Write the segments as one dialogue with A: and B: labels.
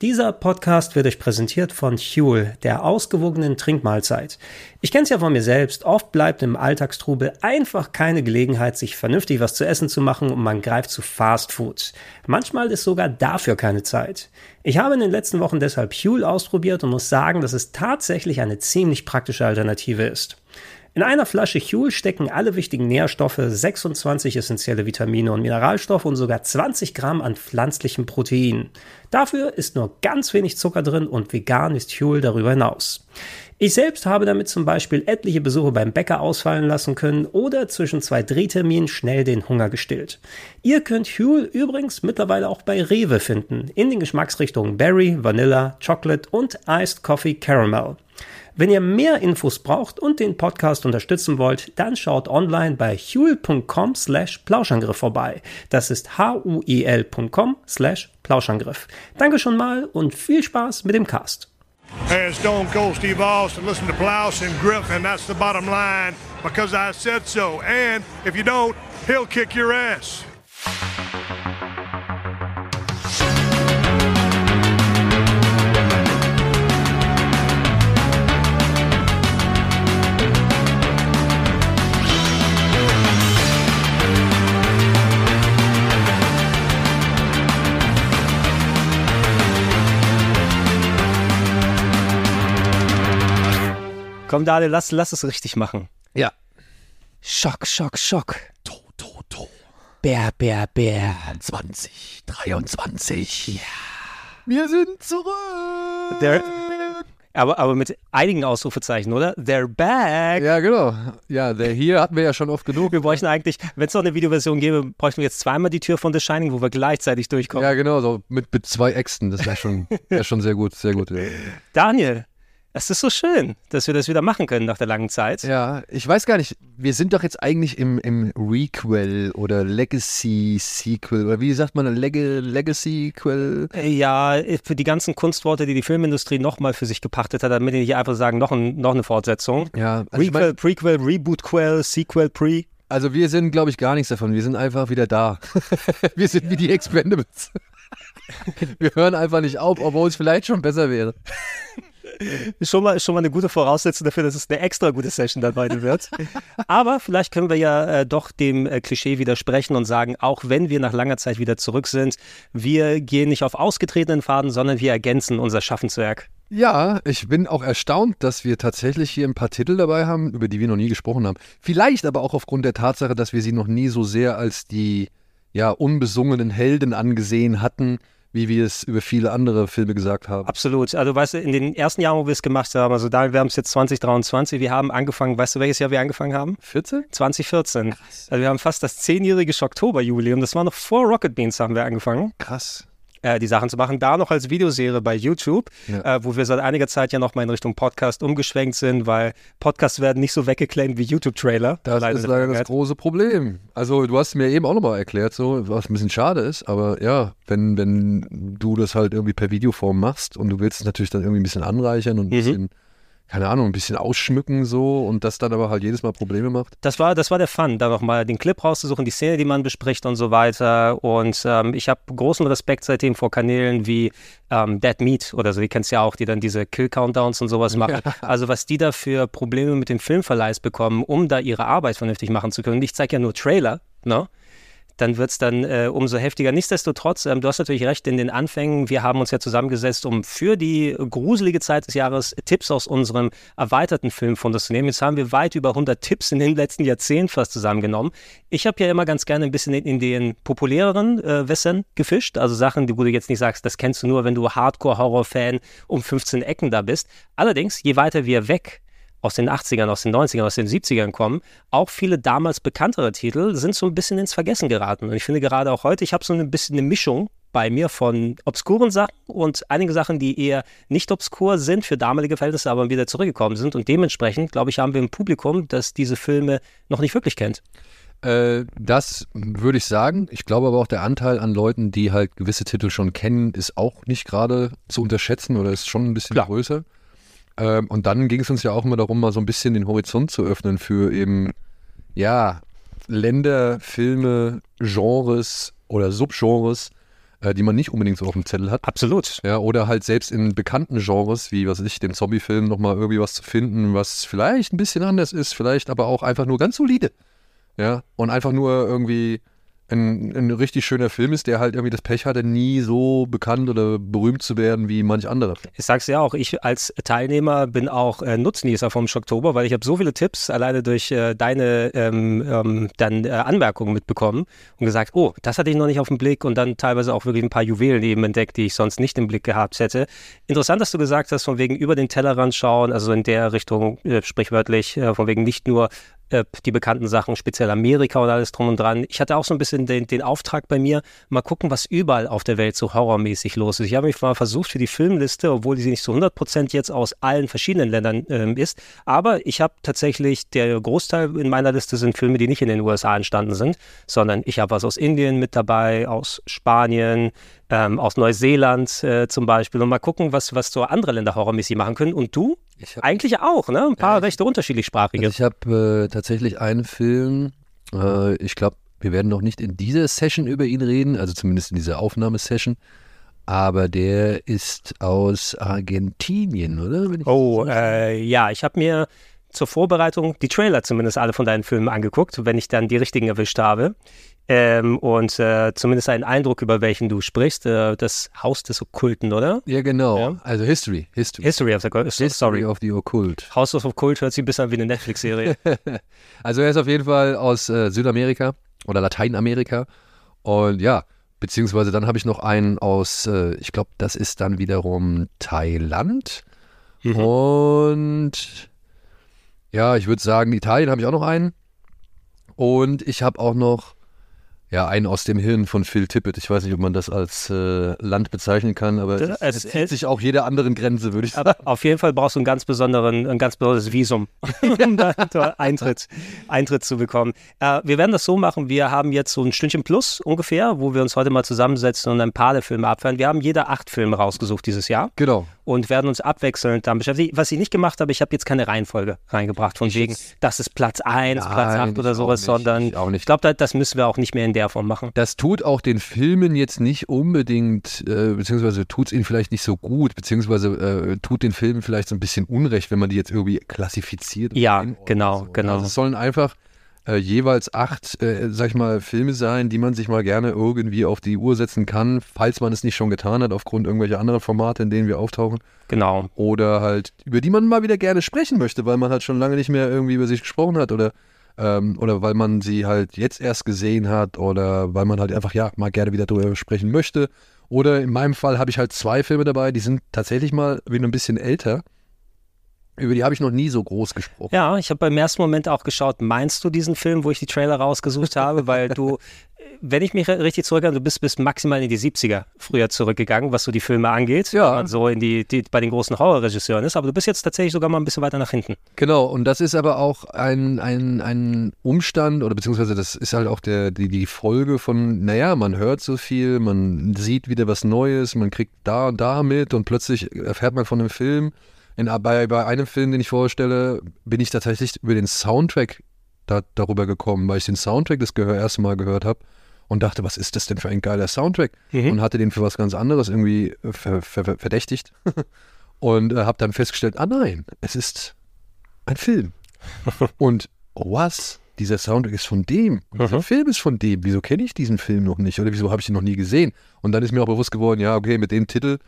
A: Dieser Podcast wird euch präsentiert von Huel, der ausgewogenen Trinkmahlzeit. Ich kenne es ja von mir selbst, oft bleibt im Alltagstrubel einfach keine Gelegenheit, sich vernünftig was zu essen zu machen und man greift zu Fast Food. Manchmal ist sogar dafür keine Zeit. Ich habe in den letzten Wochen deshalb Huel ausprobiert und muss sagen, dass es tatsächlich eine ziemlich praktische Alternative ist. In einer Flasche Huel stecken alle wichtigen Nährstoffe, 26 essentielle Vitamine und Mineralstoffe und sogar 20 Gramm an pflanzlichem Protein. Dafür ist nur ganz wenig Zucker drin und vegan ist Huel darüber hinaus. Ich selbst habe damit zum Beispiel etliche Besuche beim Bäcker ausfallen lassen können oder zwischen zwei Drehterminen schnell den Hunger gestillt. Ihr könnt Huel übrigens mittlerweile auch bei Rewe finden, in den Geschmacksrichtungen Berry, Vanilla, Chocolate und Iced Coffee Caramel. Wenn ihr mehr Infos braucht und den Podcast unterstützen wollt, dann schaut online bei huel.com slash Plauschangriff vorbei. Das ist huel.com slash Plauschangriff. Danke schon mal und viel Spaß mit dem Cast.
B: Hey, it's Stone Cold Steve Austin. Listen to Plouse and Griff, and that's the bottom line because I said so. And if you don't, he'll kick your ass.
A: Komm, Daniel, lass, lass es richtig machen.
C: Ja.
A: Schock, Schock, Schock.
C: To, to, to.
A: Bär, Bär, Bär.
C: 2023. Ja. Wir sind zurück.
A: Der, aber, aber mit einigen Ausrufezeichen, oder? They're back.
C: Ja, genau. Ja, der hier hatten wir ja schon oft genug.
A: Wir bräuchten eigentlich, wenn es noch eine Videoversion gäbe, bräuchten wir jetzt zweimal die Tür von The Shining, wo wir gleichzeitig durchkommen.
C: Ja, genau, so mit, mit zwei Äxten. Das wäre schon, wär schon sehr gut, sehr gut.
A: Daniel, es ist so schön, dass wir das wieder machen können nach der langen Zeit.
C: Ja, ich weiß gar nicht, wir sind doch jetzt eigentlich im, im Requel oder Legacy-Sequel oder wie sagt man, Leg Legacy-Quel?
A: Ja, für die ganzen Kunstworte, die die Filmindustrie nochmal für sich gepachtet hat, damit die nicht einfach sagen, noch, ein, noch eine Fortsetzung.
C: Ja,
A: also Requel, mein, Prequel, Reboot-Quel, Sequel, Pre.
C: Also wir sind, glaube ich, gar nichts davon. Wir sind einfach wieder da. wir sind wie die Expendables. wir hören einfach nicht auf, obwohl es vielleicht schon besser wäre
A: schon mal, schon mal eine gute Voraussetzung dafür, dass es eine extra gute Session dann heute wird. Aber vielleicht können wir ja äh, doch dem äh, Klischee widersprechen und sagen, auch wenn wir nach langer Zeit wieder zurück sind, wir gehen nicht auf ausgetretenen Faden, sondern wir ergänzen unser Schaffenswerk.
C: Ja, ich bin auch erstaunt, dass wir tatsächlich hier ein paar Titel dabei haben, über die wir noch nie gesprochen haben. Vielleicht aber auch aufgrund der Tatsache, dass wir sie noch nie so sehr als die ja, unbesungenen Helden angesehen hatten, wie wir es über viele andere Filme gesagt haben.
A: Absolut. Also weißt du, in den ersten Jahren, wo wir es gemacht haben, also da, wir haben es jetzt 2023, wir haben angefangen, weißt du, welches Jahr wir angefangen haben?
C: 14?
A: 2014. Krass. Also wir haben fast das zehnjährige Oktoberjubiläum. Das war noch vor Rocket Beans haben wir angefangen.
C: Krass
A: äh, die Sachen zu machen. Da noch als Videoserie bei YouTube, ja. äh, wo wir seit einiger Zeit ja nochmal in Richtung Podcast umgeschwenkt sind, weil Podcasts werden nicht so weggeclaimed wie YouTube-Trailer.
C: Das ist leider das große Problem. Also du hast mir eben auch nochmal erklärt, so, was ein bisschen schade ist, aber ja, wenn, wenn du das halt irgendwie per Videoform machst und du willst es natürlich dann irgendwie ein bisschen anreichern und ein mhm. bisschen keine Ahnung, ein bisschen ausschmücken so und das dann aber halt jedes Mal Probleme macht.
A: Das war, das war der Fun, da nochmal den Clip rauszusuchen, die Szene, die man bespricht und so weiter. Und ähm, ich habe großen Respekt seitdem vor Kanälen wie ähm, Dead Meat oder so, die kennst du ja auch, die dann diese Kill-Countdowns und sowas machen. Ja. Also was die da für Probleme mit dem Filmverleihs bekommen, um da ihre Arbeit vernünftig machen zu können. Ich zeige ja nur Trailer, ne? Dann wird es dann äh, umso heftiger. Nichtsdestotrotz, ähm, du hast natürlich recht, in den Anfängen, wir haben uns ja zusammengesetzt, um für die gruselige Zeit des Jahres Tipps aus unserem erweiterten Filmfundus zu nehmen. Jetzt haben wir weit über 100 Tipps in den letzten Jahrzehnten fast zusammengenommen. Ich habe ja immer ganz gerne ein bisschen in, in den populäreren äh, Wässern gefischt, also Sachen, wo du jetzt nicht sagst, das kennst du nur, wenn du Hardcore-Horror-Fan um 15 Ecken da bist. Allerdings, je weiter wir weg aus den 80ern, aus den 90ern, aus den 70ern kommen, auch viele damals bekanntere Titel sind so ein bisschen ins Vergessen geraten. Und ich finde gerade auch heute, ich habe so ein bisschen eine Mischung bei mir von obskuren Sachen und einige Sachen, die eher nicht obskur sind für damalige Verhältnisse, aber wieder zurückgekommen sind. Und dementsprechend, glaube ich, haben wir ein Publikum, das diese Filme noch nicht wirklich kennt.
C: Äh, das würde ich sagen. Ich glaube aber auch, der Anteil an Leuten, die halt gewisse Titel schon kennen, ist auch nicht gerade zu unterschätzen oder ist schon ein bisschen Klar. größer. Ähm, und dann ging es uns ja auch immer darum, mal so ein bisschen den Horizont zu öffnen für eben, ja, Länder, Filme, Genres oder Subgenres, äh, die man nicht unbedingt so auf dem Zettel hat.
A: Absolut.
C: Ja, oder halt selbst in bekannten Genres, wie was weiß ich, dem Zombie-Film nochmal irgendwie was zu finden, was vielleicht ein bisschen anders ist, vielleicht aber auch einfach nur ganz solide. Ja, und einfach nur irgendwie ein, ein richtig schöner Film ist, der halt irgendwie das Pech hatte, nie so bekannt oder berühmt zu werden wie manch andere.
A: Ich sag's ja auch, ich als Teilnehmer bin auch äh, Nutznießer vom Schocktober, weil ich habe so viele Tipps alleine durch äh, deine ähm, ähm, dann äh, Anmerkungen mitbekommen und gesagt, oh, das hatte ich noch nicht auf dem Blick und dann teilweise auch wirklich ein paar Juwelen eben entdeckt, die ich sonst nicht im Blick gehabt hätte. Interessant, dass du gesagt hast, von wegen über den Tellerrand schauen, also in der Richtung äh, sprichwörtlich, äh, von wegen nicht nur äh, die bekannten Sachen, speziell Amerika und alles drum und dran. Ich hatte auch so ein bisschen den, den Auftrag bei mir, mal gucken, was überall auf der Welt so horrormäßig los ist. Ich habe mich mal versucht für die Filmliste, obwohl die nicht zu 100 Prozent jetzt aus allen verschiedenen Ländern ähm, ist, aber ich habe tatsächlich, der Großteil in meiner Liste sind Filme, die nicht in den USA entstanden sind, sondern ich habe was aus Indien mit dabei, aus Spanien, ähm, aus Neuseeland äh, zum Beispiel und mal gucken, was, was so andere Länder horrormäßig machen können. Und du? Hab, Eigentlich auch, ne? Ein paar ja, recht unterschiedlich sprachige.
C: Also ich habe äh, tatsächlich einen Film, äh, ich glaube, wir werden noch nicht in dieser Session über ihn reden, also zumindest in dieser Aufnahmesession. Aber der ist aus Argentinien, oder?
A: oh, äh, ja, ich habe mir zur Vorbereitung die Trailer zumindest alle von deinen Filmen angeguckt, wenn ich dann die richtigen erwischt habe. Ähm, und äh, zumindest einen Eindruck, über welchen du sprichst. Äh, das Haus des Okkulten, oder?
C: Ja, genau. Ja? Also History.
A: History. History of the Occult.
C: History of the Occult.
A: House of Occult hört sich ein bisschen an wie eine Netflix-Serie.
C: also er ist auf jeden Fall aus äh, Südamerika oder Lateinamerika. Und ja, beziehungsweise dann habe ich noch einen aus, äh, ich glaube, das ist dann wiederum Thailand. Mhm. Und ja, ich würde sagen, Italien habe ich auch noch einen. Und ich habe auch noch ja, einen aus dem Hirn von Phil Tippett. Ich weiß nicht, ob man das als äh, Land bezeichnen kann, aber es, es zieht sich auch jeder anderen Grenze, würde ich sagen.
A: Auf jeden Fall brauchst du einen ganz besonderen, ein ganz besonderes Visum, um da Eintritt, Eintritt zu bekommen. Äh, wir werden das so machen, wir haben jetzt so ein Stündchen plus ungefähr, wo wir uns heute mal zusammensetzen und ein paar der Filme abfahren. Wir haben jeder acht Filme rausgesucht dieses Jahr.
C: Genau.
A: Und werden uns abwechselnd damit beschäftigen. Was ich nicht gemacht habe, ich habe jetzt keine Reihenfolge reingebracht, von wegen, das ist Platz 1, Platz 8 oder sowas, sondern ich, ich glaube, das müssen wir auch nicht mehr in der Form machen.
C: Das tut auch den Filmen jetzt nicht unbedingt, äh, beziehungsweise tut es ihnen vielleicht nicht so gut, beziehungsweise äh, tut den Filmen vielleicht so ein bisschen Unrecht, wenn man die jetzt irgendwie klassifiziert.
A: Ja, genau,
C: so.
A: genau.
C: Also es sollen einfach äh, jeweils acht, äh, sag ich mal, Filme sein, die man sich mal gerne irgendwie auf die Uhr setzen kann, falls man es nicht schon getan hat, aufgrund irgendwelcher anderen Formate, in denen wir auftauchen.
A: Genau.
C: Oder halt, über die man mal wieder gerne sprechen möchte, weil man halt schon lange nicht mehr irgendwie über sich gesprochen hat oder ähm, oder weil man sie halt jetzt erst gesehen hat oder weil man halt einfach ja mal gerne wieder darüber sprechen möchte. Oder in meinem Fall habe ich halt zwei Filme dabei, die sind tatsächlich mal wieder ein bisschen älter. Über die habe ich noch nie so groß gesprochen.
A: Ja, ich habe beim ersten Moment auch geschaut, meinst du diesen Film, wo ich die Trailer rausgesucht habe? Weil du wenn ich mich richtig zurückerinnere, du bist bis maximal in die 70er früher zurückgegangen, was so die Filme angeht. Ja. Wenn man so in die, die bei den großen Horrorregisseuren ist. Aber du bist jetzt tatsächlich sogar mal ein bisschen weiter nach hinten.
C: Genau, und das ist aber auch ein, ein, ein Umstand, oder beziehungsweise das ist halt auch der, die, die Folge von, naja, man hört so viel, man sieht wieder was Neues, man kriegt da und da mit und plötzlich erfährt man von einem Film. In, bei, bei einem Film, den ich vorstelle, bin ich tatsächlich über den Soundtrack da, darüber gekommen, weil ich den Soundtrack das Gehör erste Mal gehört habe und dachte, was ist das denn für ein geiler Soundtrack? Mhm. Und hatte den für was ganz anderes irgendwie ver, ver, verdächtigt. und äh, habe dann festgestellt, ah nein, es ist ein Film. und oh was? Dieser Soundtrack ist von dem. Und dieser mhm. Film ist von dem. Wieso kenne ich diesen Film noch nicht? Oder wieso habe ich ihn noch nie gesehen? Und dann ist mir auch bewusst geworden, ja, okay, mit dem Titel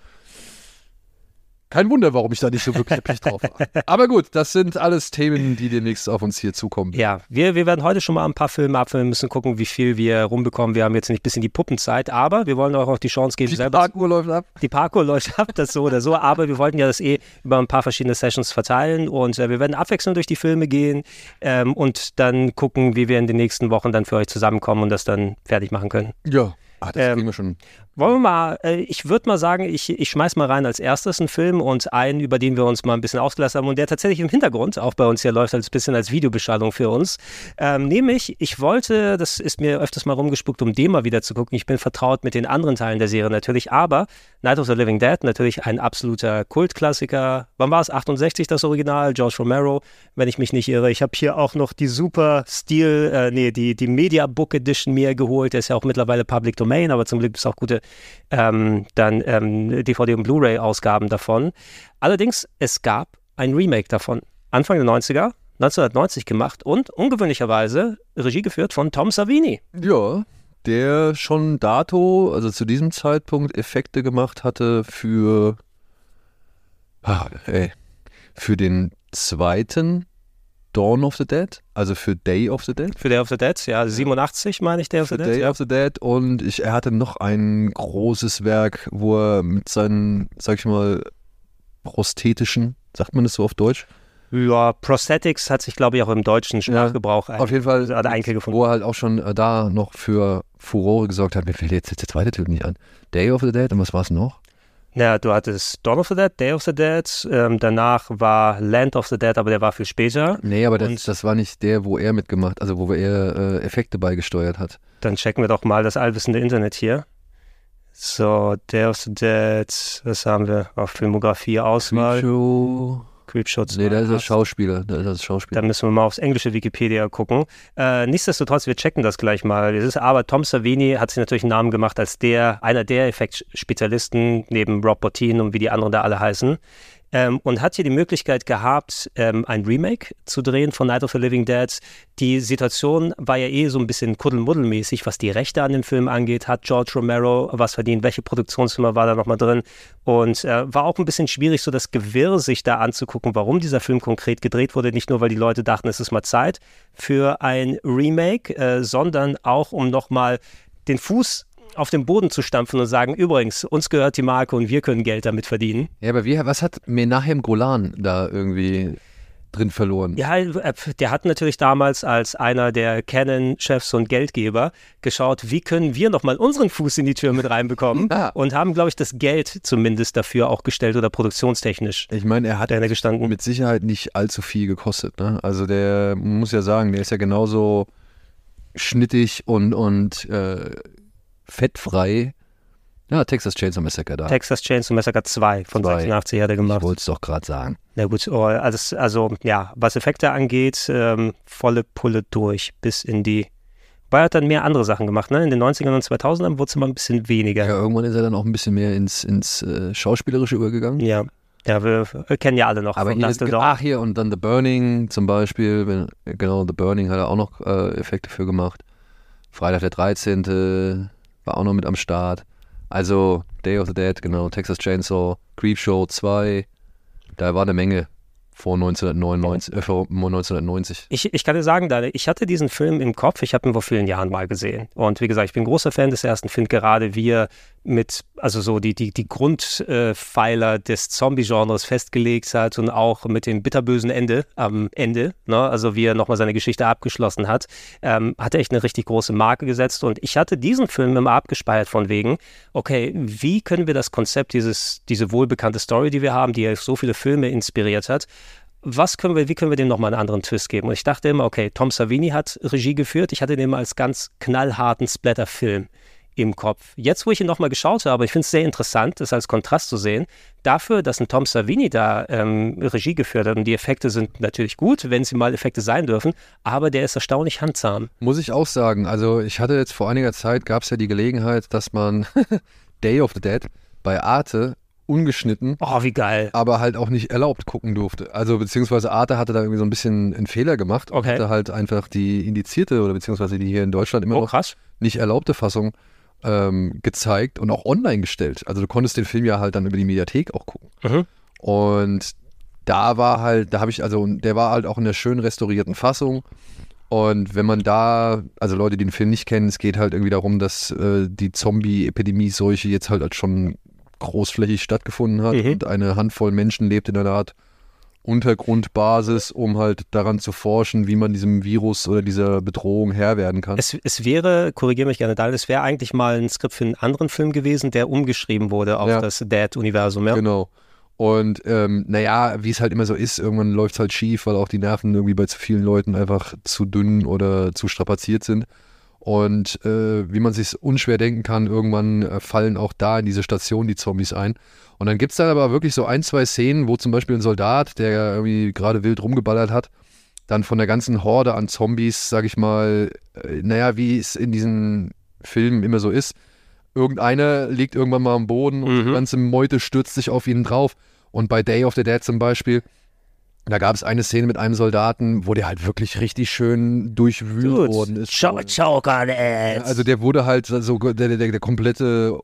C: kein Wunder, warum ich da nicht so wirklich happy drauf war. Aber gut, das sind alles Themen, die demnächst auf uns hier zukommen.
A: Ja, wir, wir werden heute schon mal ein paar Filme abfilmen müssen, gucken, wie viel wir rumbekommen. Wir haben jetzt nicht bis in die Puppenzeit, aber wir wollen euch auch die Chance geben,
C: die selber. Die Parkour läuft ab.
A: Die Parkour läuft ab, das so oder so. Aber wir wollten ja das eh über ein paar verschiedene Sessions verteilen und äh, wir werden abwechselnd durch die Filme gehen ähm, und dann gucken, wie wir in den nächsten Wochen dann für euch zusammenkommen und das dann fertig machen können.
C: Ja. Ah, das ähm, kriegen wir schon.
A: Wollen wir mal, äh, ich würde mal sagen, ich, ich schmeiß mal rein als erstes einen Film und einen, über den wir uns mal ein bisschen ausgelassen haben und der tatsächlich im Hintergrund auch bei uns hier läuft, als bisschen als Videobeschallung für uns. Ähm, nämlich, ich wollte, das ist mir öfters mal rumgespuckt, um den mal wieder zu gucken. Ich bin vertraut mit den anderen Teilen der Serie natürlich, aber Night of the Living Dead, natürlich ein absoluter Kultklassiker. Wann war es? 68 das Original, George Romero, wenn ich mich nicht irre. Ich habe hier auch noch die super Stil, äh, nee, die, die Media Book Edition mir geholt. Der ist ja auch mittlerweile Public Domain, aber zum Glück es auch gute ähm, dann ähm, DVD- und Blu-ray-Ausgaben davon. Allerdings, es gab ein Remake davon. Anfang der 90er, 1990 gemacht und ungewöhnlicherweise Regie geführt von Tom Savini.
C: Ja, der schon dato, also zu diesem Zeitpunkt, Effekte gemacht hatte für, ah, ey, für den zweiten Dawn of the Dead, also für Day of the Dead.
A: Für Day of the Dead, ja, 87 meine ich Day of
C: Für
A: the Dead.
C: Day
A: ja.
C: of the Dead und ich, er hatte noch ein großes Werk, wo er mit seinen, sag ich mal, prosthetischen, sagt man das so auf Deutsch?
A: Ja, Prosthetics hat sich, glaube ich, auch im deutschen Sprachgebrauch ein,
C: Auf jeden Fall,
A: hat Einkel gefunden.
C: wo er halt auch schon äh, da noch für Furore gesorgt hat. Mir fällt jetzt, jetzt der zweite Titel nicht an. Day of the Dead und was war es noch?
A: Ja, du hattest Dawn of the Dead, Day of the Dead, ähm, danach war Land of the Dead, aber der war viel später.
C: Nee, aber das, das war nicht der, wo er mitgemacht, also wo er äh, Effekte beigesteuert hat.
A: Dann checken wir doch mal das allwissende Internet hier. So, Day of the Dead, was haben wir auf Filmografie Auswahl?
C: Creepshow. Nee, da ist er
A: Hast-
C: Schauspieler. Da ist er Schauspieler.
A: Da müssen wir mal aufs englische Wikipedia gucken. Äh, nichtsdestotrotz, wir checken das gleich mal. Es ist aber Tom Savini hat sich natürlich einen Namen gemacht als der, einer der Effektspezialisten neben Rob Bottin und wie die anderen da alle heißen. Ähm, und hat hier die Möglichkeit gehabt, ähm, ein Remake zu drehen von Night of the Living Dead. Die Situation war ja eh so ein bisschen kuddelmuddelmäßig, was die Rechte an dem Film angeht. Hat George Romero was verdient? Welche Produktionsfirma war da nochmal drin? Und äh, war auch ein bisschen schwierig, so das Gewirr sich da anzugucken, warum dieser Film konkret gedreht wurde. Nicht nur, weil die Leute dachten, es ist mal Zeit für ein Remake, äh, sondern auch, um nochmal den Fuß auf den Boden zu stampfen und sagen, übrigens, uns gehört die Marke und wir können Geld damit verdienen.
C: Ja, aber wie, was hat Menahem Golan da irgendwie drin verloren?
A: Ja, äh, der hat natürlich damals als einer der Canon-Chefs und Geldgeber geschaut, wie können wir nochmal unseren Fuß in die Tür mit reinbekommen
C: Ah.
A: und haben, glaube ich, das Geld zumindest dafür auch gestellt oder produktionstechnisch.
C: Ich meine, er hat
A: gestanden.
C: mit Sicherheit nicht allzu viel gekostet. Ne? Also der muss ja sagen, der ist ja genauso schnittig und, und äh, fettfrei. Ja, Texas Chainsaw Massacre da.
A: Texas Chainsaw Massacre 2 von
C: Zwei.
A: 86 hat er
C: ich
A: gemacht.
C: wollte es doch gerade sagen.
A: Na gut, oh, also, also ja, was Effekte angeht, ähm, volle Pulle durch bis in die. Weil er hat dann mehr andere Sachen gemacht, ne? In den 90ern und 2000ern wurde es immer ein bisschen weniger.
C: Ja, irgendwann ist er dann auch ein bisschen mehr ins, ins äh, Schauspielerische übergegangen.
A: Ja. Ja, wir, kennen ja alle noch
C: Aber hier,
A: Dawn.
C: ach hier und dann The Burning zum Beispiel, wenn, genau, The Burning hat er auch noch äh, Effekte für gemacht. Freitag der 13. war auch noch mit am Start. Also Day of the Dead, genau, Texas Chainsaw, Creepshow 2, da war eine Menge vor 1999, äh, vor 1990.
A: Ich, ich kann dir sagen, ich hatte diesen Film im Kopf, ich habe ihn vor vielen Jahren mal gesehen. Und wie gesagt, ich bin großer Fan des ersten, finde gerade, wie er mit, also so die, die, die Grundpfeiler des Zombie-Genres festgelegt hat und auch mit dem bitterbösen Ende am Ende, ne, also wie er nochmal seine Geschichte abgeschlossen hat, ähm, hat er echt eine richtig große Marke gesetzt. Und ich hatte diesen Film immer abgespeichert von wegen, okay, wie können wir das Konzept, dieses, diese wohlbekannte Story, die wir haben, die ja so viele Filme inspiriert hat, was können wir, wie können wir dem nochmal einen anderen Twist geben? Und ich dachte immer, okay, Tom Savini hat Regie geführt. Ich hatte den immer als ganz knallharten Splatter-Film im Kopf. Jetzt, wo ich ihn nochmal geschaut habe, ich finde es sehr interessant, das als Kontrast zu sehen, dafür, dass ein Tom Savini da ähm, Regie geführt hat und die Effekte sind natürlich gut, wenn sie mal Effekte sein dürfen, aber der ist erstaunlich handsam.
C: Muss ich auch sagen, also ich hatte jetzt vor einiger Zeit, gab es ja die Gelegenheit, dass man Day of the Dead bei Arte ungeschnitten
A: Oh, wie geil.
C: aber halt auch nicht erlaubt gucken durfte. Also beziehungsweise Arte hatte da irgendwie so ein bisschen einen Fehler gemacht und
A: Okay.
C: hatte halt einfach die indizierte oder beziehungsweise die hier in Deutschland immer
A: Oh,
C: noch
A: krass.
C: nicht erlaubte Fassung ähm, gezeigt und auch online gestellt. Also du konntest den Film ja halt dann über die Mediathek auch gucken.
A: Mhm.
C: Und da war halt, da habe ich, also der war halt auch in der schön restaurierten Fassung. Und wenn man da, also Leute, die den Film nicht kennen, es geht halt irgendwie darum, dass äh, die Zombie-Epidemie-Seuche jetzt halt, halt schon großflächig stattgefunden hat
A: Mhm.
C: und eine Handvoll Menschen lebt in einer Art Untergrundbasis, um halt daran zu forschen, wie man diesem Virus oder dieser Bedrohung Herr werden kann.
A: Es, es wäre, korrigiere mich gerne, Daniel, es wäre eigentlich mal ein Skript für einen anderen Film gewesen, der umgeschrieben wurde auf
C: Ja.
A: das Dead-Universum. Ja?
C: Genau. Und ähm, naja, wie es halt immer so ist, irgendwann läuft es halt schief, weil auch die Nerven irgendwie bei zu vielen Leuten einfach zu dünn oder zu strapaziert sind. Und äh, wie man sich unschwer denken kann, irgendwann äh, fallen auch da in diese Station die Zombies ein. Und dann gibt es dann aber wirklich so ein, zwei Szenen, wo zum Beispiel ein Soldat, der irgendwie gerade wild rumgeballert hat, dann von der ganzen Horde an Zombies, sag ich mal, äh, naja, wie es in diesen Filmen immer so ist, irgendeiner liegt irgendwann mal am Boden und
A: Mhm.
C: die ganze Meute stürzt sich auf ihn drauf. Und bei Day of the Dead zum Beispiel, da gab es eine Szene mit einem Soldaten, wo der halt wirklich richtig schön durchwühlt worden ist.
A: Choke, choke on it.
C: Also der wurde halt so, der, der, der komplette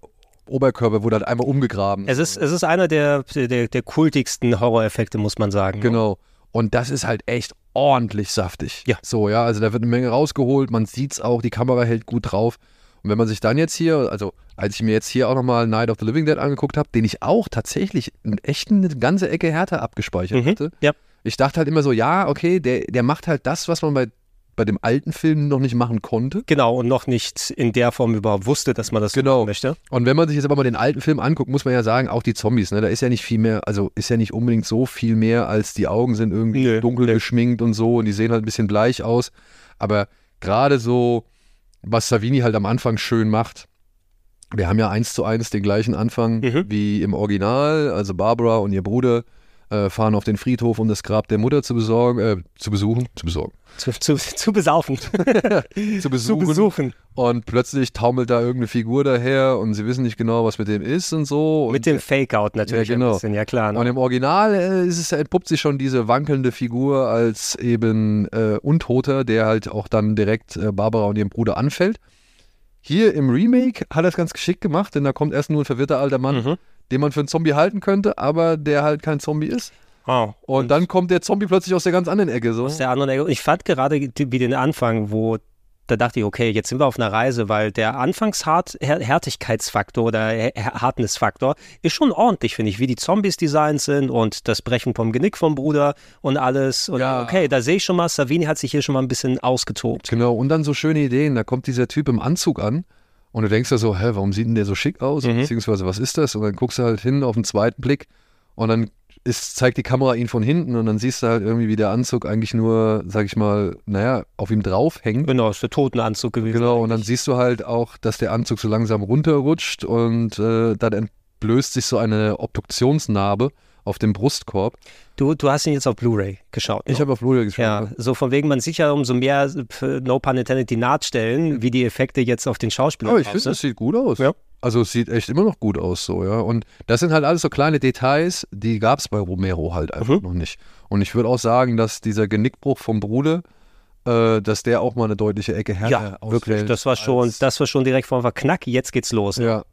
C: Oberkörper wurde halt einmal umgegraben.
A: es ist, es ist einer der, der, der kultigsten Horroreffekte, muss man sagen.
C: Genau. Und das ist halt echt ordentlich saftig.
A: Ja.
C: So, ja, also da wird eine Menge rausgeholt, man sieht's auch, die Kamera hält gut drauf. Und wenn man sich dann jetzt hier, also als ich mir jetzt hier auch nochmal Night of the Living Dead angeguckt habe, den ich auch tatsächlich in echt eine ganze Ecke härter abgespeichert
A: Mhm.
C: hatte.
A: Ja.
C: Ich dachte halt immer so, ja, okay, der, der macht halt das, was man bei, bei dem alten Film noch nicht machen konnte.
A: Genau, und noch nicht in der Form überhaupt wusste, dass man das
C: Genau.
A: machen möchte.
C: Und wenn man sich jetzt aber mal den alten Film anguckt, muss man ja sagen, auch die Zombies, ne, da ist ja nicht viel mehr, also ist ja nicht unbedingt so viel mehr, als die Augen sind irgendwie
A: Nö,
C: dunkel
A: nö.
C: geschminkt und so und die sehen halt ein bisschen bleich aus. Aber gerade so, was Savini halt am Anfang schön macht, wir haben ja eins zu eins den gleichen Anfang
A: Mhm.
C: wie im Original, also Barbara und ihr Bruder äh, fahren auf den Friedhof, um das Grab der Mutter zu besorgen, äh, zu besuchen, zu besorgen,
A: Zu, zu, zu besaufen.
C: zu
A: zu
C: besuchen.
A: besuchen.
C: Und plötzlich taumelt da irgendeine Figur daher und sie wissen nicht genau, was mit dem ist und so.
A: Mit
C: und
A: dem Fake-Out natürlich
C: Ja, genau.
A: ein bisschen, ja klar. Ne?
C: Und im Original äh, ist es, entpuppt sich schon diese wankelnde Figur als eben äh, Untoter, der halt auch dann direkt äh, Barbara und ihrem Bruder anfällt. Hier im Remake hat er es ganz geschickt gemacht, denn da kommt erst nur ein verwirrter alter Mann,
A: Mhm.
C: Den man für einen Zombie halten könnte, aber der halt kein Zombie ist.
A: Oh.
C: Und, dann kommt der Zombie plötzlich aus der ganz anderen Ecke. So.
A: aus der anderen Ecke. Und Ich fand gerade wie den Anfang, wo da dachte ich, okay, jetzt sind wir auf einer Reise, weil der Anfangshärtigkeitsfaktor oder H- Hardness-Faktor ist schon ordentlich, finde ich, wie die Zombies designt sind und das Brechen vom Genick vom Bruder und alles. Und
C: Ja.
A: okay, da sehe ich schon mal, Savini hat sich hier schon mal ein bisschen ausgetobt.
C: Genau, und dann so schöne Ideen. Da kommt dieser Typ im Anzug an und du denkst ja so, hä, warum sieht denn der so schick aus?
A: Mhm.
C: Beziehungsweise, was ist das? Und dann guckst du halt hin auf den zweiten Blick und dann ist, zeigt die Kamera ihn von hinten und dann siehst du halt irgendwie, wie der Anzug eigentlich nur, sag ich mal, naja, auf ihm drauf hängt.
A: Genau, ist der Totenanzug gewesen.
C: Genau, und dann siehst du halt auch, dass der Anzug so langsam runterrutscht und äh, dann entblößt sich so eine Obduktionsnarbe auf dem Brustkorb.
A: Du, du hast ihn jetzt auf Blu-ray geschaut.
C: Ich
A: ne?
C: habe auf Blu-ray geschaut.
A: Ja, so von wegen, man ja umso mehr, äh, no pun intended, die Nahtstellen, wie die Effekte jetzt auf den Schauspielern
C: Aber ich finde, es sieht gut aus.
A: Ja.
C: Also es sieht echt immer noch gut aus so, ja. Und das sind halt alles so kleine Details, die gab es bei Romero halt einfach
A: Mhm.
C: noch nicht. Und ich würde auch sagen, dass dieser Genickbruch vom Bruder, äh, dass der auch mal eine deutliche Ecke härter
A: Ja, wirklich. Das war schon, das war schon direkt von Knack, jetzt geht's los.
C: Ja.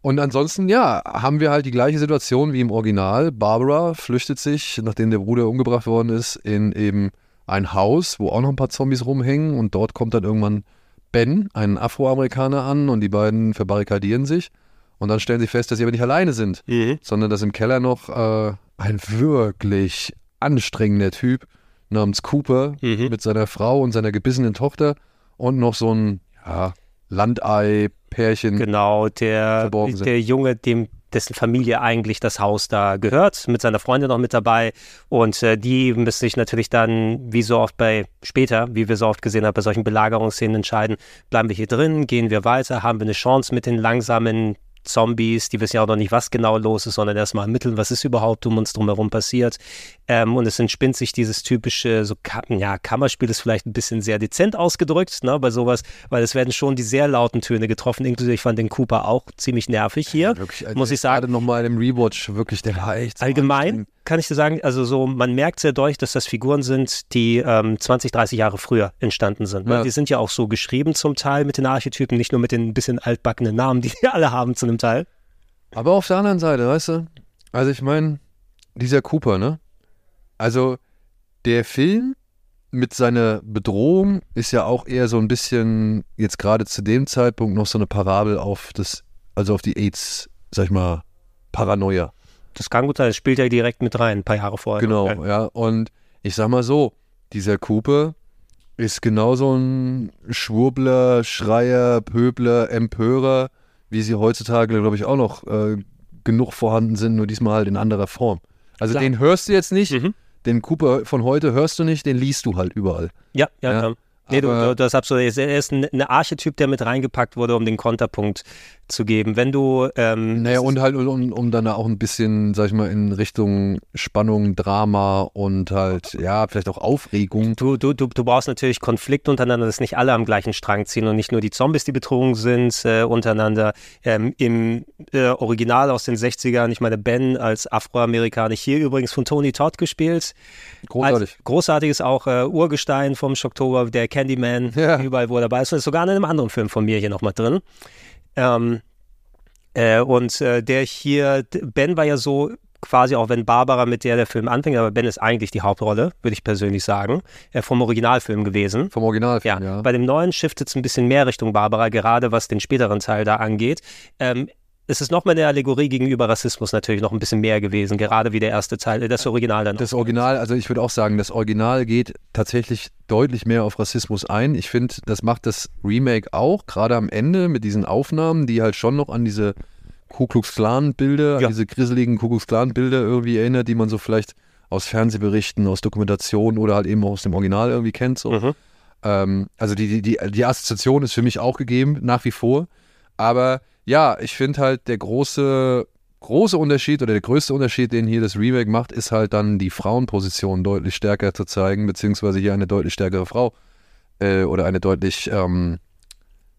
C: Und ansonsten, ja, haben wir halt die gleiche Situation wie im Original. Barbara flüchtet sich, nachdem der Bruder umgebracht worden ist, in eben ein Haus, wo auch noch ein paar Zombies rumhängen. Und dort kommt dann irgendwann Ben, ein Afroamerikaner, an und die beiden verbarrikadieren sich. Und dann stellen sie fest, dass sie aber nicht alleine sind,
A: Mhm.
C: sondern dass im Keller noch äh, ein wirklich anstrengender Typ namens Cooper
A: Mhm.
C: mit seiner Frau und seiner gebissenen Tochter und noch so ein ja, Landei-Pärchen.
A: Genau, der,
C: Verborgen sind.
A: der Junge, dem dessen Familie eigentlich das Haus da gehört, mit seiner Freundin noch mit dabei. Und äh, die müssen sich natürlich dann, wie so oft bei später, wie wir so oft gesehen haben, bei solchen Belagerungsszenen entscheiden, bleiben wir hier drin, gehen wir weiter, haben wir eine Chance mit den langsamen Zombies, die wissen ja auch noch nicht, was genau los ist, sondern erstmal ermitteln, was ist überhaupt um uns drumherum passiert. Ähm, und es entspinnt sich dieses typische, so ja, Kammerspiel ist vielleicht ein bisschen sehr dezent ausgedrückt, ne, bei sowas, weil es werden schon die sehr lauten Töne getroffen, inklusive ich fand den Cooper auch ziemlich nervig hier.
C: Wirklich, also
A: muss ich sagen.
C: Gerade nochmal im Rewatch, wirklich, der war echt.
A: Allgemein. Kann ich dir sagen, also so, man merkt sehr deutlich, dass das Figuren sind, die ähm, 20, 30 Jahre früher entstanden sind. Ne?
C: Ja.
A: Die sind ja auch so geschrieben zum Teil mit den Archetypen, nicht nur mit den bisschen altbackenen Namen, die die alle haben zu einem Teil.
C: Aber auf der anderen Seite, weißt du, also ich meine, dieser Cooper, ne? Also der Film mit seiner Bedrohung ist ja auch eher so ein bisschen jetzt gerade zu dem Zeitpunkt noch so eine Parabel auf das, also auf die AIDS, sag ich mal, Paranoia.
A: Das kann gut sein, das spielt ja direkt mit rein, ein paar Jahre vorher.
C: Genau,
A: Okay.
C: ja. Und ich sag mal so, dieser Cooper ist genauso ein Schwurbler, Schreier, Pöbler, Empörer, wie sie heutzutage, glaube ich, auch noch äh, genug vorhanden sind, nur diesmal halt in anderer Form. Also
A: Klar.
C: den hörst du jetzt nicht,
A: Mhm.
C: den Cooper von heute hörst du nicht, den liest du halt überall.
A: Ja, ja,
C: Ja.
A: ja. Nee, du, du, das absolut. Er ist ein, ein Archetyp, der mit reingepackt wurde, um den Konterpunkt zu geben. Wenn du. Ähm,
C: naja, und halt, um, um dann auch ein bisschen, sag ich mal, in Richtung Spannung, Drama und halt, ja, vielleicht auch Aufregung.
A: Du, du, du, du brauchst natürlich Konflikt untereinander, dass nicht alle am gleichen Strang ziehen und nicht nur die Zombies die Bedrohung sind äh, untereinander. Ähm, Im äh, Original aus den 60ern, ich meine, Ben als Afroamerikaner, hier übrigens von Tony Todd gespielt.
C: Großartig.
A: Als großartiges auch äh, Urgestein vom Schocktober, der Candyman, ja. überall wo er dabei ist. Und ist sogar in einem anderen Film von mir hier nochmal drin. Ähm, äh, und äh, der hier, Ben war ja so quasi auch wenn Barbara mit der der Film anfängt, aber Ben ist eigentlich die Hauptrolle, würde ich persönlich sagen, äh, vom Originalfilm gewesen.
C: Vom Originalfilm, ja.
A: ja. Bei dem neuen shiftet es ein bisschen mehr Richtung Barbara, gerade was den späteren Teil da angeht. Ähm, es ist nochmal eine Allegorie gegenüber Rassismus natürlich noch ein bisschen mehr gewesen, gerade wie der erste Teil, das Original dann.
C: Das Original, also ich würde auch sagen, das Original geht tatsächlich deutlich mehr auf Rassismus ein. Ich finde, das macht das Remake auch, gerade am Ende mit diesen Aufnahmen, die halt schon noch an diese Ku Klux Klan Bilder, ja. diese grisseligen Ku Klux Klan Bilder irgendwie erinnert, die man so vielleicht aus Fernsehberichten, aus Dokumentationen oder halt eben aus dem Original irgendwie kennt. So. Mhm. Ähm, also die, die, die Assoziation ist für mich auch gegeben, nach wie vor. Aber ja, ich finde halt der große, große Unterschied oder der größte Unterschied, den hier das Remake macht, ist halt dann die Frauenposition deutlich stärker zu zeigen, beziehungsweise hier eine deutlich stärkere Frau äh, oder eine deutlich, ähm,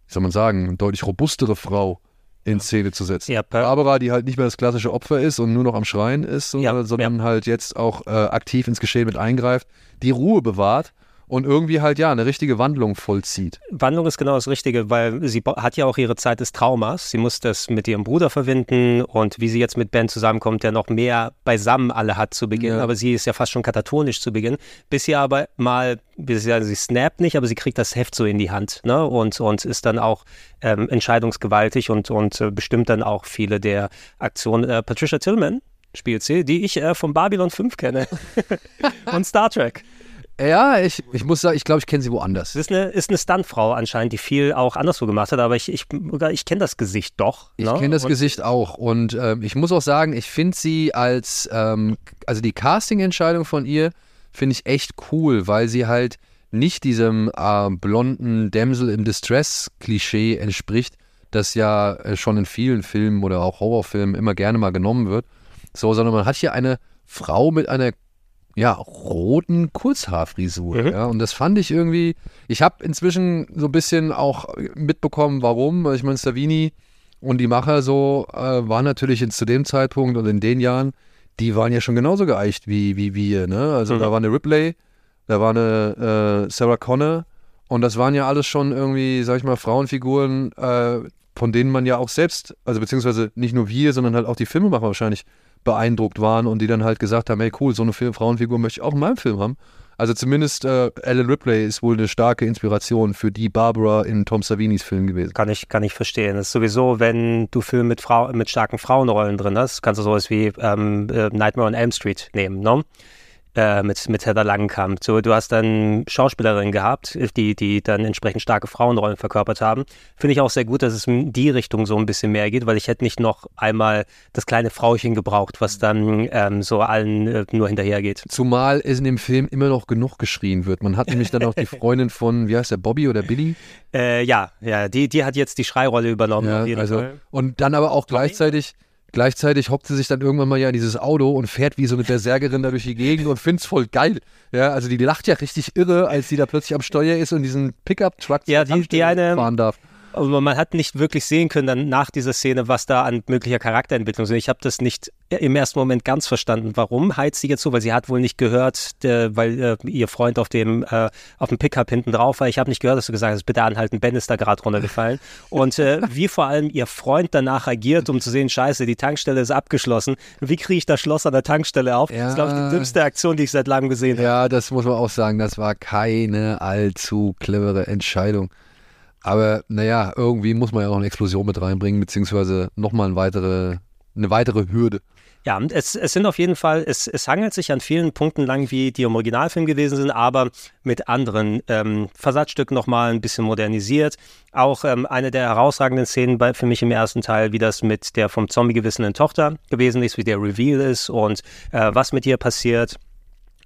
C: wie soll man sagen, deutlich robustere Frau in Szene zu setzen. Ja, Barbara, die halt nicht mehr das klassische Opfer ist und nur noch am Schreien ist, so, ja, sondern ja. halt jetzt auch äh, aktiv ins Geschehen mit eingreift, die Ruhe bewahrt und irgendwie halt ja eine richtige Wandlung vollzieht.
A: Wandlung ist genau das Richtige, weil sie hat ja auch ihre Zeit des Traumas. Sie muss das mit ihrem Bruder verbinden und wie sie jetzt mit Ben zusammenkommt, der noch mehr beisammen alle hat zu Beginn, ja. aber sie ist ja fast schon katatonisch zu Beginn, bis sie aber mal, bis sie, also sie snappt nicht, aber sie kriegt das Heft so in die Hand ne? und, und ist dann auch ähm, entscheidungsgewaltig und, und äh, bestimmt dann auch viele der Aktionen. Äh, Patricia Tillman spielt sie, die ich äh, von Babylon 5 kenne und Star Trek.
C: Ja, ich, ich muss sagen, ich glaube, ich kenne sie woanders.
A: Das ist eine, ist eine Stuntfrau anscheinend, die viel auch anderswo gemacht hat, aber ich, ich, ich kenne das Gesicht doch.
C: Ich ne? kenne das und Gesicht auch und ähm, ich muss auch sagen, ich finde sie als, ähm, also die Casting-Entscheidung von ihr finde ich echt cool, weil sie halt nicht diesem äh, blonden Damsel in Distress-Klischee entspricht, das ja äh, schon in vielen Filmen oder auch Horrorfilmen immer gerne mal genommen wird. So, sondern man hat hier eine Frau mit einer ja, roten Kurzhaarfrisur. Mhm. Ja, und das fand ich irgendwie, ich habe inzwischen so ein bisschen auch mitbekommen, warum. Ich meine, Savini und die Macher so äh, waren natürlich in, zu dem Zeitpunkt und in den Jahren, die waren ja schon genauso geeicht wie, wie wir. Ne? Also mhm. da war eine Ripley, da war eine äh, Sarah Connor und das waren ja alles schon irgendwie, sag ich mal, Frauenfiguren, äh, von denen man ja auch selbst, also beziehungsweise nicht nur wir, sondern halt auch die Filmemacher wahrscheinlich beeindruckt waren und die dann halt gesagt haben, hey cool, so eine Frauenfigur möchte ich auch in meinem Film haben. Also zumindest äh, Alan Ripley ist wohl eine starke Inspiration für die Barbara in Tom Savinis Film gewesen.
A: Kann ich, kann ich verstehen. Das ist sowieso, wenn du Filme mit, Frau, mit starken Frauenrollen drin hast, kannst du sowas wie ähm, äh, Nightmare on Elm Street nehmen, ne? Äh, mit, mit Heather Langenkamp. So, du hast dann Schauspielerinnen gehabt, die, die dann entsprechend starke Frauenrollen verkörpert haben. Finde ich auch sehr gut, dass es in die Richtung so ein bisschen mehr geht, weil ich hätte nicht noch einmal das kleine Frauchen gebraucht, was dann ähm, so allen äh, nur hinterhergeht.
C: Zumal es in dem Film immer noch genug geschrien wird. Man hat nämlich dann auch die Freundin von, wie heißt der, Bobby oder Billy?
A: Äh, ja, ja, die, die hat jetzt die Schreirolle übernommen.
C: Ja, also, und dann aber auch gleichzeitig Gleichzeitig hockt sie sich dann irgendwann mal ja in dieses Auto und fährt wie so eine Berserkerin da durch die Gegend und findet es voll geil. Ja, also die lacht ja richtig irre, als sie da plötzlich am Steuer ist und diesen Pickup-Truck
A: ja, die, die eine,
C: fahren darf.
A: Aber man hat nicht wirklich sehen können dann nach dieser Szene, was da an möglicher Charakterentwicklung ist. Ich habe das nicht im ersten Moment ganz verstanden. Warum heizt sie jetzt so? Weil sie hat wohl nicht gehört, der, weil äh, ihr Freund auf dem, äh, auf dem Pickup hinten drauf war. Ich habe nicht gehört, dass du gesagt hast, bitte anhalten, Ben ist da gerade runtergefallen. Und äh, wie vor allem ihr Freund danach agiert, um zu sehen, scheiße, die Tankstelle ist abgeschlossen. Wie kriege ich das Schloss an der Tankstelle auf? Ja. Das ist, glaube ich, die dümmste Aktion, die ich seit langem gesehen habe.
C: Ja, das muss man auch sagen. Das war keine allzu clevere Entscheidung. Aber naja, irgendwie muss man ja auch eine Explosion mit reinbringen, beziehungsweise nochmal eine weitere, eine weitere Hürde.
A: Ja, es, es sind auf jeden Fall, es, es hangelt sich an vielen Punkten lang, wie die im Originalfilm gewesen sind, aber mit anderen ähm, Versatzstücken nochmal ein bisschen modernisiert. Auch ähm, eine der herausragenden Szenen bei, für mich im ersten Teil, wie das mit der vom Zombie gewissenen Tochter gewesen ist, wie der Reveal ist und äh, was mit ihr passiert.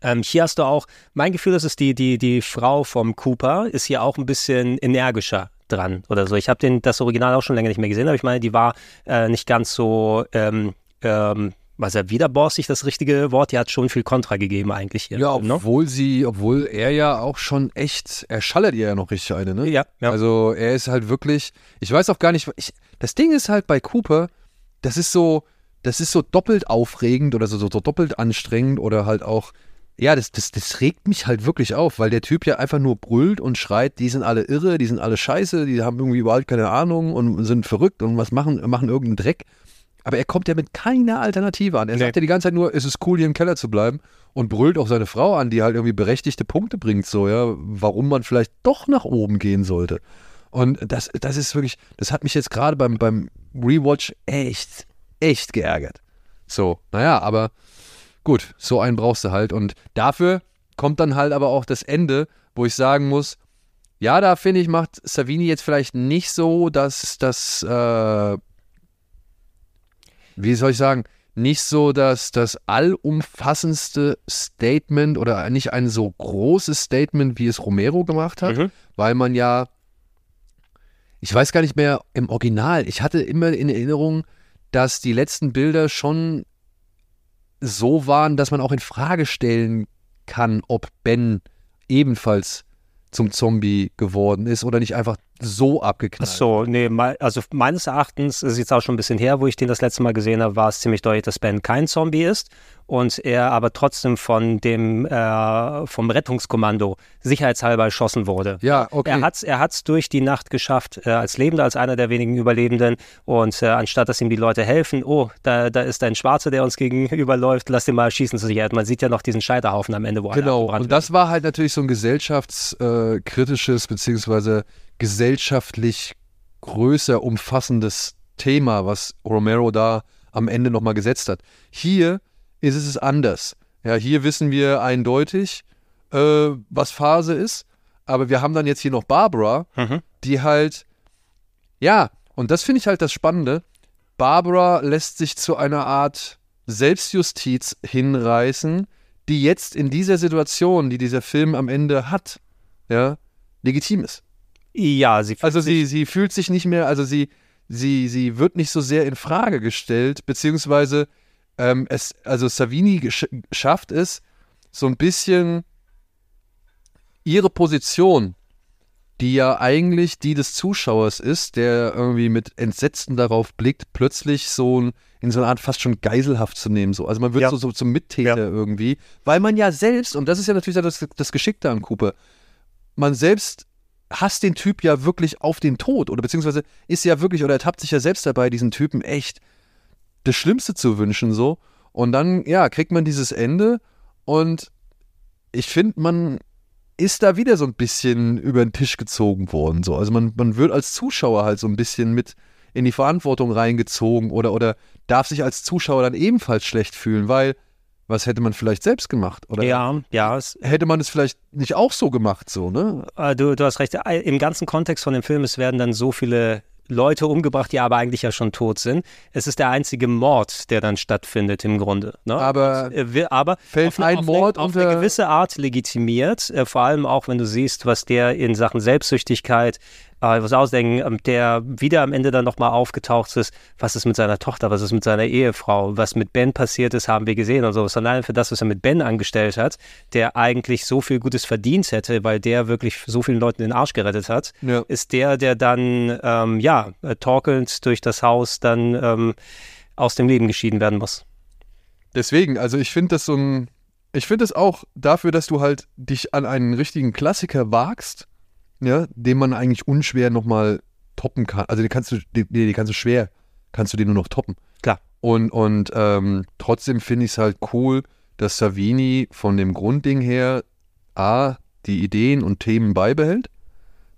A: Ähm, hier hast du auch, mein Gefühl ist es, die, die, die Frau vom Cooper ist hier auch ein bisschen energischer dran oder so. Ich habe das Original auch schon länger nicht mehr gesehen, aber ich meine, die war äh, nicht ganz so, ähm, ähm, was er wieder borstig das richtige Wort, die hat schon viel Kontra gegeben eigentlich hier.
C: Ja, ne? obwohl ne? sie, obwohl er ja auch schon echt, er schallert ihr ja noch richtig eine, ne?
A: Ja, ja.
C: Also er ist halt wirklich, ich weiß auch gar nicht, ich, das Ding ist halt bei Cooper, das ist so, das ist so doppelt aufregend oder so, so, so doppelt anstrengend oder halt auch, ja, das, das, das regt mich halt wirklich auf, weil der Typ ja einfach nur brüllt und schreit, die sind alle irre, die sind alle scheiße, die haben irgendwie überhaupt keine Ahnung und sind verrückt und was machen, machen irgendeinen Dreck. Aber er kommt ja mit keiner Alternative an. Er nee. sagt ja die ganze Zeit nur, es ist cool, hier im Keller zu bleiben und brüllt auch seine Frau an, die halt irgendwie berechtigte Punkte bringt, so, ja, warum man vielleicht doch nach oben gehen sollte. Und das, das ist wirklich, das hat mich jetzt gerade beim, beim Rewatch echt, echt geärgert. So, naja, aber gut, so einen brauchst du halt. Und dafür kommt dann halt aber auch das Ende, wo ich sagen muss, ja, da finde ich, macht Savini jetzt vielleicht nicht so, dass das, äh, wie soll ich sagen, nicht so dass das allumfassendste Statement oder nicht ein so großes Statement, wie es Romero gemacht hat, mhm. weil man ja, ich weiß gar nicht mehr im Original, ich hatte immer in Erinnerung, dass die letzten Bilder schon so waren, dass man auch in Frage stellen kann, ob Ben ebenfalls zum Zombie geworden ist oder nicht einfach so abgeknallt.
A: Ach so, nee, also meines Erachtens ist jetzt auch schon ein bisschen her, wo ich den das letzte Mal gesehen habe, war es ziemlich deutlich, dass Ben kein Zombie ist und er aber trotzdem von dem äh, vom Rettungskommando sicherheitshalber erschossen wurde.
C: Ja, okay.
A: Er hat es er hat's durch die Nacht geschafft, äh, als Lebender, als einer der wenigen Überlebenden und äh, anstatt, dass ihm die Leute helfen, oh, da, da ist ein Schwarzer, der uns gegenüberläuft, lass den mal schießen zur Sicherheit. Man sieht ja noch diesen Scheiterhaufen am Ende, wo
C: Genau, und das war halt natürlich so ein gesellschaftskritisches beziehungsweise gesellschaftlich größer umfassendes Thema, was Romero da am Ende nochmal gesetzt hat. Hier ist es anders. Ja, hier wissen wir eindeutig, äh, was Phase ist, aber wir haben dann jetzt hier noch Barbara, mhm. die halt, ja, und das finde ich halt das Spannende. Barbara lässt sich zu einer Art Selbstjustiz hinreißen, die jetzt in dieser Situation, die dieser Film am Ende hat, ja, legitim ist.
A: Ja, sie
C: fühlt Also sie, sie fühlt sich nicht mehr, also sie, sie, sie wird nicht so sehr in Frage gestellt, beziehungsweise ähm, es, also Savini schafft es, so ein bisschen ihre Position, die ja eigentlich die des Zuschauers ist, der irgendwie mit Entsetzen darauf blickt, plötzlich so in so eine Art fast schon geiselhaft zu nehmen. So. Also man wird ja. so, so zum Mittäter ja. irgendwie, weil man ja selbst, und das ist ja natürlich das, das Geschickte an Cooper, man selbst hasst den Typ ja wirklich auf den Tod oder beziehungsweise ist ja wirklich oder ertappt sich ja selbst dabei, diesen Typen echt das Schlimmste zu wünschen so. Und dann, ja, kriegt man dieses Ende und ich finde, man ist da wieder so ein bisschen über den Tisch gezogen worden. So. Also man, man wird als Zuschauer halt so ein bisschen mit in die Verantwortung reingezogen oder, oder darf sich als Zuschauer dann ebenfalls schlecht fühlen, weil was hätte man vielleicht selbst gemacht? Oder
A: ja, ja.
C: hätte man es vielleicht nicht auch so gemacht, so, ne?
A: Äh, du, du hast recht. Im ganzen Kontext von dem Film, es werden dann so viele Leute umgebracht, die aber eigentlich ja schon tot sind. Es ist der einzige Mord, der dann stattfindet im Grunde. Ne?
C: Aber,
A: Und, äh, aber
C: fällt auf, ein auf Mord
A: eine, auf eine gewisse Art legitimiert, äh, vor allem auch wenn du siehst, was der in Sachen Selbstsüchtigkeit äh, was ausdenken, ähm, der wieder am Ende dann nochmal aufgetaucht ist, was ist mit seiner Tochter, was ist mit seiner Ehefrau, was mit Ben passiert ist, haben wir gesehen und so. Allein für das, was er mit Ben angestellt hat, der eigentlich so viel Gutes verdient hätte, weil der wirklich so vielen Leuten den Arsch gerettet hat, ja. ist der, der dann, ähm, ja, äh, torkelnd durch das Haus dann ähm, aus dem Leben geschieden werden muss.
C: Deswegen, also ich finde das so ein, ich finde es auch dafür, dass du halt dich an einen richtigen Klassiker wagst, ja, den man eigentlich unschwer nochmal toppen kann. Also den kannst du, den, den kannst du schwer, kannst du den nur noch toppen.
A: Klar.
C: Und, und ähm, trotzdem finde ich es halt cool, dass Savini von dem Grundding her A, die Ideen und Themen beibehält,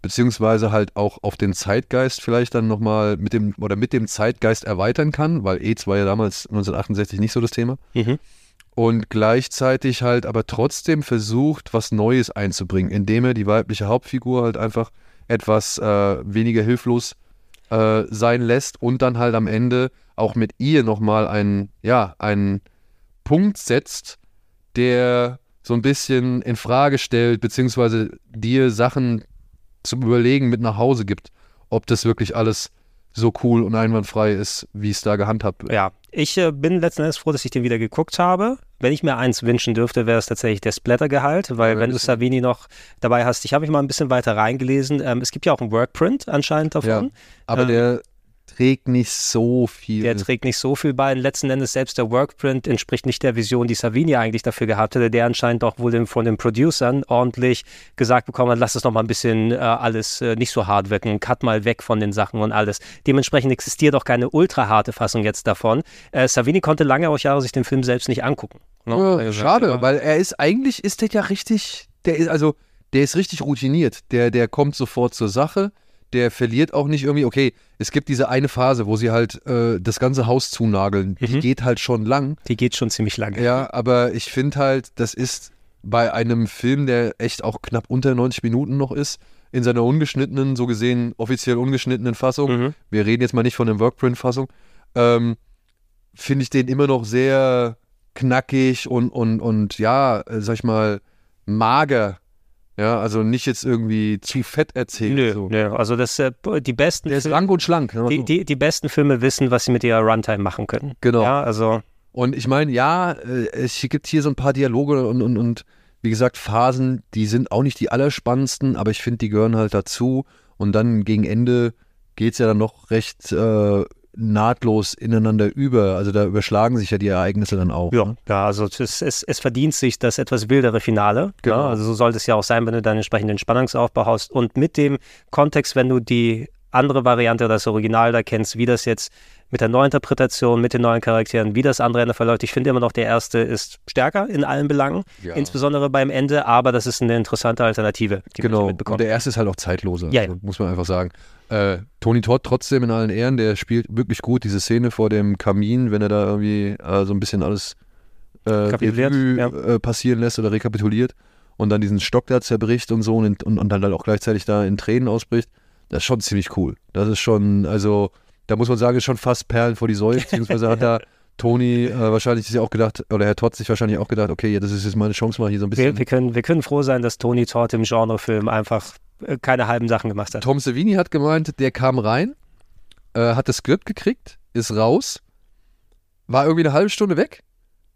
C: beziehungsweise halt auch auf den Zeitgeist vielleicht dann nochmal mit dem oder mit dem Zeitgeist erweitern kann, weil AIDS war ja damals 1968 nicht so das Thema. Mhm und gleichzeitig halt aber trotzdem versucht, was Neues einzubringen, indem er die weibliche Hauptfigur halt einfach etwas äh, weniger hilflos äh, sein lässt und dann halt am Ende auch mit ihr nochmal einen, ja, einen Punkt setzt, der so ein bisschen in Frage stellt, beziehungsweise dir Sachen zum Überlegen mit nach Hause gibt, ob das wirklich alles so cool und einwandfrei ist, wie es da gehandhabt wird.
A: Ja, ich äh, bin letzten Endes froh, dass ich den wieder geguckt habe. Wenn ich mir eins wünschen dürfte, wäre es tatsächlich der Splattergehalt, weil
C: Ja,
A: wenn du Savini noch dabei hast, ich habe mich mal ein bisschen weiter reingelesen. Ähm, es gibt ja auch einen Workprint anscheinend davon.
C: Ja, aber
A: Ähm,
C: der trägt nicht so viel.
A: Der trägt nicht so viel bei. Und letzten Endes selbst der Workprint entspricht nicht der Vision, die Savini eigentlich dafür gehabt hätte, der anscheinend auch wohl von den Producern ordentlich gesagt bekommen hat, lass es noch mal ein bisschen äh, alles äh, nicht so hart wirken, cut mal weg von den Sachen und alles. Dementsprechend existiert auch keine ultra harte Fassung jetzt davon. Äh, Savini konnte lange auch Jahre sich den Film selbst nicht angucken. ne?
C: Ja,
A: Also,
C: schade,
A: ja.
C: weil er ist eigentlich ist der ja richtig, der ist also der ist richtig routiniert. Der der kommt sofort zur Sache. Der verliert auch nicht irgendwie. Okay, es gibt diese eine Phase, wo sie halt äh, das ganze Haus zunageln. Die
A: Mhm.
C: geht halt schon lang.
A: Die geht schon ziemlich lange.
C: Ja, aber ich finde halt, das ist bei einem Film, der echt auch knapp unter 90 Minuten noch ist, in seiner ungeschnittenen, so gesehen offiziell ungeschnittenen Fassung.
A: Mhm.
C: Wir reden jetzt mal nicht von der Workprint-Fassung. Ähm, finde ich den immer noch sehr knackig und, und, und ja, äh, sag ich mal, mager. Ja, also nicht jetzt irgendwie zu fett erzählt.
A: Nö,
C: so.
A: nö, also das, äh, die besten
C: Der ist rank und schlank.
A: die, die, die besten Filme wissen, was sie mit ihrer Runtime machen können.
C: Genau.
A: Ja, also
C: Und ich meine, ja, äh, es gibt hier so ein paar Dialoge und, und, und wie gesagt, Phasen, die sind auch nicht die allerspannendsten, aber ich finde, die gehören halt dazu. Und dann gegen Ende geht es ja dann noch recht äh, nahtlos ineinander über. Also da überschlagen sich ja die Ereignisse dann auch.
A: Ja, ja also es, es, es verdient sich das etwas wildere Finale.
C: Genau.
A: Ja, also so sollte es ja auch sein, wenn du dann entsprechenden Spannungsaufbau hast. Und mit dem Kontext, wenn du die andere Variante oder das Original da kennst, wie das jetzt mit der Neuinterpretation, mit den neuen Charakteren, wie das andere Ende verläuft. Ich finde immer noch, der erste ist stärker in allen Belangen,
C: Ja.
A: insbesondere beim Ende, aber das ist eine interessante Alternative, die man
C: Genau. Und
A: mitbekommt.
C: der erste ist halt auch zeitloser,
A: Ja,
C: also muss man einfach sagen. Äh, Tony Todd trotzdem in allen Ehren, der spielt wirklich gut diese Szene vor dem Kamin, wenn er da irgendwie äh, so ein bisschen alles äh, Revue,
A: ja.
C: äh, passieren lässt oder rekapituliert und dann diesen Stock da zerbricht und so und, und, und dann halt auch gleichzeitig da in Tränen ausbricht. Das ist schon ziemlich cool. Das ist schon, also da muss man sagen, ist schon fast Perlen vor die Säule, beziehungsweise hat da Tony äh, wahrscheinlich sich auch gedacht, oder Herr Todd sich wahrscheinlich auch gedacht, okay, ja, das ist jetzt meine Chance mal hier so ein bisschen.
A: wir, wir, können, wir können froh sein, dass Tony Todd im Genrefilm einfach äh, keine halben Sachen gemacht hat.
C: Tom Savini hat gemeint, der kam rein, äh, hat das Skript gekriegt, ist raus, war irgendwie eine halbe Stunde weg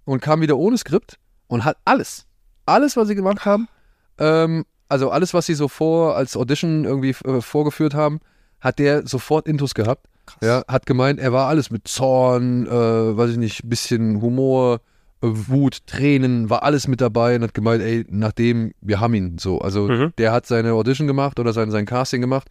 C: und kam wieder ohne Skript und hat alles, alles, was sie gemacht haben, ähm, also alles, was sie so vor als Audition irgendwie äh, vorgeführt haben, hat der sofort Intus gehabt. Ja, hat gemeint, er war alles mit Zorn, äh, weiß ich nicht, bisschen Humor, äh, Wut, Tränen, war alles mit dabei und hat gemeint, ey, nachdem, wir haben ihn so. Also
A: Mhm.
C: der hat seine Audition gemacht oder sein, sein Casting gemacht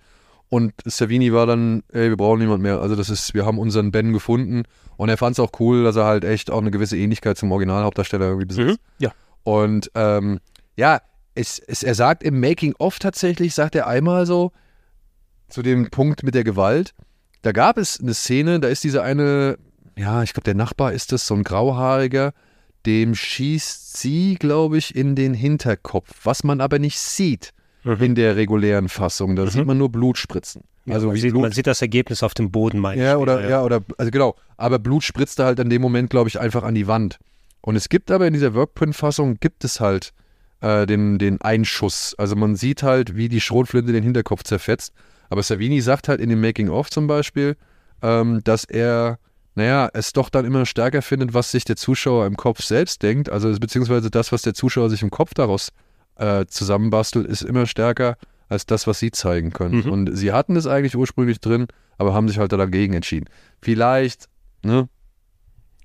C: und Savini war dann, ey, wir brauchen niemand mehr. Also das ist, wir haben unseren Ben gefunden und er fand es auch cool, dass er halt echt auch eine gewisse Ähnlichkeit zum Originalhauptdarsteller irgendwie besitzt.
A: Mhm. Ja.
C: Und ähm, ja, es, es, er sagt im Making-of tatsächlich, sagt er einmal so, zu dem Punkt mit der Gewalt, da gab es eine Szene, da ist dieser eine, ja, ich glaube, der Nachbar ist das, so ein Grauhaariger, dem schießt sie, glaube ich, in den Hinterkopf, was man aber nicht sieht
A: Mhm.
C: in der regulären Fassung. Da
A: Mhm.
C: sieht man nur Blut spritzen. Also
A: man, sieht,
C: Blut
A: man sieht das Ergebnis auf dem Boden, meine
C: ja,
A: ich.
C: oder, ja. oder, also genau. Aber Blut spritzte halt in dem Moment, glaube ich, einfach an die Wand. Und es gibt aber in dieser Workprint-Fassung, gibt es halt äh, den, den Einschuss. Also man sieht halt, wie die Schrotflinte den Hinterkopf zerfetzt. Aber Savini sagt halt in dem Making-of zum Beispiel, ähm, dass er, naja, es doch dann immer stärker findet, was sich der Zuschauer im Kopf selbst denkt. Also beziehungsweise das, was der Zuschauer sich im Kopf daraus äh, zusammenbastelt, ist immer stärker als das, was sie zeigen können.
A: Mhm.
C: Und sie hatten es eigentlich ursprünglich drin, aber haben sich halt dagegen entschieden. Vielleicht, ne,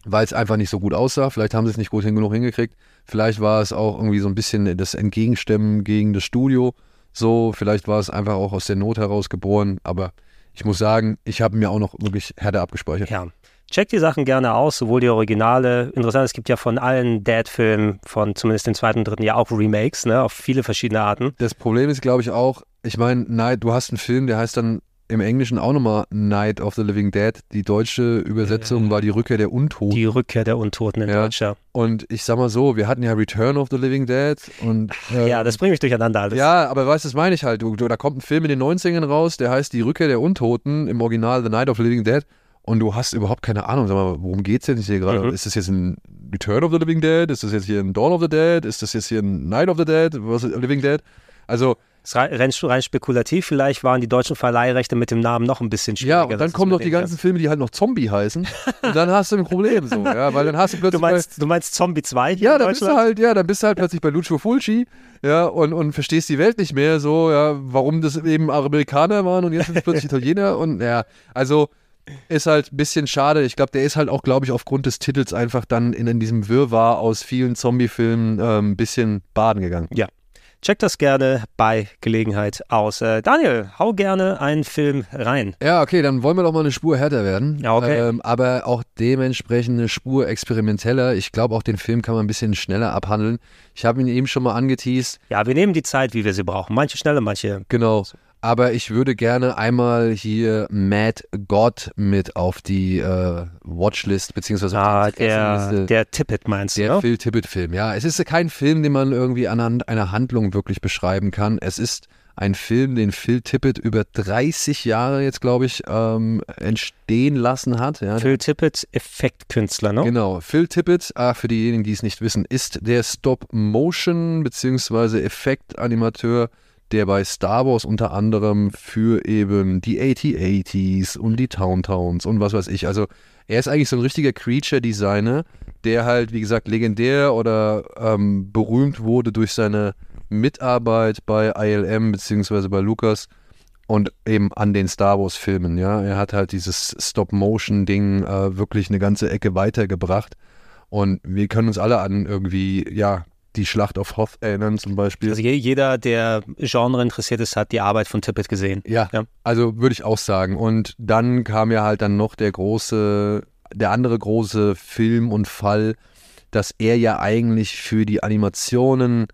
C: weil es einfach nicht so gut aussah, vielleicht haben sie es nicht gut hin genug hingekriegt, vielleicht war es auch irgendwie so ein bisschen das Entgegenstemmen gegen das Studio, so, vielleicht war es einfach auch aus der Not heraus geboren, aber ich muss sagen, ich habe mir auch noch wirklich härter abgespeichert.
A: Ja. Check die Sachen gerne aus, sowohl die Originale. Interessant, es gibt ja von allen Dad-Filmen, von zumindest dem zweiten und dritten Jahr auch Remakes, ne, auf viele verschiedene Arten.
C: Das Problem ist, glaube ich, auch, ich meine, Night, du hast einen Film, der heißt dann im Englischen auch nochmal Night of the Living Dead. Die deutsche Übersetzung war die Rückkehr der Untoten.
A: Die Rückkehr der Untoten in
C: Ja.
A: Deutsch, ja.
C: Und ich sag mal so, wir hatten ja Return of the Living Dead und äh,
A: Ja, das bringt mich durcheinander alles.
C: ja, aber weißt du, das meine ich halt. Du, du, da kommt ein Film in den 90ern raus, der heißt Die Rückkehr der Untoten, im Original The Night of the Living Dead. und du hast überhaupt keine Ahnung, sag mal, worum geht's denn hier gerade?
A: Mhm.
C: Ist das jetzt ein Return of the Living Dead? Ist das jetzt hier ein Dawn of the Dead? Ist das jetzt hier ein Night of the Dead? Was ist Living Dead? Also,
A: rein, rein rein spekulativ, vielleicht waren die deutschen Verleihrechte mit dem Namen noch ein bisschen schwieriger.
C: ja, und dann kommen noch die ganzen Filme, die halt noch Zombie heißen. und dann hast du ein Problem so, ja, weil dann hast du
A: Du
C: plötzlich bei-
A: meinst, du meinst Zombie 2 hier
C: Ja, dann bist du halt, ja, dann bist du halt plötzlich bei Lucio Fulci, ja, und, und verstehst die Welt nicht mehr, so, ja, warum das eben Amerikaner waren und jetzt sind es plötzlich Italiener und ja, also ist halt ein bisschen schade. Ich glaube, der ist halt auch, glaube ich, aufgrund des Titels einfach dann in, in diesem Wirrwarr aus vielen Zombie-Filmen ähm, ein bisschen baden gegangen.
A: Ja. Check das gerne bei Gelegenheit aus. Äh, Daniel, hau gerne einen Film rein.
C: Ja, okay, dann wollen wir doch mal eine Spur härter werden.
A: Ja, okay.
C: Ähm, aber auch dementsprechend eine Spur experimenteller. Ich glaube, auch den Film kann man ein bisschen schneller abhandeln. Ich habe ihn eben schon mal angeteased.
A: Ja, wir nehmen die Zeit, wie wir sie brauchen. Manche schneller, manche.
C: Genau. Aber ich würde gerne einmal hier Mad God mit auf die äh, Watchlist, beziehungsweise auf
A: Ah,
C: die
A: der, der Tippet meinst du,
C: der
A: ne?
C: Phil Tippett-Film. Ja, es ist kein Film, den man irgendwie anhand einer Handlung wirklich beschreiben kann. Es ist ein Film, den Phil Tippett über 30 Jahre jetzt, glaube ich, ähm, entstehen lassen hat. Ja,
A: Phil Tippett, Effektkünstler, ne?
C: Genau, Phil Tippett, ah, für diejenigen, die es nicht wissen, ist der Stop-Motion- bzw. Effektanimateur, der bei Star Wars unter anderem für eben die AT-80s und die Towntowns und was weiß ich. Also er ist eigentlich so ein richtiger Creature-Designer, der halt, wie gesagt, legendär oder ähm, berühmt wurde durch seine Mitarbeit bei ILM bzw. bei Lucas und eben an den Star Wars Filmen, ja. Er hat halt dieses Stop-Motion-Ding äh, wirklich eine ganze Ecke weitergebracht. Und wir können uns alle an irgendwie, ja, die Schlacht auf Hoth erinnern zum Beispiel.
A: Also je- jeder, der Genre interessiert ist, hat die Arbeit von Tippett gesehen.
C: ja,
A: Ja.
C: also würde ich auch sagen. Und dann kam ja halt dann noch der große, der andere große Film und Fall, dass er ja eigentlich für die Animationen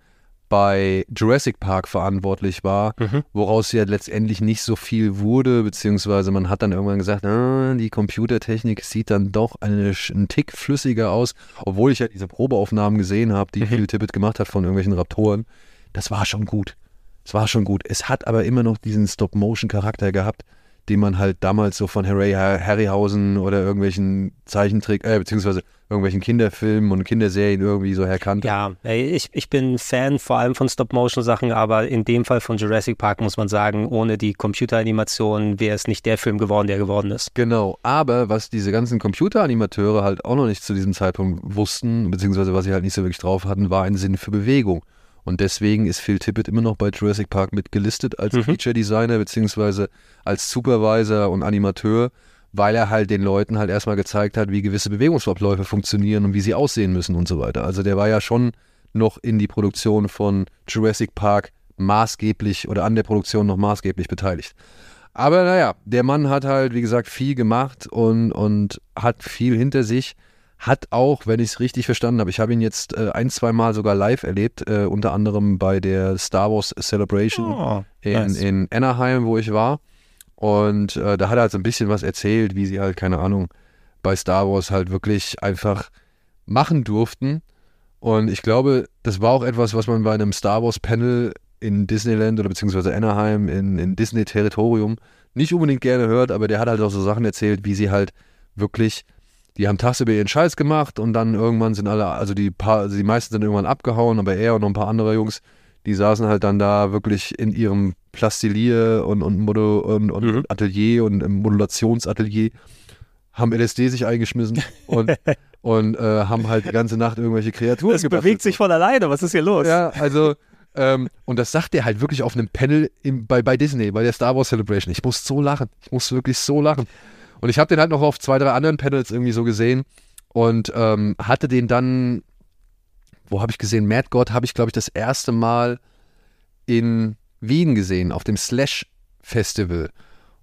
C: bei Jurassic Park verantwortlich war,
A: Mhm.
C: woraus ja letztendlich nicht so viel wurde, beziehungsweise man hat dann irgendwann gesagt, ah, die Computertechnik sieht dann doch eine, einen Tick flüssiger aus, obwohl ich ja diese Probeaufnahmen gesehen habe, die Phil Tippett gemacht hat von irgendwelchen Raptoren. Das war schon gut. Es war schon gut. Es hat aber immer noch diesen Stop-Motion-Charakter gehabt, den man halt damals so von Harry, Harryhausen oder irgendwelchen Zeichentrick, äh, beziehungsweise irgendwelchen Kinderfilmen und Kinderserien irgendwie so herkannt.
A: Ja, ich, ich bin Fan vor allem von Stop-Motion-Sachen, aber in dem Fall von Jurassic Park muss man sagen, ohne die Computeranimation wäre es nicht der Film geworden, der geworden ist.
C: Genau, aber was diese ganzen Computeranimateure halt auch noch nicht zu diesem Zeitpunkt wussten, beziehungsweise was sie halt nicht so wirklich drauf hatten, war ein Sinn für Bewegung. Und deswegen ist Phil Tippett immer noch bei Jurassic Park mit gelistet als
A: Mhm.
C: Feature Designer, beziehungsweise als Supervisor und Animateur, weil er halt den Leuten halt erstmal gezeigt hat, wie gewisse Bewegungsabläufe funktionieren und wie sie aussehen müssen und so weiter. Also der war ja schon noch in die Produktion von Jurassic Park maßgeblich oder an der Produktion noch maßgeblich beteiligt. Aber naja, der Mann hat halt, wie gesagt, viel gemacht und, und hat viel hinter sich. Hat auch, wenn ich es richtig verstanden habe, ich habe ihn jetzt äh, ein, zwei Mal sogar live erlebt, äh, unter anderem bei der Star Wars Celebration
A: Oh,
C: in,
A: nice.
C: in Anaheim, wo ich war. Und äh, da hat er halt so ein bisschen was erzählt, wie sie halt, keine Ahnung, bei Star Wars halt wirklich einfach machen durften. Und ich glaube, das war auch etwas, was man bei einem Star Wars Panel in Disneyland oder beziehungsweise Anaheim in, in Disney-Territorium nicht unbedingt gerne hört, aber der hat halt auch so Sachen erzählt, wie sie halt wirklich, die haben tagsüber ihren Scheiß gemacht und dann irgendwann sind alle, also die paar, also die meisten sind irgendwann abgehauen, aber er und noch ein paar andere Jungs, die saßen halt dann da wirklich in ihrem Plastilier und, und, Modu und, und
A: Mhm.
C: Atelier und Modulationsatelier, haben LSD sich eingeschmissen und, und äh, haben halt die ganze Nacht irgendwelche Kreaturen
A: Das bewegt sich von alleine, was ist hier los?
C: ja, also, ähm, und das sagt er halt wirklich auf einem Panel im, bei, bei Disney, bei der Star Wars Celebration. Ich muss so lachen. Ich muss wirklich so lachen. Und ich habe den halt noch auf zwei, drei anderen Panels irgendwie so gesehen und ähm, hatte den dann, wo habe ich gesehen? Mad God habe ich, glaube ich, das erste Mal in Wien gesehen, auf dem Slash Festival.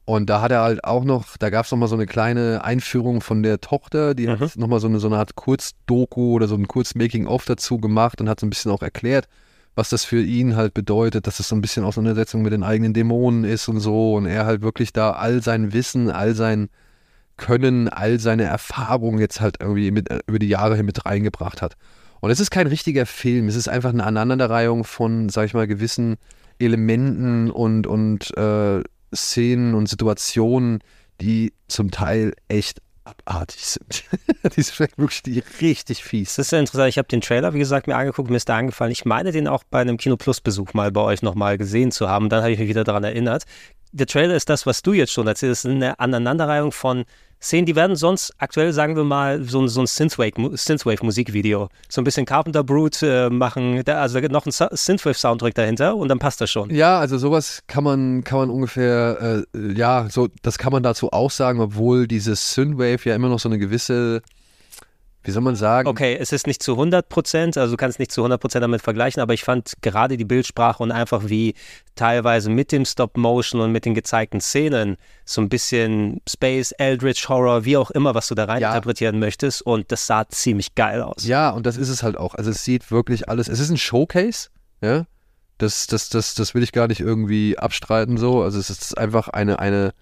C: Und da hat er halt auch noch, da gab es nochmal so eine kleine Einführung von der Tochter, die
A: Mhm.
C: hat nochmal so eine, so eine Art Kurzdoku oder so ein Kurz-Making-of dazu gemacht und hat so ein bisschen auch erklärt, was das für ihn halt bedeutet, dass es so ein bisschen Auseinandersetzung mit den eigenen Dämonen ist und so. Und er halt wirklich da all sein Wissen, all sein Können, all seine Erfahrungen jetzt halt irgendwie mit, äh, über die Jahre hin mit reingebracht hat. Und es ist kein richtiger Film, es ist einfach eine Aneinanderreihung von, sag ich mal, gewissen Elementen und, und äh, Szenen und Situationen, die zum Teil echt abartig sind. die sind wirklich die richtig fies.
A: Das ist ja interessant. Ich habe den Trailer, wie gesagt, mir angeguckt, mir ist da angefallen. Ich meine, den auch bei einem Kino Plus Besuch mal bei euch nochmal gesehen zu haben. Dann habe ich mich wieder daran erinnert. Der Trailer ist das, was du jetzt schon erzählst. Das ist eine Aneinanderreihung von Szenen, die werden sonst aktuell, sagen wir mal, so, so ein Synthwave-Musikvideo. so ein bisschen Carpenter Brute äh, machen, da, also noch ein Synthwave-Soundtrack dahinter und dann passt das schon.
C: Ja, also sowas kann man, kann man ungefähr, äh, ja, so, das kann man dazu auch sagen, obwohl dieses Synthwave ja immer noch so eine gewisse wie soll man sagen?
A: Okay, es ist nicht zu 100 Prozent, also du kannst nicht zu 100 Prozent damit vergleichen, aber ich fand gerade die Bildsprache und einfach wie teilweise mit dem Stop-Motion und mit den gezeigten Szenen so ein bisschen Space, Eldritch Horror, wie auch immer, was du da rein ja. interpretieren möchtest und das sah ziemlich geil aus.
C: Ja, und das ist es halt auch. Also es sieht wirklich alles, es ist ein Showcase, ja, das, das, das, das will ich gar nicht irgendwie abstreiten so, also es ist einfach eine, eine,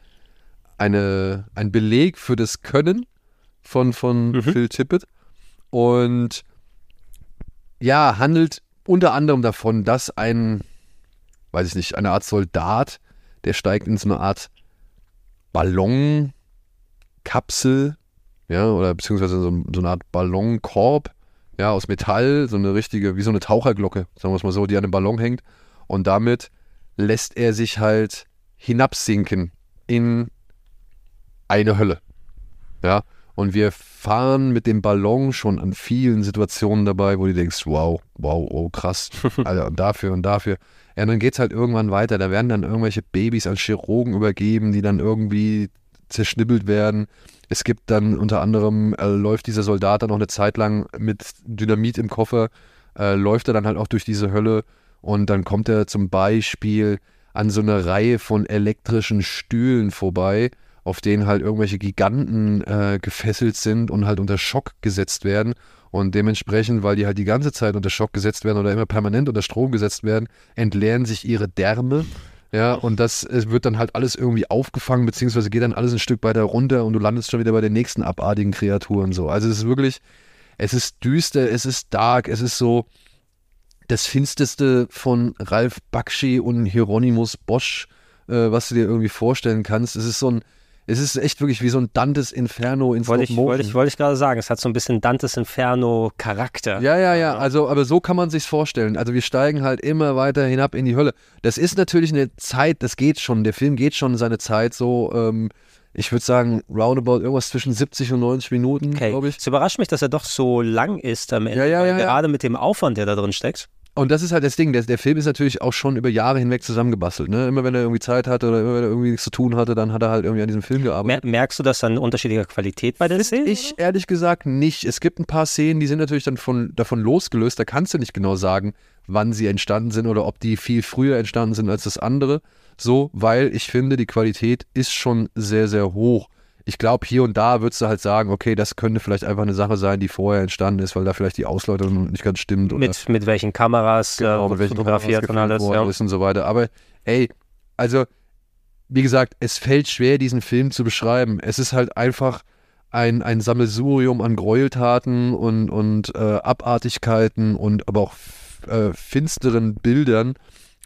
C: eine, ein Beleg für das Können von, von mhm. Phil Tippett. Und ja, handelt unter anderem davon, dass ein, weiß ich nicht, eine Art Soldat, der steigt in so eine Art Ballonkapsel, ja, oder beziehungsweise so, so eine Art Ballonkorb, ja, aus Metall, so eine richtige, wie so eine Taucherglocke, sagen wir es mal so, die an einem Ballon hängt. Und damit lässt er sich halt hinabsinken in eine Hölle. Ja, und wir fahren mit dem Ballon schon an vielen Situationen dabei, wo du denkst, wow, wow, oh krass, also und dafür und dafür. Ja, und dann geht es halt irgendwann weiter. Da werden dann irgendwelche Babys an Chirurgen übergeben, die dann irgendwie zerschnibbelt werden. Es gibt dann unter anderem, äh, läuft dieser Soldat dann noch eine Zeit lang mit Dynamit im Koffer, äh, läuft er dann halt auch durch diese Hölle und dann kommt er zum Beispiel an so eine Reihe von elektrischen Stühlen vorbei auf denen halt irgendwelche Giganten äh, gefesselt sind und halt unter Schock gesetzt werden. Und dementsprechend, weil die halt die ganze Zeit unter Schock gesetzt werden oder immer permanent unter Strom gesetzt werden, entleeren sich ihre Därme. Ja, und das wird dann halt alles irgendwie aufgefangen, beziehungsweise geht dann alles ein Stück weiter runter und du landest schon wieder bei den nächsten abartigen Kreaturen so. Also es ist wirklich, es ist düster, es ist dark, es ist so das Finsteste von Ralf Bakshi und Hieronymus Bosch, äh, was du dir irgendwie vorstellen kannst. Es ist so ein, es ist echt wirklich wie so ein Dantes Inferno in
A: wollte ich, wollte ich, wollte ich gerade sagen, es hat so ein bisschen Dantes Inferno Charakter.
C: Ja, ja, ja, also aber so kann man sich vorstellen. Also wir steigen halt immer weiter hinab in die Hölle. Das ist natürlich eine Zeit, das geht schon, der Film geht schon seine Zeit so ähm, ich würde sagen, roundabout irgendwas zwischen 70 und 90 Minuten, okay. glaube ich.
A: Es überrascht mich, dass er doch so lang ist am Ende.
C: Ja, ja, ja,
A: gerade mit dem Aufwand, der da drin steckt.
C: Und das ist halt das Ding, der, der Film ist natürlich auch schon über Jahre hinweg zusammengebastelt. Ne? Immer wenn er irgendwie Zeit hatte oder immer wenn er irgendwie nichts zu tun hatte, dann hat er halt irgendwie an diesem Film gearbeitet.
A: Merkst du das dann unterschiedlicher Qualität bei der Szene?
C: Ich ehrlich gesagt nicht. Es gibt ein paar Szenen, die sind natürlich dann von, davon losgelöst. Da kannst du nicht genau sagen, wann sie entstanden sind oder ob die viel früher entstanden sind als das andere. So, weil ich finde, die Qualität ist schon sehr, sehr hoch ich glaube, hier und da würdest du halt sagen, okay, das könnte vielleicht einfach eine Sache sein, die vorher entstanden ist, weil da vielleicht die Ausläuterung nicht ganz stimmt. Oder
A: mit, mit welchen Kameras
C: genau, äh, mit welchen fotografiert
A: und alles.
C: Ja. und so weiter. Aber ey, also, wie gesagt, es fällt schwer, diesen Film zu beschreiben. Es ist halt einfach ein, ein Sammelsurium an Gräueltaten und, und äh, Abartigkeiten und aber auch äh, finsteren Bildern,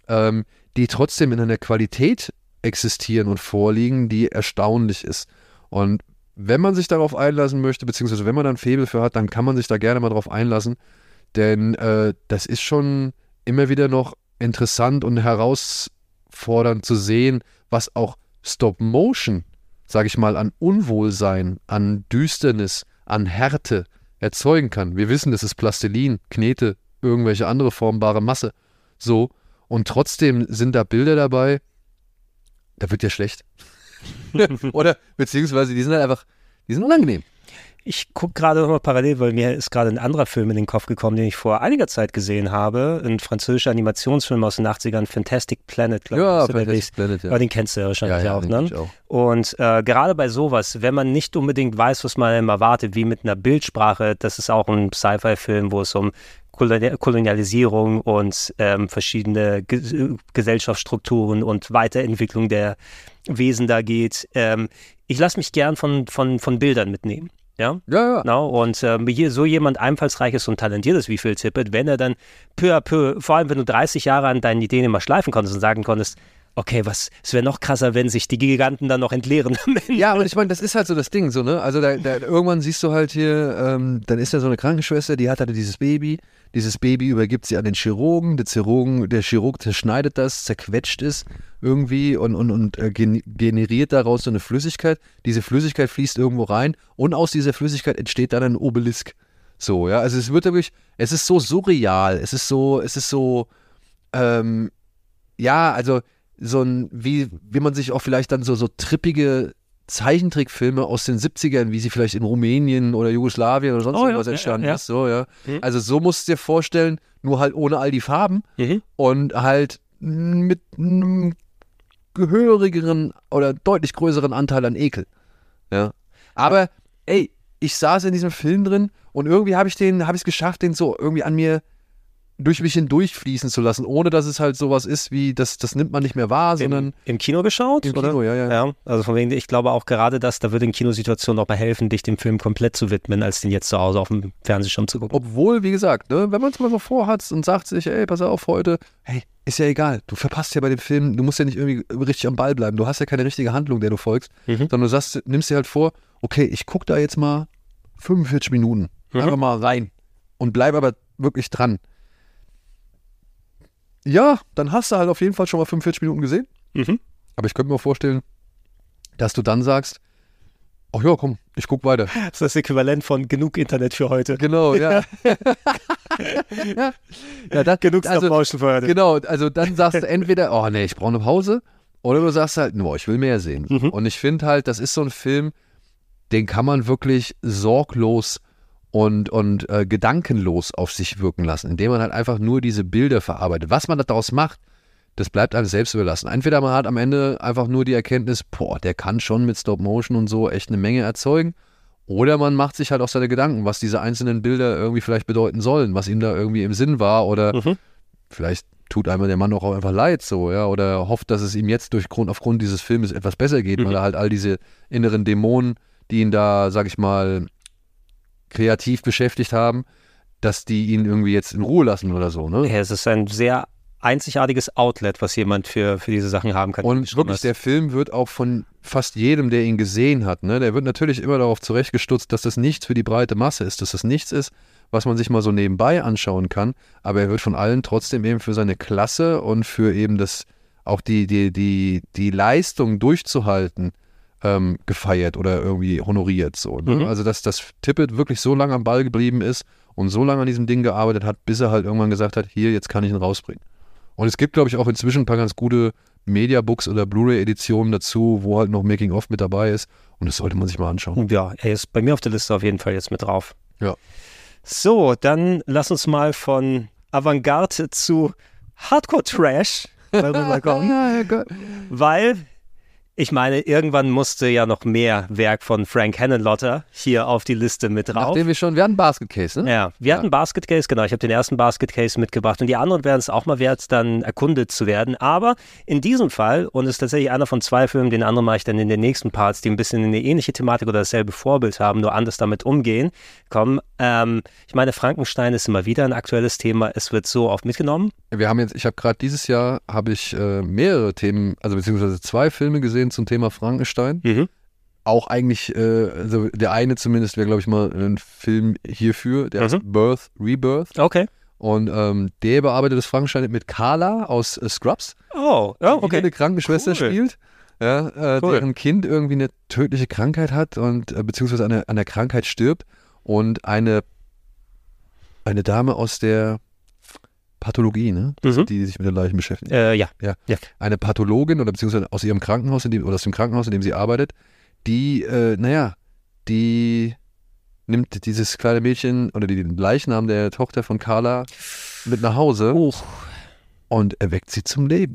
C: ähm, die trotzdem in einer Qualität existieren und vorliegen, die erstaunlich ist. Und wenn man sich darauf einlassen möchte, beziehungsweise wenn man dann Febel für hat, dann kann man sich da gerne mal drauf einlassen. Denn äh, das ist schon immer wieder noch interessant und herausfordernd zu sehen, was auch Stop Motion, sage ich mal, an Unwohlsein, an Düsternis, an Härte erzeugen kann. Wir wissen, das ist Plastilin, Knete, irgendwelche andere formbare Masse. So. Und trotzdem sind da Bilder dabei, da wird ja schlecht. Oder beziehungsweise die sind halt einfach, die sind unangenehm.
A: Ich gucke gerade nochmal parallel, weil mir ist gerade ein anderer Film in den Kopf gekommen, den ich vor einiger Zeit gesehen habe. Ein französischer Animationsfilm aus den 80ern, Fantastic Planet,
C: glaube ja, ich. Fantastic Planet,
A: ja. Aber den kennst du ja wahrscheinlich
C: ja, ja,
A: auch, ne? Auch. Und äh, gerade bei sowas, wenn man nicht unbedingt weiß, was man erwartet, wie mit einer Bildsprache, das ist auch ein Sci-Fi-Film, wo es um Kolonialisierung und ähm, verschiedene Ge Gesellschaftsstrukturen und Weiterentwicklung der Wesen da geht. Ähm, ich lasse mich gern von, von, von Bildern mitnehmen. Ja,
C: ja, ja.
A: Genau. Und ähm, hier so jemand einfallsreiches und talentiertes wie Phil Tippett, wenn er dann peu à peu, vor allem wenn du 30 Jahre an deinen Ideen immer schleifen konntest und sagen konntest, okay, was, es wäre noch krasser, wenn sich die Giganten dann noch entleeren.
C: ja, und ich meine, das ist halt so das Ding, so, ne? Also da, da, irgendwann siehst du halt hier, ähm, dann ist da so eine Krankenschwester, die hat halt dieses Baby, dieses Baby übergibt sie an den Chirurgen, der Chirurgen, der Chirurg zerschneidet das, zerquetscht es irgendwie und, und, und äh, generiert daraus so eine Flüssigkeit. Diese Flüssigkeit fließt irgendwo rein und aus dieser Flüssigkeit entsteht dann ein Obelisk. So, ja, also es wird wirklich, es ist so surreal, es ist so, es ist so, ähm, ja, also so ein, wie, wie man sich auch vielleicht dann so, so trippige Zeichentrickfilme aus den 70ern, wie sie vielleicht in Rumänien oder Jugoslawien oder sonst oh, irgendwas ja, entstanden ja, ja. ist. So, ja. Mhm. Also so musst du dir vorstellen, nur halt ohne all die Farben mhm. und halt mit einem gehörigeren oder deutlich größeren Anteil an Ekel. Ja. Aber ey, ich saß in diesem Film drin und irgendwie habe ich den, habe ich es geschafft, den so irgendwie an mir durch mich hindurchfließen zu lassen, ohne dass es halt sowas ist wie, das, das nimmt man nicht mehr wahr, sondern.
A: Im, im Kino geschaut?
C: Im? Kino, ja, ja,
A: ja. Also von wegen, ich glaube auch gerade das, da würde in Kinosituationen auch mal helfen, dich dem Film komplett zu widmen, als den jetzt zu Hause auf dem Fernsehschirm zu gucken.
C: Obwohl, wie gesagt, ne, wenn man es mal so vorhat und sagt sich, ey, pass auf, heute, hey, ist ja egal, du verpasst ja bei dem Film, du musst ja nicht irgendwie richtig am Ball bleiben, du hast ja keine richtige Handlung, der du folgst, mhm. sondern du sagst, nimmst dir halt vor, okay, ich gucke da jetzt mal 45 Minuten, mhm. einfach mal rein und bleib aber wirklich dran. Ja, dann hast du halt auf jeden Fall schon mal 45 Minuten gesehen. Mhm. Aber ich könnte mir vorstellen, dass du dann sagst, ach ja, komm, ich guck weiter.
A: Das ist das Äquivalent von genug Internet für heute.
C: Genau, ja.
A: ja dann, genug
C: also, für heute. Genau, also dann sagst du entweder, oh nee, ich brauche eine Pause, oder du sagst halt, boah, ich will mehr sehen. Mhm. Und ich finde halt, das ist so ein Film, den kann man wirklich sorglos und, und äh, gedankenlos auf sich wirken lassen, indem man halt einfach nur diese Bilder verarbeitet. Was man daraus macht, das bleibt einem selbst überlassen. Entweder man hat am Ende einfach nur die Erkenntnis, boah, der kann schon mit Stop Motion und so echt eine Menge erzeugen. Oder man macht sich halt auch seine Gedanken, was diese einzelnen Bilder irgendwie vielleicht bedeuten sollen, was ihm da irgendwie im Sinn war. Oder mhm. vielleicht tut einmal der Mann auch einfach leid so, ja, oder hofft, dass es ihm jetzt durch Grund, aufgrund dieses Filmes etwas besser geht, mhm. weil er halt all diese inneren Dämonen, die ihn da, sag ich mal, kreativ beschäftigt haben, dass die ihn irgendwie jetzt in Ruhe lassen oder so. Ne?
A: Ja, es ist ein sehr einzigartiges Outlet, was jemand für, für diese Sachen haben kann.
C: Und wirklich, der Film wird auch von fast jedem, der ihn gesehen hat, ne, der wird natürlich immer darauf zurechtgestutzt, dass das nichts für die breite Masse ist, dass das nichts ist, was man sich mal so nebenbei anschauen kann, aber er wird von allen trotzdem eben für seine Klasse und für eben das, auch die, die, die, die Leistung durchzuhalten, ähm, gefeiert oder irgendwie honoriert. So, ne? mhm. Also, dass das Tippett wirklich so lange am Ball geblieben ist und so lange an diesem Ding gearbeitet hat, bis er halt irgendwann gesagt hat, hier, jetzt kann ich ihn rausbringen. Und es gibt, glaube ich, auch inzwischen ein paar ganz gute Mediabooks oder Blu-ray-Editionen dazu, wo halt noch Making-of mit dabei ist. Und das sollte man sich mal anschauen.
A: Ja, er ist bei mir auf der Liste auf jeden Fall jetzt mit drauf.
C: Ja.
A: So, dann lass uns mal von Avantgarde zu Hardcore-Trash rüberkommen. weil ich meine, irgendwann musste ja noch mehr Werk von Frank Henenlotter hier auf die Liste mit drauf.
C: Nachdem wir schon, wir hatten Basket Case, ne?
A: Ja, wir ja. hatten Basket Case, genau. Ich habe den ersten Basket Case mitgebracht und die anderen werden es auch mal wert, dann erkundet zu werden. Aber in diesem Fall, und es ist tatsächlich einer von zwei Filmen, den anderen mache ich dann in den nächsten Parts, die ein bisschen eine ähnliche Thematik oder dasselbe Vorbild haben, nur anders damit umgehen, kommen. Ähm, ich meine, Frankenstein ist immer wieder ein aktuelles Thema. Es wird so oft mitgenommen.
C: Wir haben jetzt, ich habe gerade dieses Jahr, habe ich äh, mehrere Themen, also beziehungsweise zwei Filme gesehen, zum Thema Frankenstein. Mhm. Auch eigentlich, äh, also der eine zumindest wäre, glaube ich, mal ein Film hierfür, der mhm. heißt Birth, Rebirth.
A: Okay.
C: Und ähm, der bearbeitet das Frankenstein mit Carla aus äh, Scrubs.
A: Oh, ja, okay. Die
C: eine Krankenschwester cool. spielt. Ja, äh, cool. deren Kind irgendwie eine tödliche Krankheit hat und äh, beziehungsweise an der, an der Krankheit stirbt und eine, eine Dame aus der Pathologie, ne? Mhm. Die sich mit den Leichen beschäftigt.
A: Äh, ja.
C: ja. ja. Eine Pathologin oder beziehungsweise aus ihrem Krankenhaus in dem, oder aus dem Krankenhaus, in dem sie arbeitet, die, äh, naja, die nimmt dieses kleine Mädchen oder den Leichnam der Tochter von Carla mit nach Hause
A: uh.
C: und erweckt sie zum Leben.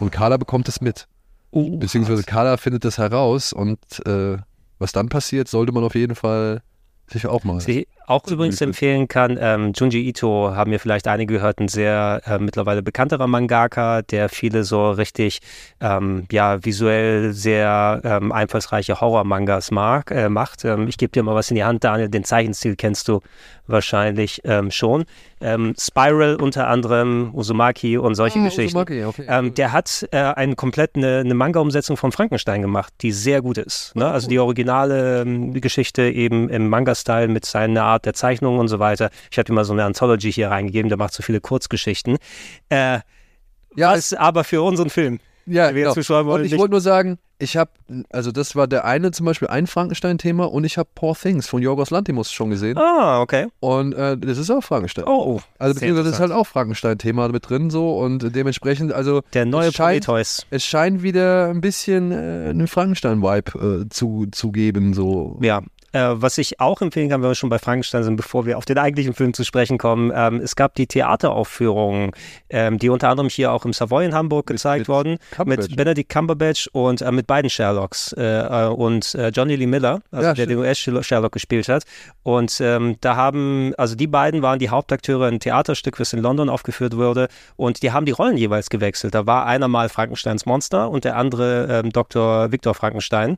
C: Und Carla bekommt es mit. Uh, beziehungsweise Carla findet das heraus und äh, was dann passiert, sollte man auf jeden Fall Sicher auch mal.
A: Sie auch übrigens empfehlen kann, ähm, Junji Ito, haben mir vielleicht einige gehört, ein sehr äh, mittlerweile bekannterer Mangaka, der viele so richtig, ähm, ja, visuell sehr ähm, einfallsreiche Horror-Mangas mag, äh, macht. Ähm, ich gebe dir mal was in die Hand, Daniel, den Zeichenstil kennst du wahrscheinlich ähm, schon. Ähm, Spiral unter anderem, Uzumaki und solche
C: Ah,
A: Geschichten.
C: Uzumaki, okay.
A: Ähm, der hat äh, eine komplett eine, eine Manga-Umsetzung von Frankenstein gemacht, die sehr gut ist. Ne? Also die originale ähm, Geschichte eben im Manga-Style mit seiner Art der Zeichnung und so weiter. Ich habe ihm mal so eine Anthology hier reingegeben, der macht so viele Kurzgeschichten. Äh,
C: ja,
A: was aber für unseren Film.
C: Ja, genau. Und ich wollte nur sagen, ich habe, also das war der eine zum Beispiel ein Frankenstein-Thema und ich habe Poor Things von Yorgos Lantimos schon gesehen.
A: Ah, okay.
C: Und äh, das ist auch Frankenstein.
A: Oh,
C: also
A: sehr
C: beziehungsweise das ist halt auch Frankenstein-Thema mit drin so und dementsprechend, also
A: Der neue
C: es scheint,
A: Prometheus.
C: es scheint wieder ein bisschen äh, einen Frankenstein-Vibe äh, zu, zu geben, so.
A: Ja. Äh, was ich auch empfehlen kann, wenn wir schon bei Frankenstein sind, bevor wir auf den eigentlichen Film zu sprechen kommen, ähm, es gab die Theateraufführung, ähm, die unter anderem hier auch im Savoy in Hamburg gezeigt
C: mit
A: worden,
C: Cumberbatch.
A: mit Benedict Cumberbatch und äh, mit beiden Sherlocks äh, äh, und äh, Johnny Lee Miller, also
C: Ja,
A: der den US-Sherlock gespielt hat. Und ähm, da haben, also die beiden waren die Hauptakteure in einem Theaterstück, das in London aufgeführt wurde und die haben die Rollen jeweils gewechselt. Da war einer mal Frankensteins Monster und der andere ähm, Dr. Viktor Frankenstein.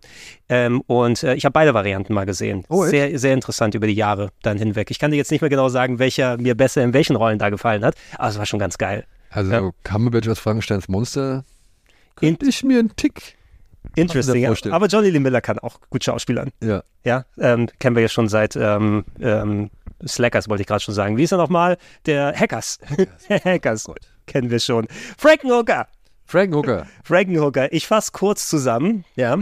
A: Ähm, und ich habe beide Varianten mal gesehen.
C: Oh, echt?
A: sehr, sehr interessant über die Jahre dann hinweg. Ich kann dir jetzt nicht mehr genau sagen, welcher mir besser in welchen Rollen da gefallen hat, aber es war schon ganz geil.
C: Also
A: Ja.
C: Cumberbatch als Frankensteins Monster könnte ich mir einen Tick,
A: Interesting. ja. Aber Johnny Lee Miller kann auch gut schauspielern.
C: ja.
A: Ja, ähm, kennen wir ja schon seit ähm, ähm, Slackers, wollte ich gerade schon sagen. Wie ist er nochmal? Der Hackers. Hackers. Kennen wir schon. Frankenhooker.
C: Frank Hooker.
A: Frankenhooker. Ich fasse kurz zusammen. Ja.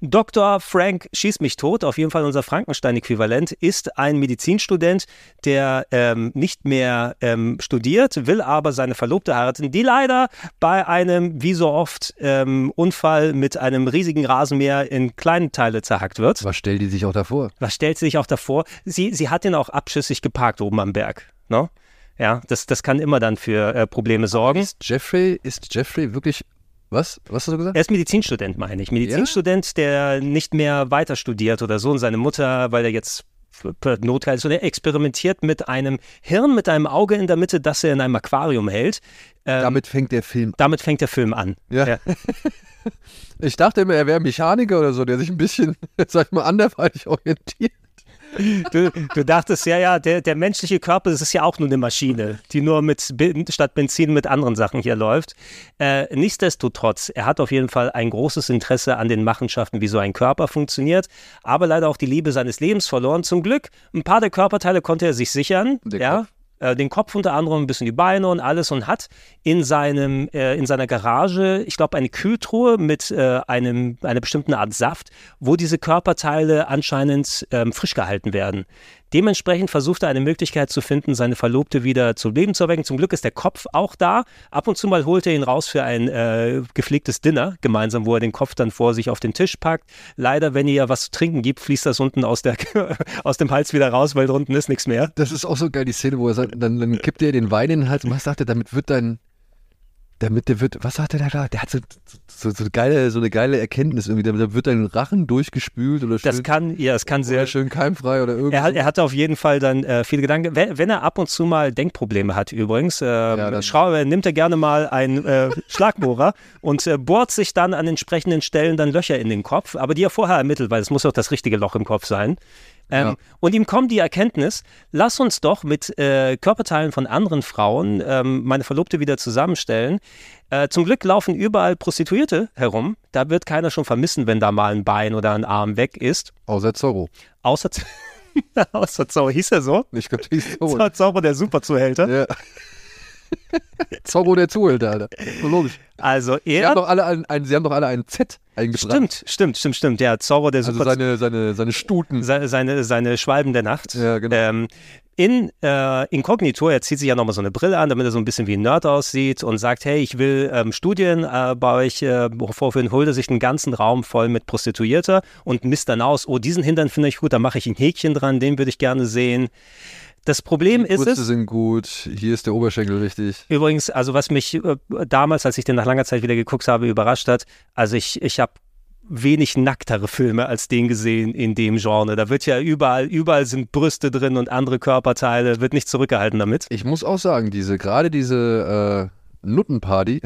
A: Dr. Frank schießt mich tot, auf jeden Fall unser Frankenstein-Äquivalent, ist ein Medizinstudent, der ähm, nicht mehr ähm, studiert, will aber seine Verlobte heiraten, die leider bei einem, wie so oft, ähm, Unfall mit einem riesigen Rasenmäher in kleine Teile zerhackt wird.
C: Was stellt die sich auch davor?
A: Was stellt sie sich auch davor? Sie, sie hat ihn auch abschüssig geparkt oben am Berg. Ne? Ja, das, das kann immer dann für äh, Probleme sorgen.
C: Ist Jeffrey, ist Jeffrey wirklich, was? Was hast du gesagt?
A: Er ist Medizinstudent, meine ich. Medizinstudent, der nicht mehr weiter studiert oder so. Und seine Mutter, weil er jetzt per Notfall ist, und er experimentiert mit einem Hirn, mit einem Auge in der Mitte, das er in einem Aquarium hält. Ähm,
C: Damit fängt der Film
A: damit fängt der Film an.
C: Ja.
A: Ja.
C: Ich dachte immer, er wäre Mechaniker oder so, der sich ein bisschen, sag ich mal, anderweitig orientiert.
A: Du, du dachtest, ja, ja, der, der menschliche Körper, das ist ja auch nur eine Maschine, die nur mit statt Benzin mit anderen Sachen hier läuft. Äh, nichtsdestotrotz, er hat auf jeden Fall ein großes Interesse an den Machenschaften, wie so ein Körper funktioniert, aber leider auch die Liebe seines Lebens verloren. Zum Glück, ein paar der Körperteile konnte er sich sichern.
C: Der
A: ja.
C: Kopf.
A: Äh, den Kopf unter anderem, ein bisschen die Beine und alles und hat in seinem äh, in seiner Garage, ich glaube, eine Kühltruhe mit äh, einem einer bestimmten Art Saft, wo diese Körperteile anscheinend ähm, frisch gehalten werden. Dementsprechend versucht er eine Möglichkeit zu finden, seine Verlobte wieder zu Leben zu erwecken. Zum Glück ist der Kopf auch da. Ab und zu mal holt er ihn raus für ein äh, gepflegtes Dinner gemeinsam, wo er den Kopf dann vor sich auf den Tisch packt. Leider, wenn ihr was zu trinken gibt, fließt das unten aus, der, aus dem Hals wieder raus, weil drunten ist nichts mehr.
C: Das ist auch so geil, die Szene, wo er sagt, dann, dann kippt er den Wein in den Hals und was sagt er, damit wird dein, damit der wird, was sagt er da da? Der hat so, so, so, eine geile, so eine geile Erkenntnis irgendwie, damit wird dein Rachen durchgespült oder schön,
A: Das kann, ja, es kann sehr
C: schön keimfrei oder irgendwas.
A: Er, hat, er hatte auf jeden Fall dann äh, viele Gedanken. Wenn, wenn er ab und zu mal Denkprobleme hat, übrigens, äh,
C: dann-
A: schau, nimmt er gerne mal einen äh, Schlagbohrer und äh, bohrt sich dann an entsprechenden Stellen dann Löcher in den Kopf, aber die er vorher ermittelt, weil es muss auch das richtige Loch im Kopf sein. Ähm,
C: Ja.
A: Und ihm kommt die Erkenntnis, lass uns doch mit äh, Körperteilen von anderen Frauen ähm, meine Verlobte wieder zusammenstellen. Äh, zum Glück laufen überall Prostituierte herum. Da wird keiner schon vermissen, wenn da mal ein Bein oder ein Arm weg ist.
C: Außer Zorro.
A: Außer, außer Zorro, hieß er so?
C: Ich glaube, ist Zorro.
A: Zorro, der Superzuhälter.
C: Ja. Zorro der Zuhälter, Alter. So logisch.
A: Also
C: Sie haben
A: er.
C: doch alle ein, ein, sie haben doch alle ein Z eingebracht.
A: Stimmt, stimmt, stimmt, stimmt. Der Zorro, der
C: Also
A: Super
C: seine, seine, seine Stuten.
A: seine, seine, seine Schwalben der Nacht.
C: Ja, genau.
A: Ähm, in äh, Inkognito, er zieht sich ja nochmal so eine Brille an, damit er so ein bisschen wie ein Nerd aussieht und sagt, hey, ich will ähm, Studien äh, bei euch äh, vorführen, holt er sich einen ganzen Raum voll mit Prostituierter und misst dann aus, oh, diesen Hintern finde ich gut, da mache ich ein Häkchen dran, den würde ich gerne sehen. Das Problem ist
C: Brüste
A: es,
C: sind gut. Hier ist der Oberschenkel richtig.
A: Übrigens, also was mich äh, damals, als ich den nach langer Zeit wieder geguckt habe, überrascht hat, also ich, ich habe wenig nacktere Filme als den gesehen in dem Genre. Da wird ja überall, überall sind Brüste drin und andere Körperteile, wird nicht zurückgehalten damit.
C: Ich muss auch sagen, diese, gerade diese äh, Nuttenparty,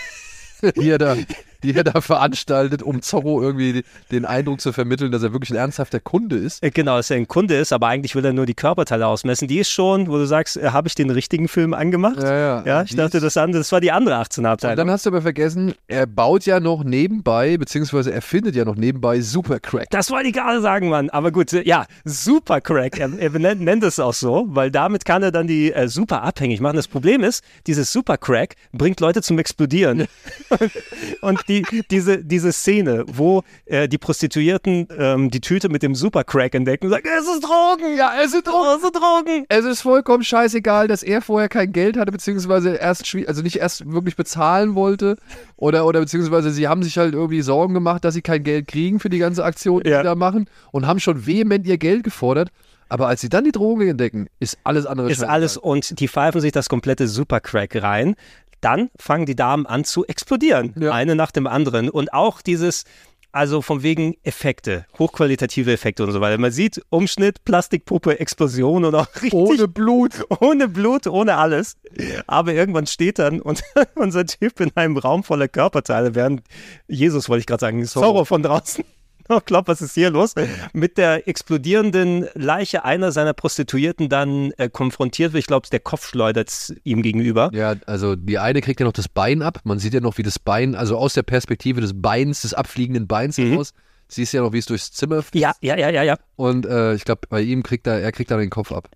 C: die er da die er da veranstaltet, um Zorro irgendwie den Eindruck zu vermitteln, dass er wirklich ein ernsthafter Kunde ist.
A: Äh, genau, dass er ein Kunde ist, aber eigentlich will er nur die Körperteile ausmessen. Die ist schon, wo du sagst, äh, habe ich den richtigen Film angemacht?
C: Ja, ja.
A: Ja, ich dachte, das, andere, das war die andere 18er Abteilung.
C: Und dann hast du aber vergessen, er baut ja noch nebenbei, beziehungsweise er findet ja noch nebenbei Supercrack.
A: Das wollte ich gerade sagen, Mann. Aber gut, äh, ja, Supercrack. Er, er nennt, nennt, es auch so, weil damit kann er dann die äh, super abhängig machen. Das Problem ist, dieses Supercrack bringt Leute zum Explodieren. und die, diese, diese Szene, wo äh, die Prostituierten ähm, die Tüte mit dem Supercrack entdecken und sagen, es ist Drogen, ja, es sind Drogen, es sind Drogen.
C: Es ist vollkommen scheißegal, dass er vorher kein Geld hatte, beziehungsweise erst, also nicht erst wirklich bezahlen wollte oder, oder beziehungsweise sie haben sich halt irgendwie Sorgen gemacht, dass sie kein Geld kriegen für die ganze Aktion, die ja. sie da machen und haben schon vehement ihr Geld gefordert. Aber als sie dann die Drogen entdecken, ist alles andere
A: Ist alles und die pfeifen sich das komplette Supercrack rein dann fangen die Damen an zu explodieren, ja. eine nach dem anderen. Und auch dieses, also von wegen Effekte, hochqualitative Effekte und so weiter. Man sieht Umschnitt, Plastikpuppe, Explosion und auch richtig.
C: Ohne Blut.
A: Ohne Blut, ohne alles. Aber irgendwann steht dann und unser Typ in einem Raum voller Körperteile, während Jesus, wollte ich gerade sagen, Zorro von draußen oh, glaub, was ist hier los? Mit der explodierenden Leiche einer seiner Prostituierten dann äh, konfrontiert wird. Ich glaube, der Kopf schleudert ihm gegenüber.
C: Ja, also die eine kriegt ja noch das Bein ab. Man sieht ja noch, wie das Bein, also aus der Perspektive des Beins, des abfliegenden Beins mhm. heraus. Siehst ja noch, wie es durchs Zimmer
A: fließt. Ja, ja, ja, ja, ja.
C: Und äh, ich glaube, bei ihm kriegt er, er kriegt dann den Kopf ab.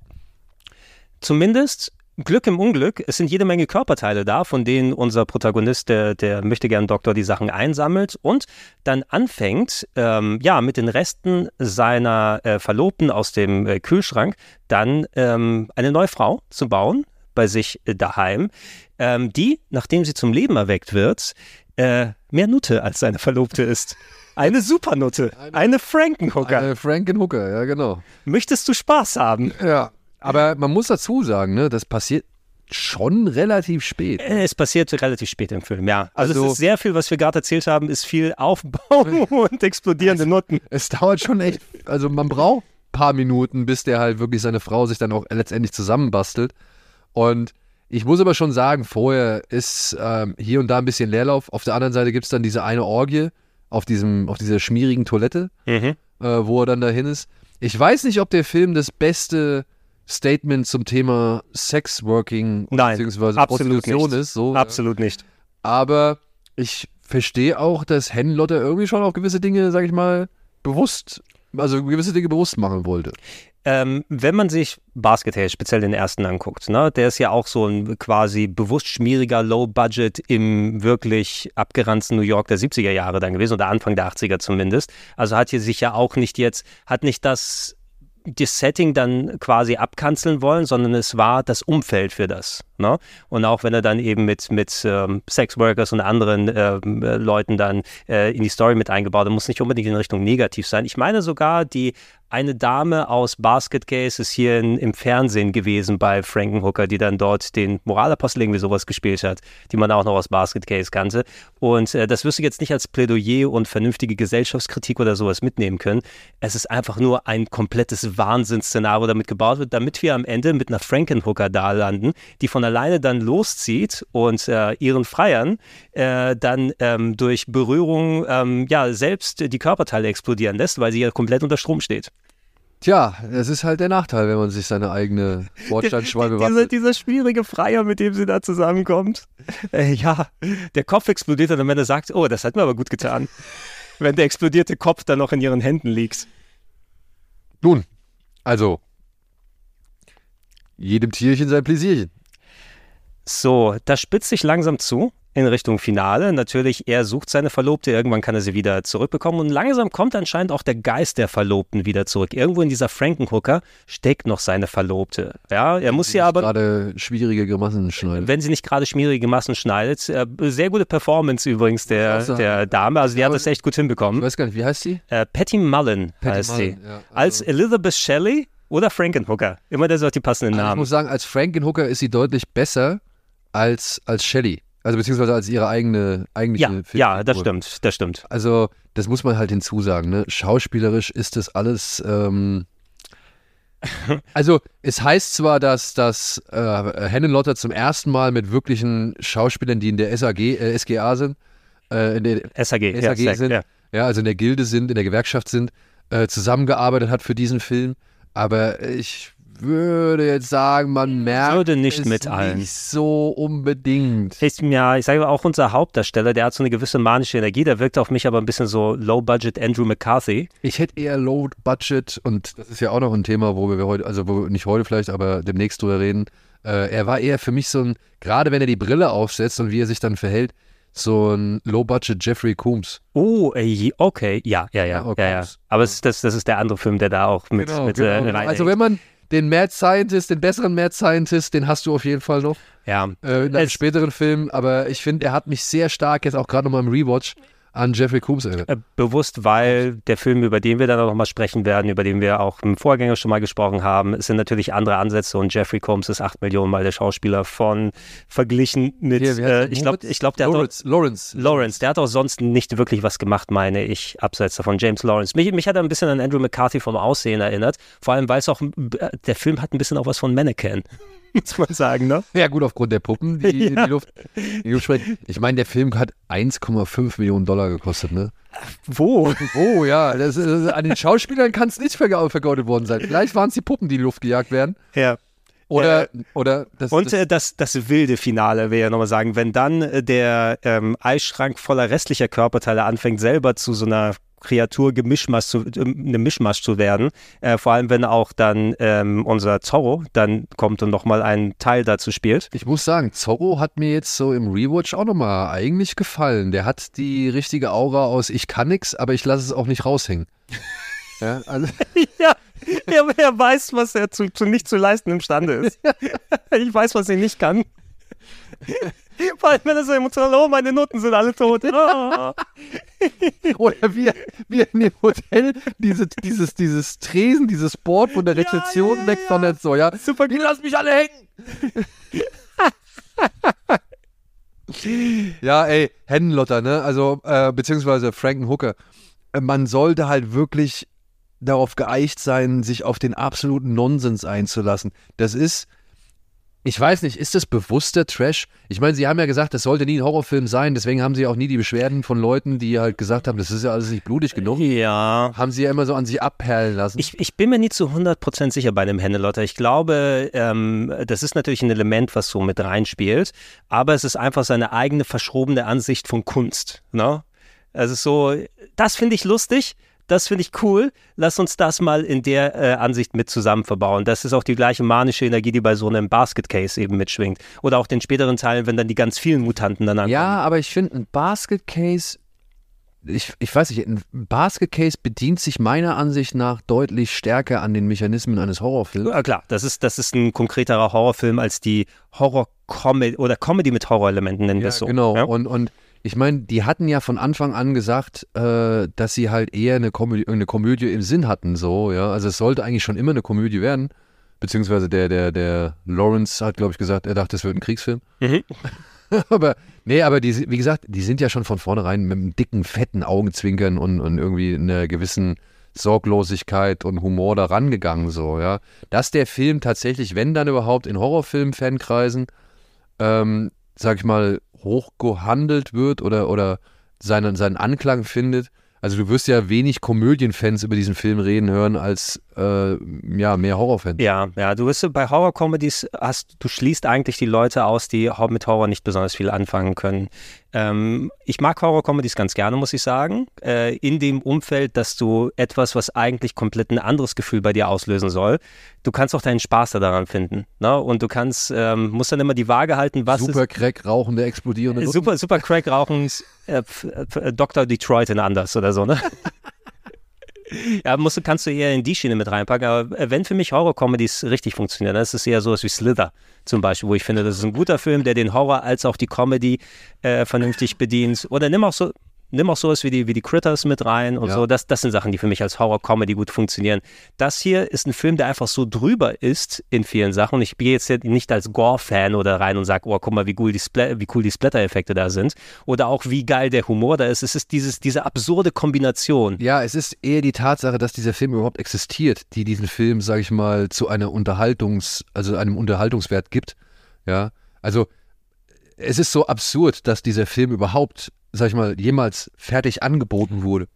A: Zumindest Glück im Unglück, es sind jede Menge Körperteile da, von denen unser Protagonist, der, der möchte gern Doktor, die Sachen einsammelt und dann anfängt, ähm, ja, mit den Resten seiner äh, Verlobten aus dem äh, Kühlschrank dann ähm, eine neue Frau zu bauen bei sich äh, daheim, ähm, die, nachdem sie zum Leben erweckt wird, äh, mehr Nutte als seine Verlobte ist. Eine Supernutte, eine, eine Frankenhooker.
C: Eine Frankenhooker, ja genau.
A: Möchtest du Spaß haben?
C: Ja. Aber man muss dazu sagen, ne, das passiert schon relativ spät.
A: Äh, es passiert relativ spät im Film, ja. Also, also es ist sehr viel, was wir gerade erzählt haben, ist viel Aufbau und explodierende Noten.
C: Es dauert schon echt, also man braucht ein paar Minuten, bis der halt wirklich seine Frau sich dann auch letztendlich zusammenbastelt. Und ich muss aber schon sagen, vorher ist ähm, hier und da ein bisschen Leerlauf. Auf der anderen Seite gibt es dann diese eine Orgie auf, diesem, auf dieser schmierigen Toilette, mhm. äh, wo er dann dahin ist. Ich weiß nicht, ob der Film das beste Statement zum Thema Sexworking
A: bzw.
C: Prostitution nicht. ist. So,
A: absolut ja. nicht.
C: Aber ich verstehe auch, dass Henlotter irgendwie schon auch gewisse Dinge, sag ich mal, bewusst, also gewisse Dinge bewusst machen wollte.
A: Ähm, wenn man sich Basket speziell den ersten anguckt, ne, der ist ja auch so ein quasi bewusst schmieriger Low-Budget im wirklich abgeranzten New York der 70er Jahre dann gewesen oder Anfang der 80er zumindest. Also hat hier sich ja auch nicht jetzt, hat nicht das das Setting dann quasi abkanzeln wollen, sondern es war das Umfeld für das. Ne? Und auch wenn er dann eben mit, mit ähm, Sexworkers und anderen ähm, äh, Leuten dann äh, in die Story mit eingebaut hat, muss nicht unbedingt in Richtung negativ sein. Ich meine sogar, die eine Dame aus Basket Case ist hier in, im Fernsehen gewesen bei Frankenhooker, die dann dort den Moralapostel irgendwie sowas gespielt hat, die man auch noch aus Basket Case kannte. Und äh, das wirst du jetzt nicht als Plädoyer und vernünftige Gesellschaftskritik oder sowas mitnehmen können. Es ist einfach nur ein komplettes Wahnsinnsszenario, damit gebaut wird, damit wir am Ende mit einer Frankenhooker da landen, die von alleine dann loszieht und äh, ihren Freiern äh, dann ähm, durch Berührung ähm, ja selbst die Körperteile explodieren lässt, weil sie ja komplett unter Strom steht.
C: Tja, das ist halt der Nachteil, wenn man sich seine eigene Bordsteinschwalbe
A: wacht. Dieser, dieser schwierige Freier, mit dem sie da zusammenkommt. Äh, ja, der Kopf explodiert und am Ende sagt, oh, das hat mir aber gut getan. wenn der explodierte Kopf dann noch in ihren Händen liegt.
C: Nun, also, jedem Tierchen sein Pläsierchen.
A: So, das spitzt sich langsam zu in Richtung Finale. Natürlich, er sucht seine Verlobte, irgendwann kann er sie wieder zurückbekommen und langsam kommt anscheinend auch der Geist der Verlobten wieder zurück. Irgendwo in dieser Frankenhooker steckt noch seine Verlobte. Ja, er muss sie aber
C: gerade schwierige Grimassen schneidet.
A: Wenn sie nicht gerade schwierige Grimassen schneidet. Äh, sehr gute Performance übrigens der, der Dame, also die ja, hat das echt gut hinbekommen.
C: Ich weiß gar nicht, wie heißt sie?
A: Äh, Patty Mullen Patty heißt Mullen, sie. Ja, also Als Elizabeth Shelley oder Frankenhooker. Immer der sollte die passenden
C: also
A: Namen.
C: Ich muss sagen, als Frankenhooker ist sie deutlich besser als, als Shelley. Also beziehungsweise als ihre eigene eigentliche
A: Ja, ja, das stimmt, das stimmt.
C: Also, das muss man halt hinzusagen. Ne? Schauspielerisch ist das alles. Ähm, also, es heißt zwar, dass, dass äh, Hennenlotter zum ersten Mal mit wirklichen Schauspielern, die in der SAG, äh, SGA sind, äh, in der
A: SAG, ja,
C: SAG
A: SAG,
C: sind,
A: ja.
C: ja. also in der Gilde sind, in der Gewerkschaft sind, äh, zusammengearbeitet hat für diesen Film. Aber ich würde jetzt sagen, man merkt
A: Würde nicht
C: es
A: mit allen.
C: nicht so unbedingt.
A: Ich, ja, ich sage auch unser Hauptdarsteller, der hat so eine gewisse manische Energie, der wirkt auf mich aber ein bisschen so Low-Budget Andrew McCarthy.
C: Ich hätte eher Low Budget und das ist ja auch noch ein Thema, wo wir heute, also wo, nicht heute vielleicht, aber demnächst drüber reden. Äh, er war eher für mich so ein, gerade wenn er die Brille aufsetzt und wie er sich dann verhält, so ein Low Budget Jeffrey Coombs.
A: Oh, äh, okay, ja, ja, ja,
C: Ja,
A: ja, ja.
C: okay.
A: Aber es, das, das ist der andere Film, der da auch mit, mit Äh, rein
C: also wenn man den Mad Scientist, den besseren Mad Scientist, den hast du auf jeden Fall noch.
A: Ja,
C: äh, in einem späteren Film, aber ich finde, er hat mich sehr stark jetzt auch gerade nochmal im Rewatch an Jeffrey Coombs erinnert.
A: Äh, bewusst, weil der Film, über den wir dann auch nochmal sprechen werden, über den wir auch im Vorgänger schon mal gesprochen haben, es sind natürlich andere Ansätze und Jeffrey Combs ist acht Millionen Mal der Schauspieler von verglichen mit,
C: Hier,
A: äh, ich glaube, ich glaub, der hat auch,
C: Lawrence, Lawrence.
A: Lawrence, der hat auch sonst nicht wirklich was gemacht, meine ich, abseits davon. James Lawrence. Mich, mich hat er ein bisschen an Andrew McCarthy vom Aussehen erinnert. Vor allem, weil es auch, äh, der Film hat ein bisschen auch was von Mannequin. Muss man sagen, ne?
C: Ja, gut, aufgrund der Puppen, die,
A: Ja.
C: die Luft, die Luft sprengen. Ich meine, der Film hat 1,5 Millionen Dollar gekostet, ne?
A: Wo?
C: Oh ja, das, ist- an den Schauspielern kann es nicht verge vergeudet worden sein. Vielleicht waren es die Puppen, die in die Luft gejagt werden.
A: Ja.
C: Oder, oder das,
A: Und
C: das,
A: äh, das, das wilde Finale, will ich ja nochmal sagen, wenn dann äh, der ähm, Eisschrank voller restlicher Körperteile anfängt, selber zu so einer Kreatur Gemischmasch zu, äh, eine Mischmasch zu werden, äh, vor allem wenn auch dann ähm, unser Zorro dann kommt und nochmal einen Teil dazu spielt.
C: ich muss sagen, Zorro hat mir jetzt so im Rewatch auch nochmal eigentlich gefallen. Der hat die richtige Aura aus Ich kann nix, aber ich lasse es auch nicht raushängen. Ja, also,
A: ja, er, er weiß, was er zu, zu nicht zu leisten imstande ist. ich weiß, was er nicht kann. Vor allem, wenn er so emotional, oh, meine Noten sind alle tot. Oh.
C: oder wie, wie in dem Hotel diese, dieses, dieses Tresen, dieses Board von der
A: Ja,
C: Rezeption
A: ja,
C: wegdonnert, so, ja.
A: Super
C: Die lassen mich alle hängen. ja, ey, Hennenlotter, ne? Also, äh, beziehungsweise Frankenhooker. Äh, Man sollte halt wirklich darauf geeicht sein, sich auf den absoluten Nonsens einzulassen. Das ist, ich weiß nicht, ist das bewusster Trash? Ich meine, sie haben ja gesagt, das sollte nie ein Horrorfilm sein, deswegen haben sie auch nie die Beschwerden von Leuten, die halt gesagt haben, das ist ja alles nicht blutig genug,
A: Ja.
C: haben sie ja immer so an sich abperlen lassen.
A: Ich, ich bin mir nie zu 100% sicher bei dem Hennelotter. Ich glaube, ähm, das ist natürlich ein Element, was so mit reinspielt, aber es ist einfach seine eigene verschrobene Ansicht von Kunst. Ne? Es ist so, das finde ich lustig, das finde ich cool, lass uns das mal in der äh, Ansicht mit zusammen verbauen. Das ist auch die gleiche manische Energie, die bei so einem Basket Case eben mitschwingt. Oder auch den späteren Teilen, wenn dann die ganz vielen Mutanten dann ankommen.
C: Ja, aber ich finde, ein Basket Case, ich, ich weiß nicht, ein Basket Case bedient sich meiner Ansicht nach deutlich stärker an den Mechanismen eines Horrorfilms.
A: Ja, klar, das ist, das ist ein konkreterer Horrorfilm als die Horror-Comedy oder Comedy mit Horrorelementen, nennen wir es so.
C: Genau.
A: Ja?
C: Und, und ich meine, die hatten ja von Anfang an gesagt, äh, dass sie halt eher eine Komödie, eine Komödie im Sinn hatten, so, ja. Also es sollte eigentlich schon immer eine Komödie werden. Beziehungsweise der, der, der Lawrence hat, glaube ich, gesagt, er dachte, es wird ein Kriegsfilm.
A: Mhm.
C: aber, nee, aber die, wie gesagt, die sind ja schon von vornherein mit einem dicken, fetten Augenzwinkern und, und irgendwie einer gewissen Sorglosigkeit und Humor da rangegangen, so, ja. Dass der Film tatsächlich, wenn dann überhaupt in Horrorfilm-Fankreisen, ähm, sag ich mal, hochgehandelt wird oder, oder seinen, seinen Anklang findet. Also du wirst ja wenig Komödienfans über diesen Film reden hören als äh, ja, mehr Horrorfans.
A: Ja, ja, du wirst bei Horror-Comedies hast, du schließt eigentlich die Leute aus, die mit Horror nicht besonders viel anfangen können. Ähm, ich mag Horror-Comedies ganz gerne, muss ich sagen. Äh, in dem Umfeld, dass du etwas, was eigentlich komplett ein anderes Gefühl bei dir auslösen soll, du kannst auch deinen Spaß da daran finden. Ne? Und du kannst, ähm, musst dann immer die Waage halten, was
C: Super
A: ist.
C: Crack, rauchende, explodierende Nutten.
A: Super, super Crack rauchen, äh, Dr. Detroit in anders oder so, ne? Ja, musst, kannst du eher in die Schiene mit reinpacken. Aber äh, wenn für mich Horror-Comedies richtig funktionieren, dann ist es eher sowas wie Slither zum Beispiel, wo ich finde, das ist ein guter Film, der den Horror als auch die Comedy äh, vernünftig bedient. Oder nimm auch so, nimm auch sowas wie die, wie die Critters mit rein und
C: Ja.
A: so. Das, das sind Sachen, die für mich als Horror-Comedy gut funktionieren. Das hier ist ein Film, der einfach so drüber ist in vielen Sachen. Und ich gehe jetzt nicht als Gore-Fan oder rein und sage, oh, guck mal, wie cool die, Spla wie cool die Splatter-Effekte da sind. Oder auch, wie geil der Humor da ist. Es ist dieses, diese absurde Kombination.
C: Ja, es ist eher die Tatsache, dass dieser Film überhaupt existiert, die diesen Film, sage ich mal, zu einer Unterhaltungs, also einem Unterhaltungswert gibt. Ja, also es ist so absurd, dass dieser Film überhaupt, sag ich mal, jemals fertig angeboten wurde.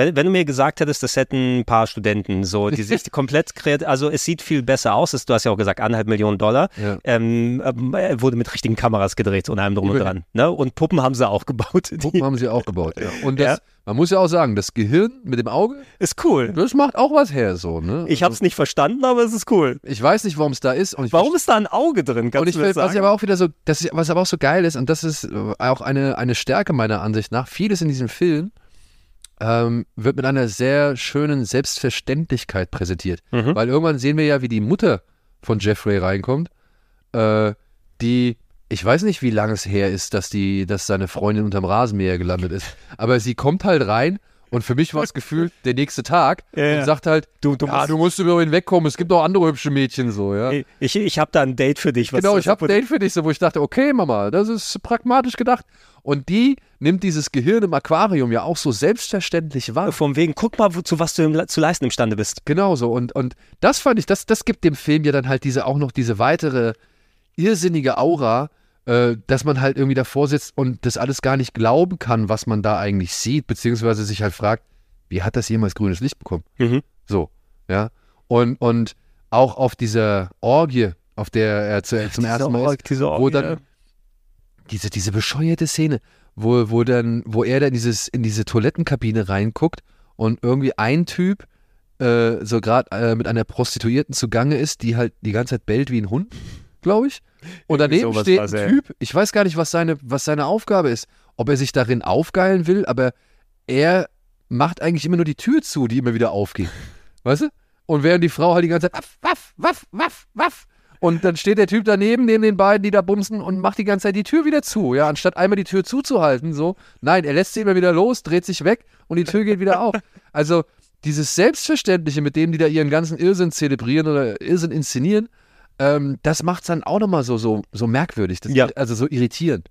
A: Wenn, wenn du mir gesagt hättest, das hätten ein paar Studenten so, die sich komplett kreativ, also es sieht viel besser aus, du hast ja auch gesagt, anderthalb Millionen Dollar,
C: Ja.
A: ähm, äh, wurde mit richtigen Kameras gedreht und allem drum und dran. Ne? Und Puppen haben sie auch gebaut.
C: Puppen haben sie auch gebaut. Ja. Und das,
A: Ja.
C: man muss ja auch sagen, das Gehirn mit dem Auge,
A: ist cool.
C: das macht auch was her, so, ne?
A: Ich habe es nicht verstanden, aber es ist cool.
C: ich weiß nicht, warum es da ist. Ich
A: Warum ist da ein Auge drin? Kannst
C: Und ich will, was
A: sagen?
C: aber auch wieder so, das ist, was aber auch so geil ist, und das ist äh, auch eine, eine Stärke meiner Ansicht nach, vieles in diesem Film ähm, wird mit einer sehr schönen Selbstverständlichkeit präsentiert.
A: Mhm.
C: Weil irgendwann sehen wir ja, wie die Mutter von Jeffrey reinkommt, äh, die, ich weiß nicht, wie lange es her ist, dass die, dass seine Freundin unterm Rasenmäher gelandet ist, aber sie kommt halt rein und für mich war es gefühlt der nächste Tag
A: Ja, ja.
C: und sagt halt,
A: Du- du
C: ja,
A: musst-
C: du musst über ihn wegkommen, es gibt auch andere hübsche Mädchen so, ja.
A: ich ich habe da ein Date für dich. Was
C: Genau, ich habe ein Date für dich, so, wo ich dachte, okay, Mama, das ist pragmatisch gedacht. Und die nimmt dieses Gehirn im Aquarium ja auch so selbstverständlich wahr.
A: Von wegen, guck mal, wozu was du im, zu leisten imstande bist.
C: Genau so. Und, und das fand ich, das, das gibt dem Film ja dann halt diese auch noch diese weitere irrsinnige Aura, äh, dass man halt irgendwie davor sitzt und das alles gar nicht glauben kann, was man da eigentlich sieht, beziehungsweise sich halt fragt, wie hat das jemals grünes Licht bekommen?
A: Mhm.
C: So, ja. Und, und auch auf dieser Orgie, auf der er zu, zum ersten Mal ist,
A: diese
C: wo dann diese, diese bescheuerte Szene, wo, wo dann, wo er dann in dieses, in diese Toilettenkabine reinguckt und irgendwie ein Typ äh, so gerade äh, mit einer Prostituierten zugange ist, die halt die ganze Zeit bellt wie ein Hund, glaube ich. Und daneben steht ein. Typ, ich weiß gar nicht, was seine, was seine Aufgabe ist. Ob er sich darin aufgeilen will, aber er macht eigentlich immer nur die Tür zu, die immer wieder aufgeht. Weißt du? Und während die Frau halt die ganze Zeit waff, waff, waff, waff, waff. Und dann steht der Typ daneben, neben den beiden, die da bumsen und macht die ganze Zeit die Tür wieder zu. Ja, anstatt einmal die Tür zuzuhalten, so. Nein, er lässt sie immer wieder los, dreht sich weg und die Tür geht wieder auf. Also, dieses Selbstverständliche, mit dem die da ihren ganzen Irrsinn zelebrieren oder Irrsinn inszenieren, ähm, das macht es dann auch nochmal so, so, so merkwürdig. Das,
A: Ja.
C: Also so irritierend.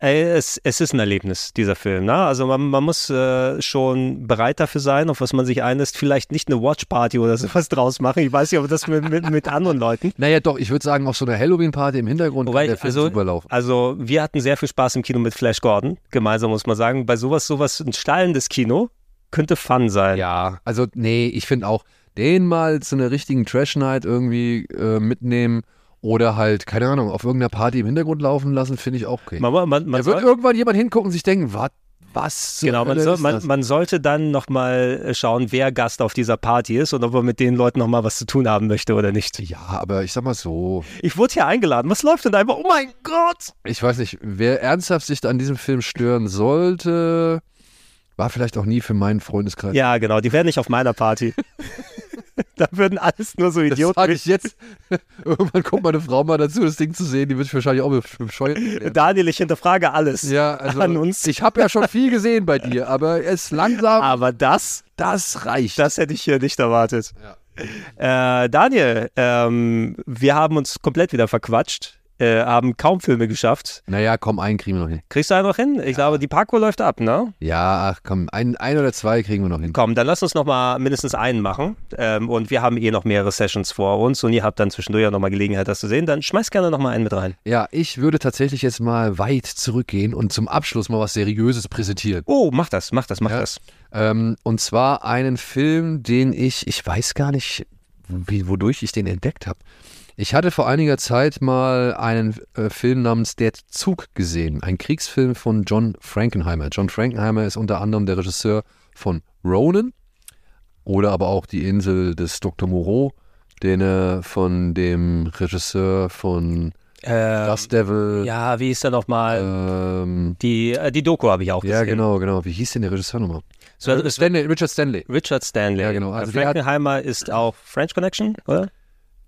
A: Ey, es, es ist ein Erlebnis, dieser Film. Ne? Also man, man muss äh, schon bereit dafür sein, auf was man sich einlässt. Vielleicht nicht eine Watchparty oder sowas draus machen. Ich weiß nicht, ob das mit, mit, mit anderen Leuten.
C: Naja, doch, ich würde sagen, auf so einer Halloween-Party im Hintergrund
A: Wobei,
C: der Film
A: also,
C: super laufen.
A: also wir hatten sehr viel Spaß im Kino mit Flash Gordon. Gemeinsam muss man sagen. Bei sowas, sowas, ein stallendes Kino könnte Fun sein.
C: Ja, also nee, ich finde auch, den mal zu einer richtigen Trash-Night irgendwie äh, mitnehmen oder halt, keine Ahnung, auf irgendeiner Party im Hintergrund laufen lassen, finde ich auch okay.
A: Man, man, man,
C: da wird irgendwann jemand hingucken und sich denken, was, was
A: genau, man,
C: ist
A: man, man sollte dann nochmal schauen, wer Gast auf dieser Party ist und ob er mit den Leuten nochmal was zu tun haben möchte oder nicht.
C: Ja, aber ich sag mal so,
A: Ich wurde hier eingeladen. Was läuft denn da einfach? Oh mein Gott!
C: ich weiß nicht, wer ernsthaft sich an diesem Film stören sollte, war vielleicht auch nie für meinen Freundeskreis.
A: Ja, genau, die wären nicht auf meiner Party. da würden alles nur so
C: Das
A: Idioten.
C: sage ich jetzt. Irgendwann kommt meine Frau mal dazu, das Ding zu sehen. Die wird sich wahrscheinlich auch bescheuert. erklären.
A: Daniel, ich hinterfrage alles
C: Ja, also
A: an uns.
C: ich habe ja schon viel gesehen bei dir, aber es langsam,
A: Aber das,
C: das reicht.
A: das hätte ich hier nicht erwartet. Äh, Daniel, ähm, wir haben uns komplett wieder verquatscht, äh, haben kaum Filme geschafft.
C: naja, komm, einen kriegen wir noch hin.
A: Kriegst du einen noch hin? Ich glaube, die Parkour läuft ab, ne?
C: Ja, ach komm, ein, ein oder zwei kriegen wir noch hin.
A: Komm, dann lass uns noch mal mindestens einen machen. Ähm, und wir haben eh noch mehrere Sessions vor uns und ihr habt dann zwischendurch ja noch mal Gelegenheit, das zu sehen. Dann schmeiß gerne noch mal einen mit rein.
C: Ja, ich würde tatsächlich jetzt mal weit zurückgehen und zum Abschluss mal was Seriöses präsentieren.
A: Oh, mach das, mach das, mach
C: Ja.
A: das.
C: Ähm, und zwar einen Film, den ich, ich weiß gar nicht, wie, wodurch ich den entdeckt habe. Ich hatte vor einiger Zeit mal einen äh, Film namens Der Zug gesehen, ein Kriegsfilm von John Frankenheimer. John Frankenheimer ist unter anderem der Regisseur von Ronan oder aber auch Die Insel des Dr. Moreau, den er von dem Regisseur von
A: Äh,
C: Dust Devil,
A: ja, wie ist der noch mal?
C: ähm,
A: Die, äh, die Doku habe ich auch gesehen.
C: ja genau, genau. Wie hieß denn der Regisseur nochmal?
A: Es-
C: Stanley, Richard Stanley.
A: Richard Stanley.
C: Ja, genau. Also
A: Also
C: der hat-
A: Frankenheimer ist auch French Connection, oder?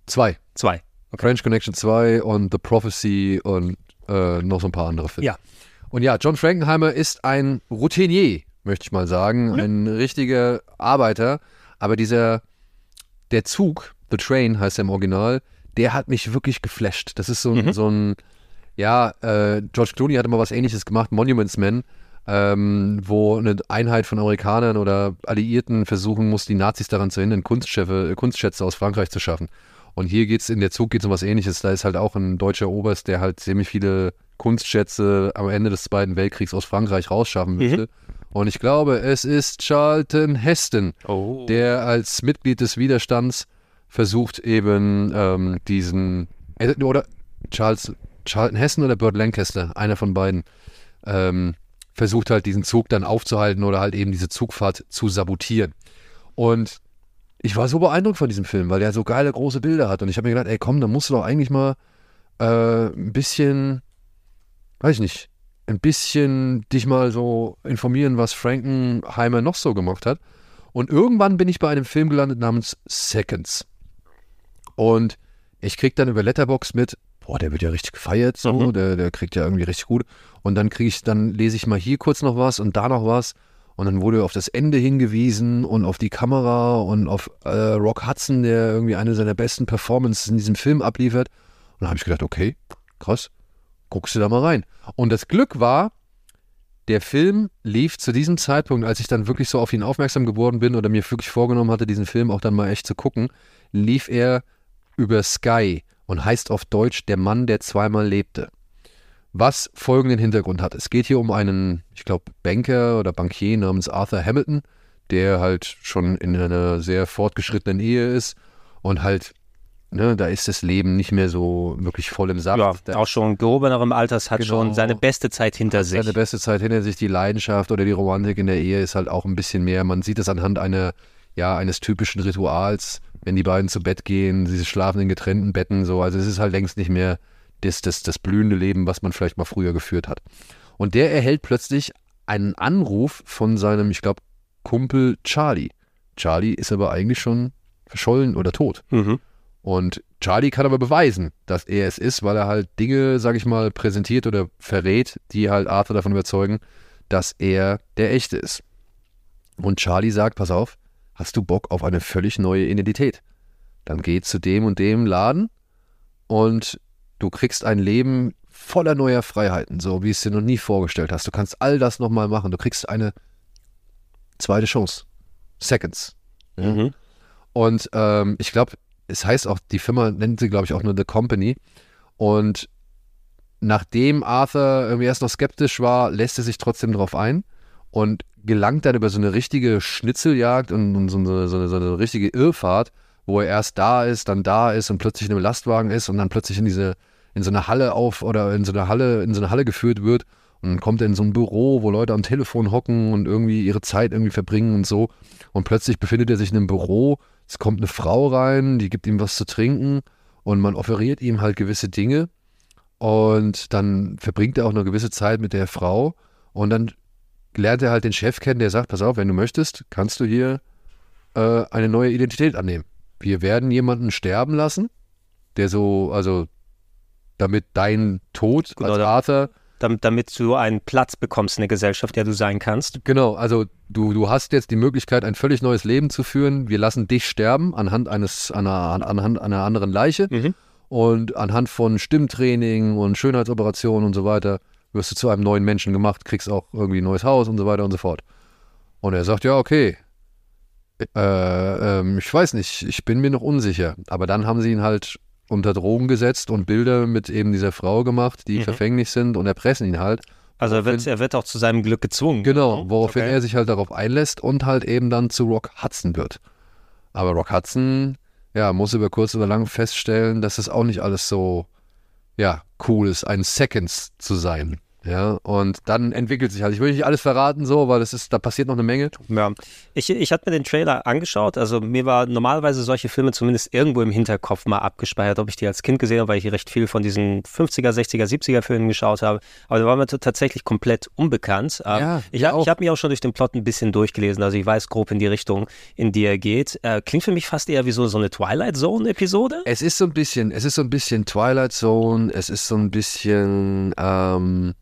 C: Zwei.
A: Zwei.
C: French Connection 2 und The Prophecy und äh, noch so ein paar andere Filme.
A: Ja.
C: Und ja, John Frankenheimer ist ein Routinier, möchte ich mal sagen, ein richtiger Arbeiter. Aber dieser, der Zug, The Train heißt er im Original, der hat mich wirklich geflasht. Das ist so, ein- so ein, ja, äh, George Clooney hat immer was ähnliches gemacht, Monuments Men, ähm, wo eine Einheit von Amerikanern oder Alliierten versuchen muss, die Nazis daran zu hindern, Kunstschätze, äh, Kunstschätze aus Frankreich zu schaffen. Und hier geht's in der Zug geht's um was ähnliches. Da ist halt auch ein deutscher Oberst, der halt ziemlich viele Kunstschätze am Ende des Zweiten Weltkriegs aus Frankreich rausschaffen möchte. Und ich glaube, es ist Charlton Heston,
A: Oh.
C: der als Mitglied des Widerstands versucht eben ähm, diesen äh, oder Charles Charlton Heston oder Burt Lancaster, einer von beiden, ähm, versucht halt diesen Zug dann aufzuhalten oder halt eben diese Zugfahrt zu sabotieren. Und ich war so beeindruckt von diesem Film, weil der so geile große Bilder hat. Und ich habe mir gedacht, ey komm, da musst du doch eigentlich mal äh, ein bisschen, weiß ich nicht, ein bisschen dich mal so informieren, was Frankenheimer noch so gemacht hat. Und irgendwann bin ich bei einem Film gelandet namens Seconds. Und ich krieg dann über Letterbox mit, boah, der wird ja richtig gefeiert, so,
A: Mhm.
C: der, der kriegt ja irgendwie richtig gut. Und dann kriege ich, dann lese ich mal hier kurz noch was und da noch was. Und dann wurde auf das Ende hingewiesen und auf die Kamera und auf äh, Rock Hudson, der irgendwie eine seiner besten Performances in diesem Film abliefert. Und dann habe ich gedacht, okay, krass, guckst du da mal rein. Und das Glück war, der Film lief zu diesem Zeitpunkt, als ich dann wirklich so auf ihn aufmerksam geworden bin oder mir wirklich vorgenommen hatte, diesen Film auch dann mal echt zu gucken, lief er über Sky und heißt auf Deutsch Der Mann, der zweimal lebte. Was folgenden Hintergrund hat. Es geht hier um einen, ich glaube, Banker oder Bankier namens Arthur Hamilton, der halt schon in einer sehr fortgeschrittenen Ehe ist und halt, ne, da ist das Leben nicht mehr so wirklich voll im Saft.
A: Ja,
C: Da
A: auch schon gehobenerem Alters hat
C: Genau.
A: schon seine beste Zeit hinter sich.
C: seine beste Zeit hinter sich, die Leidenschaft oder die Romantik in der Ehe ist halt auch ein bisschen mehr. Man sieht es anhand einer, ja, eines typischen Rituals, wenn die beiden zu Bett gehen, sie schlafen in getrennten Betten, so. Also es ist halt längst nicht mehr das, das, das blühende Leben, was man vielleicht mal früher geführt hat. Und der erhält plötzlich einen Anruf von seinem, ich glaube, Kumpel Charlie. Charlie ist aber eigentlich schon verschollen oder tot.
A: Mhm.
C: Und Charlie kann aber beweisen, dass er es ist, weil er halt Dinge, sag ich mal, präsentiert oder verrät, die halt Arthur davon überzeugen, dass er der Echte ist. Und Charlie sagt, pass auf, hast du Bock auf eine völlig neue Identität? Dann geh zu dem und dem Laden und du kriegst ein Leben voller neuer Freiheiten, so wie es dir noch nie vorgestellt hast. Du kannst all das nochmal machen. Du kriegst eine zweite Chance. Seconds. Ja?
A: Mhm.
C: Und ähm, ich glaube, es heißt auch, die Firma nennt sie, glaube ich, auch nur The Company. Und nachdem Arthur irgendwie erst noch skeptisch war, lässt er sich trotzdem drauf ein und gelangt dann über so eine richtige Schnitzeljagd und, und so, eine, so, eine, so eine richtige Irrfahrt, wo er erst da ist, dann da ist und plötzlich in einem Lastwagen ist und dann plötzlich in diese in so eine Halle auf oder in so eine Halle in so eine Halle geführt wird. Und dann kommt er in so ein Büro, wo Leute am Telefon hocken und irgendwie ihre Zeit irgendwie verbringen und so. Und plötzlich befindet er sich in einem Büro, es kommt eine Frau rein, die gibt ihm was zu trinken und man offeriert ihm halt gewisse Dinge. Und dann verbringt er auch eine gewisse Zeit mit der Frau. Und dann lernt er halt den Chef kennen, der sagt, pass auf, wenn du möchtest, kannst du hier äh, eine neue Identität annehmen. Wir werden jemanden sterben lassen, der so, also damit dein Tod
A: Genau,
C: als Arthur
A: Damit, damit du einen Platz bekommst in der Gesellschaft, der du sein kannst.
C: Genau, also du, du hast jetzt die Möglichkeit, ein völlig neues Leben zu führen. Wir lassen dich sterben anhand eines einer, anhand einer anderen Leiche
A: Mhm.
C: und anhand von Stimmtraining und Schönheitsoperationen und so weiter wirst du zu einem neuen Menschen gemacht, kriegst auch irgendwie ein neues Haus und so weiter und so fort. Und er sagt, ja, okay. Äh, ähm, ich weiß nicht, ich bin mir noch unsicher. Aber dann haben sie ihn halt unter Drogen gesetzt und Bilder mit eben dieser Frau gemacht, die
A: Mhm.
C: verfänglich sind und erpressen ihn halt.
A: Also er wird, er wird auch zu seinem Glück gezwungen.
C: Genau, woraufhin
A: Okay.
C: er sich halt darauf einlässt und halt eben dann zu Rock Hudson wird. Aber Rock Hudson, ja, muss über kurz oder lang feststellen, dass es auch nicht alles so, ja, cool ist, ein Seconds zu sein. Ja, und dann entwickelt sich halt, ich will nicht alles verraten so, weil das ist, da passiert noch eine Menge.
A: Ja. Ich, ich hatte mir den Trailer angeschaut. Also mir war normalerweise solche Filme zumindest irgendwo im Hinterkopf mal abgespeichert, ob ich die als Kind gesehen habe, weil ich recht viel von diesen 50er, 60er, 70er Filmen geschaut habe. Aber der war mir tatsächlich komplett unbekannt. Ähm,
C: Ja,
A: ich habe hab mich auch schon durch den Plot ein bisschen durchgelesen. Also ich weiß grob in die Richtung, in die er geht. Äh, klingt für mich fast eher wie so, so eine Twilight Zone-Episode.
C: Es ist so ein bisschen, es ist so ein bisschen Twilight Zone, es ist so ein bisschen, ähm,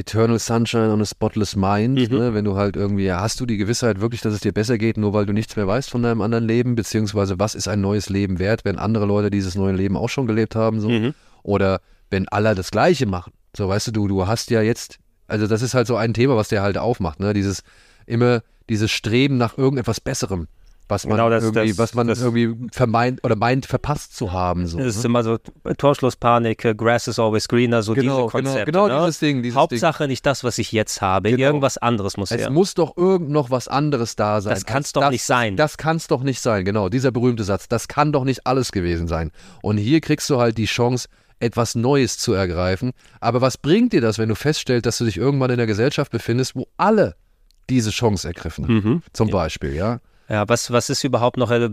C: Eternal Sunshine on a Spotless Mind,
A: Mhm.
C: ne? wenn du halt irgendwie, hast du die Gewissheit wirklich, dass es dir besser geht, nur weil du nichts mehr weißt von deinem anderen Leben, beziehungsweise was ist ein neues Leben wert, wenn andere Leute dieses neue Leben auch schon gelebt haben, so.
A: Mhm.
C: Oder wenn alle das Gleiche machen. So, weißt du, du, du hast ja jetzt, also das ist halt so ein Thema, was der halt aufmacht, ne? Dieses, immer dieses Streben nach irgendetwas Besserem, was man
A: Genau, das-
C: irgendwie,
A: das-
C: was man
A: das-
C: irgendwie vermeint oder meint verpasst zu haben, so.
A: Es ist
C: ne?
A: immer so Torschlusspanik, äh, Grass is always greener, so
C: Genau,
A: diese Konzepte.
C: genau, genau
A: ne?
C: dieses Ding, dieses
A: Hauptsache nicht das, was ich jetzt habe.
C: Genau.
A: Irgendwas anderes muss
C: Es
A: her.
C: muss doch irgend noch was anderes da sein.
A: Das kann's
C: als
A: doch
C: das,
A: nicht sein.
C: Das kann's doch nicht sein, genau. Dieser berühmte Satz. Das kann doch nicht alles gewesen sein. Und hier kriegst du halt die Chance, etwas Neues zu ergreifen. Aber was bringt dir das, wenn du feststellst, dass du dich irgendwann in einer Gesellschaft befindest, wo alle diese Chance ergriffen haben?
A: Mhm.
C: Zum Beispiel, ja.
A: Ja, was, was ist überhaupt noch, äh,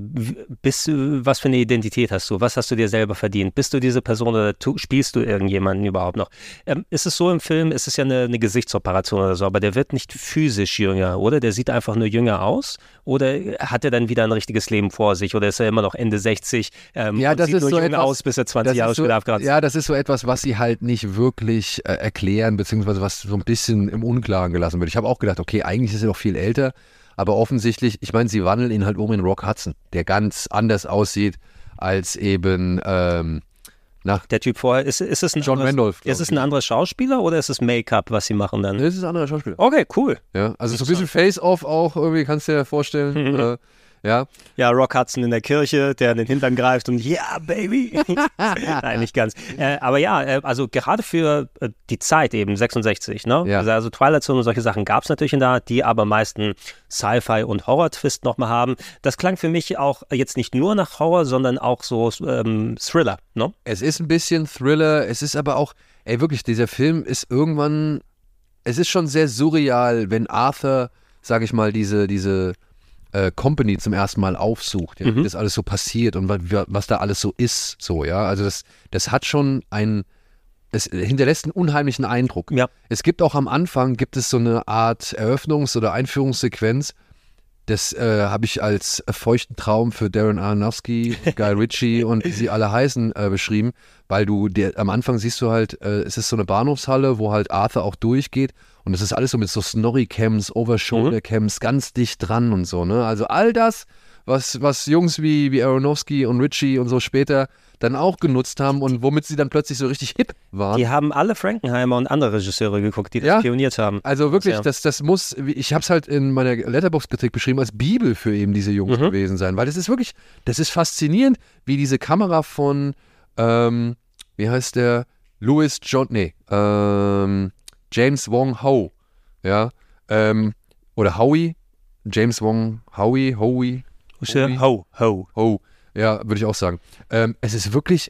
A: bist, was für eine Identität hast du? Was hast du dir selber verdient? Bist du diese Person oder tu, spielst du irgendjemanden überhaupt noch? Ähm, ist es so im Film, ist es ja eine, eine Gesichtsoperation oder so, aber der wird nicht physisch jünger, oder? Der sieht einfach nur jünger aus? Oder hat er dann wieder ein richtiges Leben vor sich? Oder ist er immer noch Ende 60 ähm,
C: Ja, das
A: sieht
C: ist
A: nur
C: so
A: jung
C: etwas-
A: aus, bis er 20
C: Das
A: Jahre
C: ist so,
A: später abkratzt?
C: ja, das ist so etwas, was sie halt nicht wirklich äh, erklären, beziehungsweise was so ein bisschen im Unklaren gelassen wird. Ich habe auch gedacht, okay, eigentlich ist er doch viel älter, aber offensichtlich, ich meine, sie wandeln ihn halt um in Rock Hudson, der ganz anders aussieht als eben ähm, nach.
A: Der Typ vorher, ist, ist es ein,
C: John
A: anderes,
C: Randolph,
A: ist es ein anderer Schauspieler oder ist es Make-up, was sie machen dann?
C: Das ist ein anderer Schauspieler.
A: Okay, cool.
C: Ja, also so ein bisschen Face-Off auch, irgendwie kannst du dir vorstellen.
A: Mhm.
C: äh, ja,
A: Ja, Rock Hudson in der Kirche, der in den Hintern greift und ja, Baby. Nein, nicht ganz. Äh, aber ja, äh, also gerade für äh, die Zeit eben, 66, ne?
C: Ja.
A: Also, also Twilight Zone und solche Sachen gab es natürlich in der Art, die aber meisten Sci-Fi und Horror-Twist nochmal haben. Das klang für mich auch jetzt nicht nur nach Horror, sondern auch so ähm, Thriller, ne?
C: Es ist ein bisschen Thriller, es ist aber auch, ey, wirklich, dieser Film ist irgendwann, es ist schon sehr surreal, wenn Arthur, sag ich mal, diese, diese äh, Company zum ersten Mal aufsucht, ja, wie das alles so passiert und wa- was da alles so ist, so, ja. Also das, das hat schon ein, es hinterlässt einen unheimlichen Eindruck.
A: Ja.
C: Es gibt auch am Anfang, gibt es so eine Art Eröffnungs- oder Einführungssequenz, das äh, habe ich als feuchten Traum für Darren Aronofsky, Guy Ritchie und wie sie alle heißen äh, beschrieben, weil du der, am Anfang siehst du halt, äh, es ist so eine Bahnhofshalle, wo halt Arthur auch durchgeht und es ist alles so mit so Snorri-Cams, Over-Shoulder-Cams, ganz dicht dran und so, ne? Also all das, was, was Jungs wie, wie Aronofsky und Ritchie und so später dann auch genutzt haben und womit sie dann plötzlich so richtig hip waren.
A: Die haben alle Frankenheimer und andere Regisseure geguckt, die das
C: Ja.
A: pioniert haben.
C: Also wirklich,
A: Ja.
C: das, das muss, ich habe es halt in meiner Letterbox-Kritik beschrieben, als Bibel für eben diese Jungs
A: Mhm.
C: gewesen sein, weil das ist wirklich, das ist faszinierend, wie diese Kamera von, ähm, wie heißt der, Louis John, nee, ähm, James Wong Ho, ja, ähm, oder Howie, James Wong Howie, Howie, Howie?
A: Ho, ho.
C: Oh, ja, würde ich auch sagen. Ähm, es ist wirklich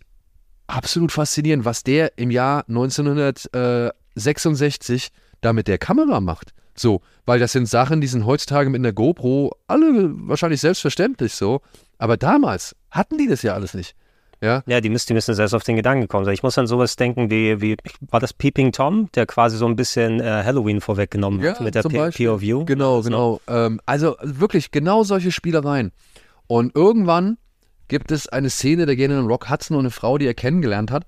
C: absolut faszinierend, was der im Jahr 1966 da mit der Kamera macht. So, weil das sind Sachen, die sind heutzutage mit einer GoPro alle wahrscheinlich selbstverständlich so. Aber damals hatten die das ja alles nicht. Ja,
A: Ja, die müssen, die müssen selbst auf den Gedanken gekommen sein. Ich muss an sowas denken wie, wie war das Peeping Tom, der quasi so ein bisschen äh, Halloween vorweggenommen hat mit der
C: zum
A: P
C: Beispiel.
A: POV.
C: Genau, genau. Ähm, also wirklich genau solche Spielereien. Und irgendwann gibt es eine Szene, da gehen dann Rock Hudson und eine Frau, die er kennengelernt hat,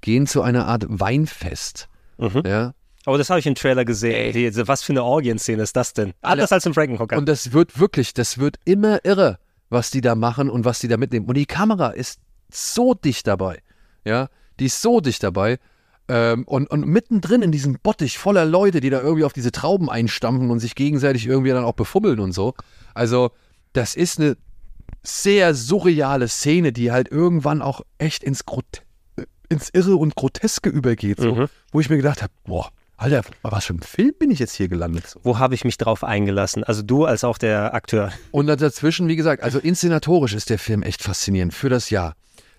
C: gehen zu einer Art Weinfest.
A: Mhm.
C: Ja.
A: Aber das habe ich im Trailer gesehen. Die, was für eine Orgienszene ist das denn? Anders als im Frankenhooker.
C: Und das wird wirklich, das wird immer irre, was die da machen und was die da mitnehmen. Und die Kamera ist so dicht dabei. Ja, die ist so dicht dabei. Ähm, und, und mittendrin in diesem Bottich voller Leute, die da irgendwie auf diese Trauben einstampfen und sich gegenseitig irgendwie dann auch befummeln und so. Also, das ist eine sehr surreale Szene, die halt irgendwann auch echt ins, Grot ins Irre und Groteske übergeht. So,
A: Mhm.
C: Wo ich mir gedacht habe, boah, Alter, was für ein Film bin ich jetzt hier gelandet? So.
A: Wo habe ich mich drauf eingelassen? Also du als auch der Akteur.
C: Und dazwischen, wie gesagt, also inszenatorisch ist der Film echt faszinierend für das Jahr.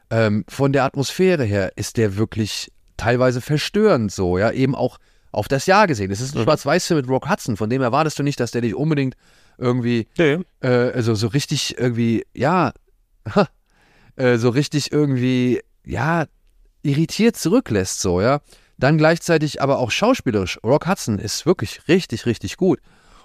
C: Ähm, von der Atmosphäre her ist der wirklich teilweise verstörend so, ja, eben auch auf das Jahr gesehen. Es ist ein Schwarz-Weiß-Film mit Rock Hudson, von dem erwartest du nicht, dass der dich unbedingt irgendwie,
A: Nö.
C: äh, also so richtig irgendwie, ja, ha, äh, so richtig irgendwie, ja, irritiert zurücklässt, so, ja. Dann gleichzeitig aber auch schauspielerisch. Rock Hudson ist wirklich richtig, richtig gut.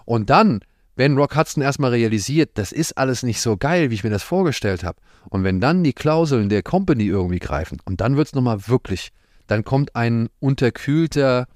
C: Und dann, wenn Rock Hudson erstmal realisiert, das ist alles nicht so geil, wie ich mir das vorgestellt habe. Und wenn dann die Klauseln der Company irgendwie greifen, und dann wird es nochmal wirklich, dann kommt ein unterkühlter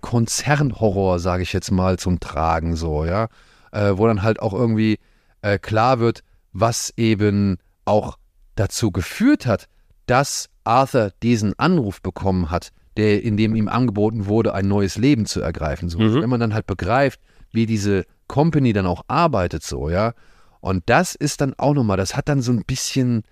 C: Konzernhorror, sage ich jetzt mal, zum Tragen, so, ja. Äh, wo dann halt auch irgendwie äh, klar wird, was eben auch dazu geführt hat, dass Arthur diesen Anruf bekommen hat, der, in dem ihm angeboten wurde, ein neues Leben zu ergreifen. So.
A: Mhm.
C: Wenn man dann halt begreift, wie diese Company dann auch arbeitet, so, ja. Und das ist dann auch nochmal, das hat dann so ein bisschen,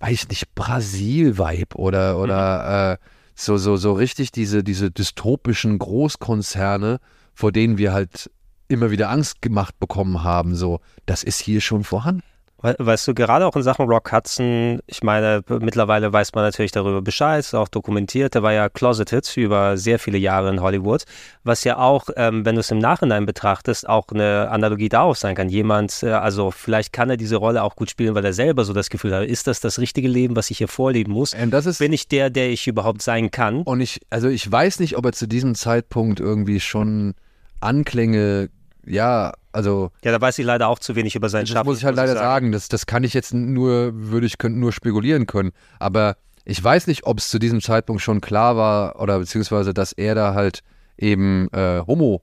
C: weiß ich nicht, Brasil-Vibe oder, oder äh, so, so, so richtig diese, diese dystopischen Großkonzerne, vor denen wir halt immer wieder Angst gemacht bekommen haben, so, das ist hier schon vorhanden.
A: We- Weißt du, gerade auch in Sachen Rock Hudson, ich meine, mittlerweile weiß man natürlich darüber Bescheid, auch dokumentiert, der war ja closeted über sehr viele Jahre in Hollywood, was ja auch, ähm, wenn du es im Nachhinein betrachtest, auch eine Analogie darauf sein kann. Jemand, äh, also vielleicht kann er diese Rolle auch gut spielen, weil er selber so das Gefühl hat, ist das das richtige Leben, was ich hier vorleben muss?
C: Und das ist,
A: Bin ich der, der ich überhaupt sein kann?
C: und ich, also ich weiß nicht, ob er zu diesem Zeitpunkt irgendwie schon Anklänge, ja, also
A: Ja, da weiß ich leider auch zu wenig über seinen
C: Das
A: Schaffen.
C: muss ich halt leider sagen. Das, das kann ich jetzt nur, würde ich könnte nur spekulieren können. Aber ich weiß nicht, ob es zu diesem Zeitpunkt schon klar war oder beziehungsweise, dass er da halt eben äh, homo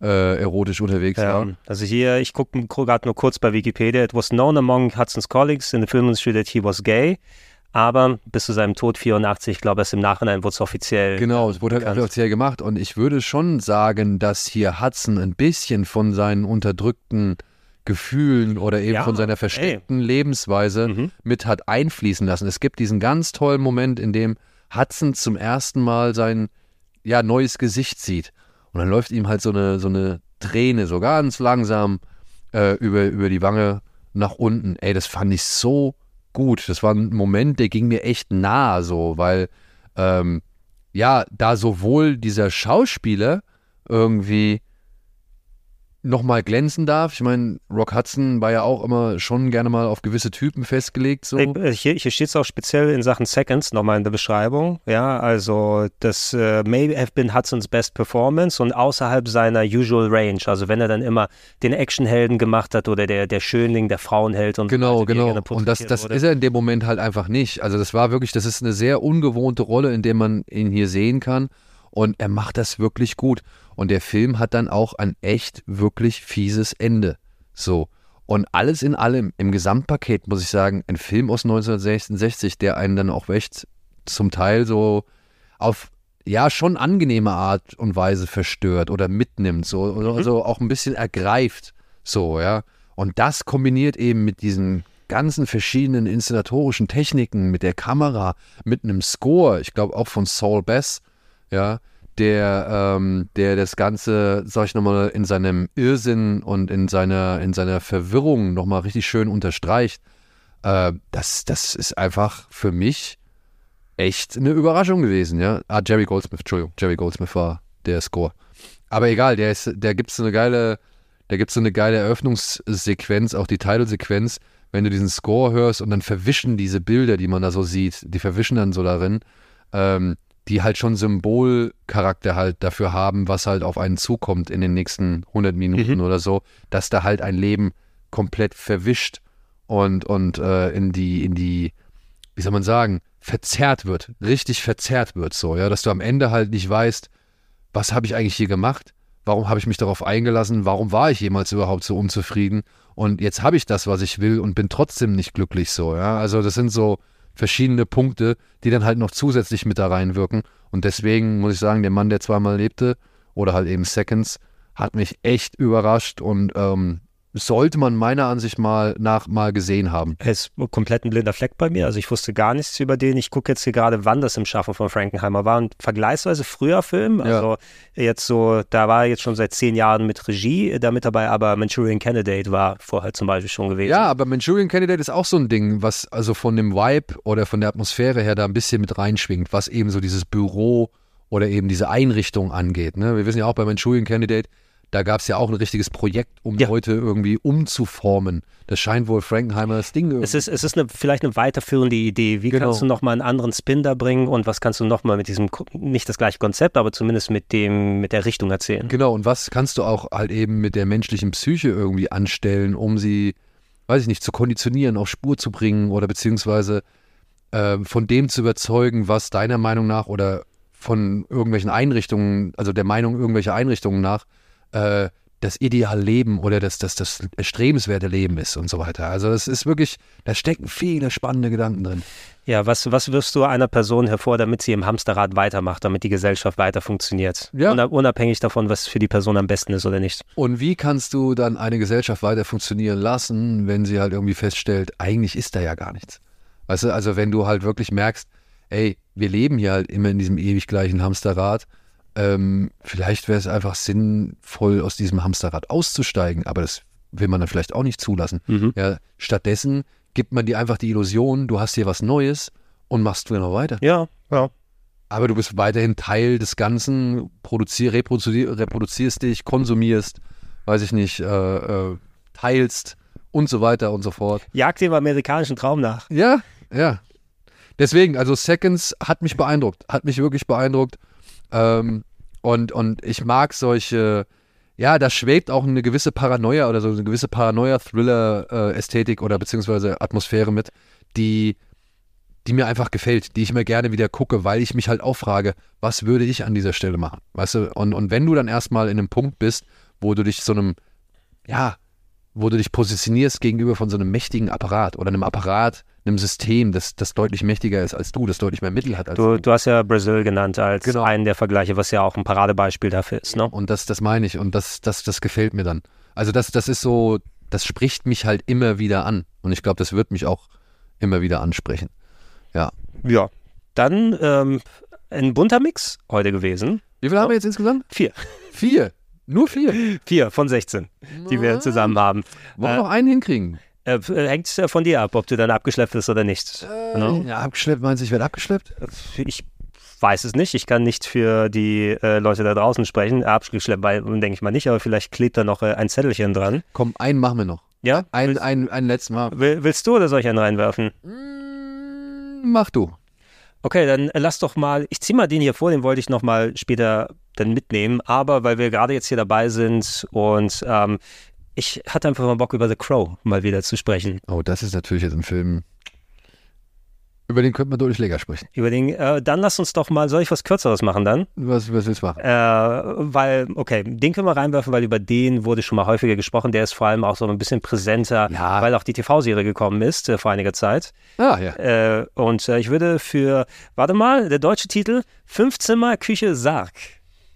C: äh, erotisch unterwegs
A: Ja,
C: war.
A: also hier, ich gucke gerade nur kurz bei Wikipedia. It was known among Hudson's colleagues in the film industry that he was gay. Aber bis zu seinem Tod 84, ich glaube, erst im Nachhinein wurde es offiziell.
C: Genau, es wurde halt offiziell gemacht. Und ich würde schon sagen, dass hier Hudson ein bisschen von seinen unterdrückten Gefühlen oder eben
A: Ja,
C: von seiner versteckten Lebensweise
A: Mhm.
C: mit hat einfließen lassen. Es gibt diesen ganz tollen Moment, in dem Hudson zum ersten Mal sein ja, neues Gesicht sieht. Und dann läuft ihm halt so eine, so eine Träne so ganz langsam äh, über, über die Wange nach unten. Ey, das fand ich so gut. Das war ein Moment, der ging mir echt nahe so, weil ähm, ja, da sowohl dieser Schauspieler irgendwie nochmal glänzen darf. Ich meine, Rock Hudson war ja auch immer schon gerne mal auf gewisse Typen festgelegt. So.
A: Äh, Hier, hier steht es auch speziell in Sachen Seconds nochmal in der Beschreibung. Ja, also das äh, may have been Hudsons best performance und außerhalb seiner usual range. Also wenn er dann immer den Actionhelden gemacht hat oder der, der Schönling, der Frauenheld und so
C: Genau,
A: er
C: genau. Und das, das
A: wurde.
C: ist er in dem Moment halt einfach nicht. Also das war wirklich, das ist eine sehr ungewohnte Rolle, in der man ihn hier sehen kann. Und er macht das wirklich gut. Und der Film hat dann auch ein echt wirklich fieses Ende. So. Und alles in allem, im Gesamtpaket, muss ich sagen, ein Film aus 1966, der einen dann auch echt zum Teil so auf ja schon angenehme Art und Weise verstört oder mitnimmt, so oder also auch ein bisschen ergreift, so ja. Und das kombiniert eben mit diesen ganzen verschiedenen inszenatorischen Techniken, mit der Kamera, mit einem Score, ich glaube auch von Saul Bass, ja, der, ähm, der das Ganze, sag ich nochmal, in seinem Irrsinn und in seiner, in seiner Verwirrung nochmal richtig schön unterstreicht. Äh, das, das ist einfach für mich echt eine Überraschung gewesen, ja. Ah, Jerry Goldsmith, Entschuldigung, Jerry Goldsmith war der Score. Aber egal, der ist, der gibt eine geile, da gibt so eine geile Eröffnungssequenz, auch die Titelsequenz, wenn du diesen Score hörst und dann verwischen diese Bilder, die man da so sieht, die verwischen dann so darin, ähm, die halt schon Symbolcharakter halt dafür haben, was halt auf einen zukommt in den nächsten 100 Minuten oder so, dass da halt ein Leben komplett verwischt und, und äh, in die, in die, wie soll man sagen, verzerrt wird, richtig verzerrt wird so, ja, dass du am Ende halt nicht weißt, was habe ich eigentlich hier gemacht? Warum habe ich mich darauf eingelassen? Warum war ich jemals überhaupt so unzufrieden? Und jetzt habe ich das, was ich will und bin trotzdem nicht glücklich so, ja. Also das sind so verschiedene Punkte, die dann halt noch zusätzlich mit da reinwirken. Und deswegen muss ich sagen, der Mann, der zweimal lebte, oder halt eben Seconds, hat mich echt überrascht und ähm, sollte man meiner Ansicht mal nach mal gesehen haben.
A: Er ist komplett ein blinder Fleck bei mir. Also ich wusste gar nichts über den. Ich gucke jetzt hier gerade, wann das im Schaffen von Frankenheimer war. Ein vergleichsweise früher Film.
C: Ja.
A: Also jetzt so, da war er jetzt schon seit zehn Jahren mit Regie damit dabei, aber Manchurian Candidate war vorher zum Beispiel schon gewesen.
C: Ja, aber Manchurian Candidate ist auch so ein Ding, was also von dem Vibe oder von der Atmosphäre her da ein bisschen mit reinschwingt, was eben so dieses Büro oder eben diese Einrichtung angeht. Ne? Wir wissen ja auch bei Manchurian Candidate, da gab es ja auch ein richtiges Projekt, um
A: Ja.
C: Leute irgendwie umzuformen. Das scheint wohl Frankenheimers Ding irgendwie.
A: Es ist, es ist eine, vielleicht eine weiterführende Idee. Wie
C: Genau.
A: kannst du nochmal einen anderen Spin da bringen und was kannst du nochmal mit diesem, nicht das gleiche Konzept, aber zumindest mit dem, mit der Richtung erzählen?
C: Genau, und was kannst du auch halt eben mit der menschlichen Psyche irgendwie anstellen, um sie, weiß ich nicht, zu konditionieren, auf Spur zu bringen oder beziehungsweise äh, von dem zu überzeugen, was deiner Meinung nach oder von irgendwelchen Einrichtungen, also der Meinung irgendwelcher Einrichtungen nach, äh, das ideale Leben oder das, das, das erstrebenswerte Leben ist und so weiter. Also das ist wirklich, da stecken viele spannende Gedanken drin.
A: Ja, was, was wirfst du einer Person hervor, damit sie im Hamsterrad weitermacht, damit die Gesellschaft weiter funktioniert?
C: Ja.
A: Unabhängig davon, was für die Person am besten ist oder nicht.
C: Und wie kannst du dann eine Gesellschaft weiter funktionieren lassen, wenn sie halt irgendwie feststellt, eigentlich ist da ja gar nichts? Weißt du, also wenn du halt wirklich merkst, ey, wir leben hier halt immer in diesem ewig gleichen Hamsterrad, ähm, vielleicht wäre es einfach sinnvoll, aus diesem Hamsterrad auszusteigen, aber das will man dann vielleicht auch nicht zulassen.
A: Mhm.
C: Ja, stattdessen gibt man dir einfach die Illusion, du hast hier was Neues und machst wieder noch weiter.
A: Ja, ja.
C: Aber du bist weiterhin Teil des Ganzen, produzier, reproduzier, reproduzierst dich, konsumierst, weiß ich nicht, äh, äh, teilst und so weiter und so fort.
A: Jagd dem amerikanischen Traum nach.
C: Ja, ja. Deswegen, also Seconds hat mich beeindruckt, hat mich wirklich beeindruckt. Ähm, und, und ich mag solche, ja, da schwebt auch eine gewisse Paranoia oder so eine gewisse Paranoia-Thriller-Ästhetik oder beziehungsweise Atmosphäre mit, die, die mir einfach gefällt, die ich mir gerne wieder gucke, weil ich mich halt auch frage, was würde ich an dieser Stelle machen? Weißt du, und, und wenn du dann erstmal in einem Punkt bist, wo du dich so einem, ja, wo du dich positionierst gegenüber von so einem mächtigen Apparat oder einem Apparat, einem System, das, das deutlich mächtiger ist als du, das deutlich mehr Mittel hat als
A: Du, du hast ja Brasil genannt als
C: Genau.
A: einen der Vergleiche, was ja auch ein Paradebeispiel dafür ist. Ne?
C: Und das, das meine ich und das, das, das gefällt mir dann. Also das, das ist so, das spricht mich halt immer wieder an. Und ich glaube, das wird mich auch immer wieder ansprechen. Ja.
A: Ja. Dann ähm, ein bunter Mix heute gewesen.
C: Wie viel haben wir jetzt insgesamt?
A: Vier.
C: Vier. Nur vier.
A: Vier von 16, die wir zusammen haben.
C: Wollen wir
A: Äh,
C: noch einen hinkriegen?
A: Äh, hängt äh, von dir ab, ob du dann abgeschleppt bist oder nicht. Ne?
C: Ja, abgeschleppt, meinst du, ich werde abgeschleppt?
A: Ich weiß es nicht. Ich kann nicht für die äh, Leute da draußen sprechen. Abgeschleppt, weil denke ich mal nicht, aber vielleicht klebt da noch äh, ein Zettelchen dran.
C: Komm, einen machen wir noch.
A: Ja?
C: Ein, ein, ein letztes Mal.
A: Will, willst du oder soll ich einen reinwerfen?
C: Mm, Mach du.
A: Okay, dann äh, lass doch mal, ich zieh mal den hier vor, den wollte ich noch mal später dann mitnehmen, aber weil wir gerade jetzt hier dabei sind und ähm, ich hatte einfach mal Bock über The Crow mal wieder zu sprechen.
C: Oh, das ist natürlich jetzt ein Film. Über den könnte man deutlich länger sprechen.
A: Über den, äh, dann lass uns doch mal, soll ich was Kürzeres machen dann?
C: Was, was willst du machen?
A: Äh, weil, okay, den können wir reinwerfen, weil über den wurde schon mal häufiger gesprochen. Der ist vor allem auch so ein bisschen präsenter,
C: Ja.
A: weil auch die TV-Serie gekommen ist äh, vor einiger Zeit.
C: Ah, ja.
A: Äh, und äh, ich würde für, warte mal, der deutsche Titel, Fünfzimmer, Küche, Sarg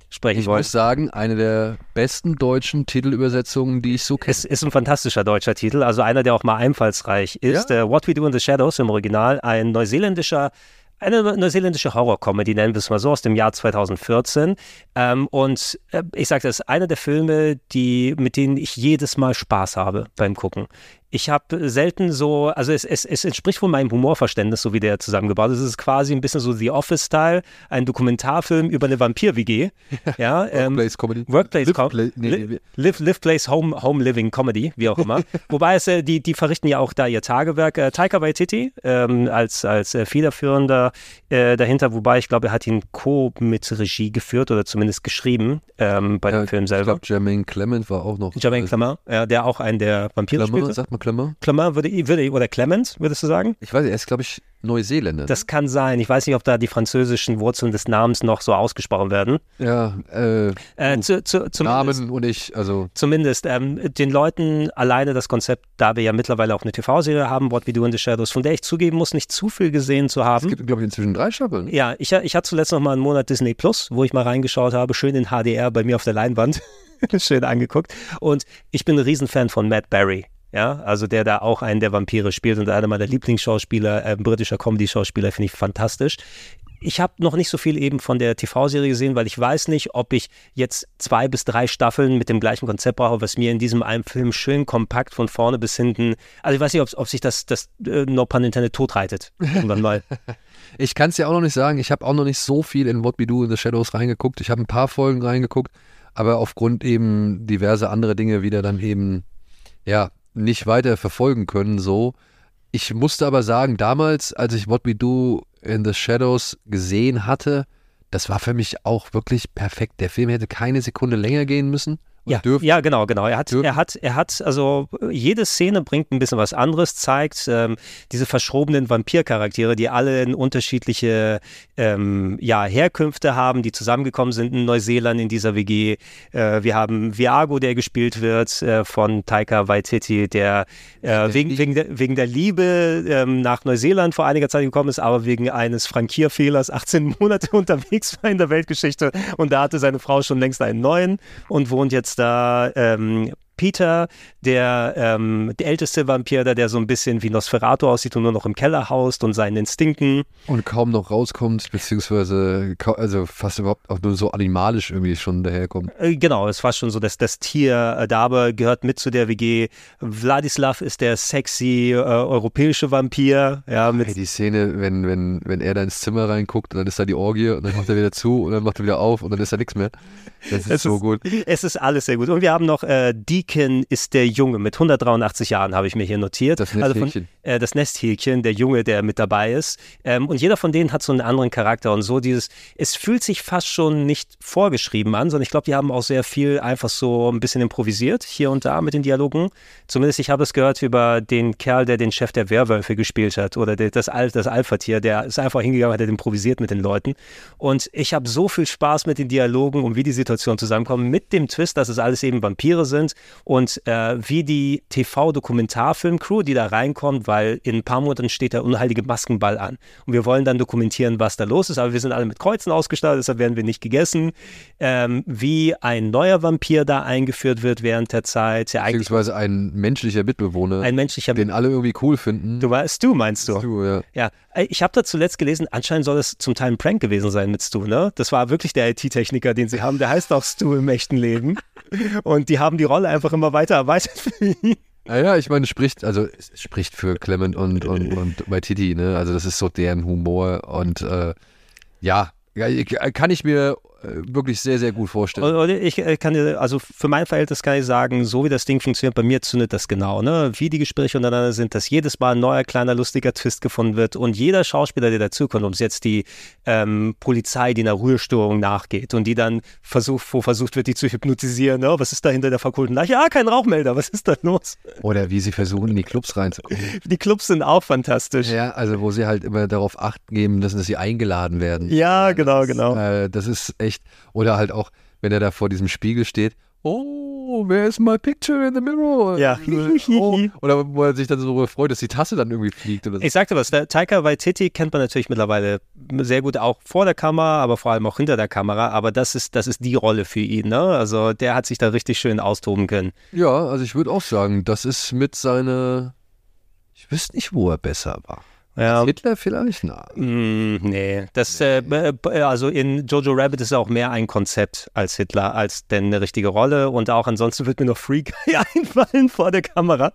A: sprechen
C: Ich
A: wollen.
C: muss sagen, eine der besten deutschen Titelübersetzungen, die ich so kenne.
A: Es ist ein fantastischer deutscher Titel, also einer, der auch mal einfallsreich ist. Äh, What We Do in the Shadows im Original, ein neuseeländischer, eine neuseeländische Horror-Comedy, nennen wir es mal so, aus dem Jahr 2014. Ähm, und äh, ich sage das, ist einer der Filme, die, mit denen ich jedes Mal Spaß habe beim Gucken. Ich habe selten so, also es, es, es entspricht wohl meinem Humorverständnis, so wie der zusammengebaut ist. Es ist quasi ein bisschen so The Office-Style, ein Dokumentarfilm über eine Vampir-WG. Ja, ähm,
C: Workplace Comedy.
A: Workplace
C: Live
A: Com
C: Play- nee,
A: Li- Live, Live Place Home, Home Living Comedy, wie auch immer. Wobei es, äh, die, die verrichten ja auch da ihr Tagewerk. Äh, Taika Waititi ähm, als, als äh, federführender äh, dahinter, wobei ich glaube, er hat ihn Co. mit Regie geführt oder zumindest geschrieben ähm, bei dem Film
C: Ich
A: selber.
C: glaube, Jermaine Clement war auch noch.
A: Jermaine Clement, ja, der auch einen der Vampire
C: Clement, sagt man Clement?
A: Clement würde, ich- würde ich- oder Clement, würdest du sagen?
C: Ich weiß nicht, er ist, glaube ich, Neuseeländer.
A: Das kann sein. Ich weiß nicht, ob da die französischen Wurzeln des Namens noch so ausgesprochen werden.
C: ja, äh,
A: Äh, zu, zu,
C: Namen und ich, also
A: Zumindest ähm, den Leuten alleine das Konzept, da wir ja mittlerweile auch eine TV-Serie haben, What We Do in the Shadows, von der ich zugeben muss, nicht zu viel gesehen zu
C: es
A: haben.
C: gibt, glaube ich, inzwischen drei Staffeln.
A: Ja, ich, ich hatte zuletzt noch mal einen Monat Disney Plus, wo ich mal reingeschaut habe, schön in HDR bei mir auf der Leinwand, schön angeguckt. Und ich bin ein Riesenfan von Matt Berry. Ja, also der da auch einen der Vampire spielt und einer meiner Lieblingsschauspieler, äh, britischer Comedy-Schauspieler, finde ich fantastisch. Ich habe noch nicht so viel eben von der TV-Serie gesehen, weil ich weiß nicht, ob ich jetzt zwei bis drei Staffeln mit dem gleichen Konzept brauche, was mir in diesem einen Film schön kompakt von vorne bis hinten. Also ich weiß nicht, ob, ob sich das, das äh, No Pun Intended totreitet. Irgendwann mal.
C: Ich kann es ja auch noch nicht sagen. Ich habe auch noch nicht so viel in What We Do in the Shadows reingeguckt. Ich habe ein paar Folgen reingeguckt, aber aufgrund eben diverse andere Dinge wieder dann eben, ja, nicht weiter verfolgen können, so. Ich musste aber sagen, damals, als ich What We Do in the Shadows gesehen hatte, das war für mich auch wirklich perfekt. Der Film hätte keine Sekunde länger gehen müssen
A: Ja, ja, genau, genau. Er hat, er hat, er hat, also jede Szene bringt ein bisschen was anderes, zeigt ähm, diese verschrobenen Vampircharaktere, die alle in unterschiedliche ähm, ja, Herkünfte haben, die zusammengekommen sind in Neuseeland in dieser WG. Äh, wir haben Viago, der gespielt wird äh, von Taika Waititi, der äh, wegen, wegen, der, wegen der Liebe ähm, nach Neuseeland vor einiger Zeit gekommen ist, aber wegen eines Frankierfehlers 18 Monate unterwegs war in der Weltgeschichte und da hatte seine Frau schon längst einen neuen und wohnt jetzt da ähm, Peter, der, ähm, der älteste Vampir, der, der so ein bisschen wie Nosferatu aussieht und nur noch im Keller haust und seinen Instinkten.
C: Und kaum noch rauskommt, beziehungsweise also fast überhaupt auch nur so animalisch irgendwie schon daherkommt.
A: Äh, genau, es war schon so, dass das Tier äh, Dabe gehört mit zu der WG. Vladislav ist der sexy äh, europäische Vampir. Ja, mit
C: hey, die Szene, wenn, wenn, wenn er da ins Zimmer reinguckt und dann ist da die Orgie und dann macht er wieder zu und dann macht er wieder auf und dann ist da nichts mehr. Das ist
A: es
C: so
A: ist,
C: gut.
A: Es ist alles sehr gut. Und wir haben noch äh, Deacon ist der Junge mit 183 Jahren, habe ich mir hier notiert.
C: Das Nesthäkchen. Also
A: äh, das Nesthäkchen, der Junge, der mit dabei ist. Ähm, und jeder von denen hat so einen anderen Charakter und so dieses, es fühlt sich fast schon nicht vorgeschrieben an, sondern ich glaube, die haben auch sehr viel einfach so ein bisschen improvisiert, hier und da mit den Dialogen. Zumindest ich habe es gehört über den Kerl, der den Chef der Werwölfe gespielt hat oder das, Al das Alpha-Tier, der ist einfach hingegangen, hat improvisiert mit den Leuten. Und ich habe so viel Spaß mit den Dialogen und wie die Situation zusammenkommt, mit dem Twist, dass es alles eben Vampire sind und äh, wie die TV-Dokumentarfilm-Crew, die da reinkommt, weil in ein paar Monaten steht der unheilige Maskenball an. Und wir wollen dann dokumentieren, was da los ist, aber wir sind alle mit Kreuzen ausgestattet, deshalb werden wir nicht gegessen. Ähm, wie ein neuer Vampir da eingeführt wird während der Zeit.
C: Ja, Beziehungsweise ein menschlicher Mitbewohner,
A: ein menschlicher
C: den alle irgendwie cool finden.
A: Du weißt, du meinst du?
C: Stu, ja.
A: ja. Ich habe da zuletzt gelesen, anscheinend soll es zum Teil ein Prank gewesen sein mit Stu, ne? Das war wirklich der IT-Techniker, den sie haben. Der heißt auch Stu im echten Leben. Und die haben die Rolle einfach immer weiter erweitert für ihn.
C: Naja, ich meine, spricht, also spricht für Clement und, und, und bei Titi, ne? Also das ist so deren Humor und äh, ja, kann ich mir wirklich sehr, sehr gut vorstellen.
A: Ich äh, kann dir, also für mein Verhältnis kann ich sagen, so wie das Ding funktioniert, bei mir zündet das genau, ne? Wie die Gespräche untereinander sind, dass jedes Mal ein neuer, kleiner, lustiger Twist gefunden wird und jeder Schauspieler, der dazukommt, ob es jetzt die ähm, Polizei, die einer Ruhestörung nachgeht und die dann versucht, wo versucht wird, die zu hypnotisieren, ne? Was ist da hinter der verkohlten Leiche? Ja, kein Rauchmelder, was ist da los?
C: Oder wie sie versuchen, in die Clubs reinzukommen.
A: Die Clubs sind auch fantastisch.
C: Ja, also wo sie halt immer darauf acht geben müssen, dass sie eingeladen werden.
A: Ja, genau, genau.
C: Äh, das ist echt, oder halt auch, wenn er da vor diesem Spiegel steht, oh, where is my picture in the mirror?
A: Ja.
C: oh. Oder wo er sich dann so freut, dass die Tasse dann irgendwie fliegt. Oder so.
A: Ich sagte was, der Taika Waititi kennt man natürlich mittlerweile sehr gut auch vor der Kamera, aber vor allem auch hinter der Kamera. Aber das ist, das ist die Rolle für ihn. Ne? Also der hat sich da richtig schön austoben können.
C: Ja, also ich würde auch sagen, das ist mit seiner, ich wüsste nicht, wo er besser war.
A: Ja.
C: Hitler vielleicht? Na.
A: Mm, nee, das, äh, also in Jojo Rabbit ist auch mehr ein Konzept als Hitler, als denn eine richtige Rolle. Und auch ansonsten wird mir noch Freak einfallen vor der Kamera.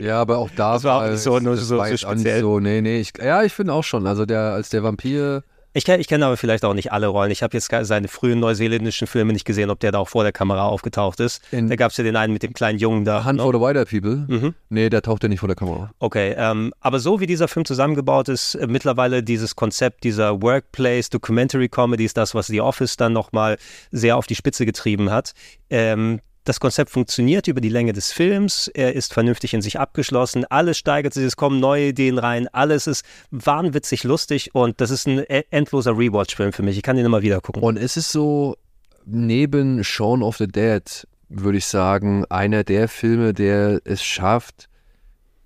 C: Ja, aber auch da
A: das war auch nicht so, nur so, so speziell.
C: So, nee, nee, ich, ja, ich finde auch schon. Also der, als der Vampir
A: ich kenne ich kenn aber vielleicht auch nicht alle Rollen. Ich habe jetzt seine frühen neuseeländischen Filme nicht gesehen, ob der da auch vor der Kamera aufgetaucht ist. In da gab es ja den einen mit dem kleinen Jungen da.
C: Hunt for the Wider People? Mhm. Nee, der taucht ja nicht vor der Kamera.
A: Okay, ähm, aber so wie dieser Film zusammengebaut ist, äh, mittlerweile dieses Konzept dieser Workplace, Documentary Comedy ist das, was The Office dann nochmal sehr auf die Spitze getrieben hat. Ähm, das Konzept funktioniert über die Länge des Films, er ist vernünftig in sich abgeschlossen, alles steigert sich, es kommen neue Ideen rein, alles ist wahnwitzig lustig und das ist ein e-, endloser Rewatch-Film für mich. Ich kann ihn immer wieder gucken.
C: Und es ist so, neben Shaun of the Dead, würde ich sagen, einer der Filme, der es schafft,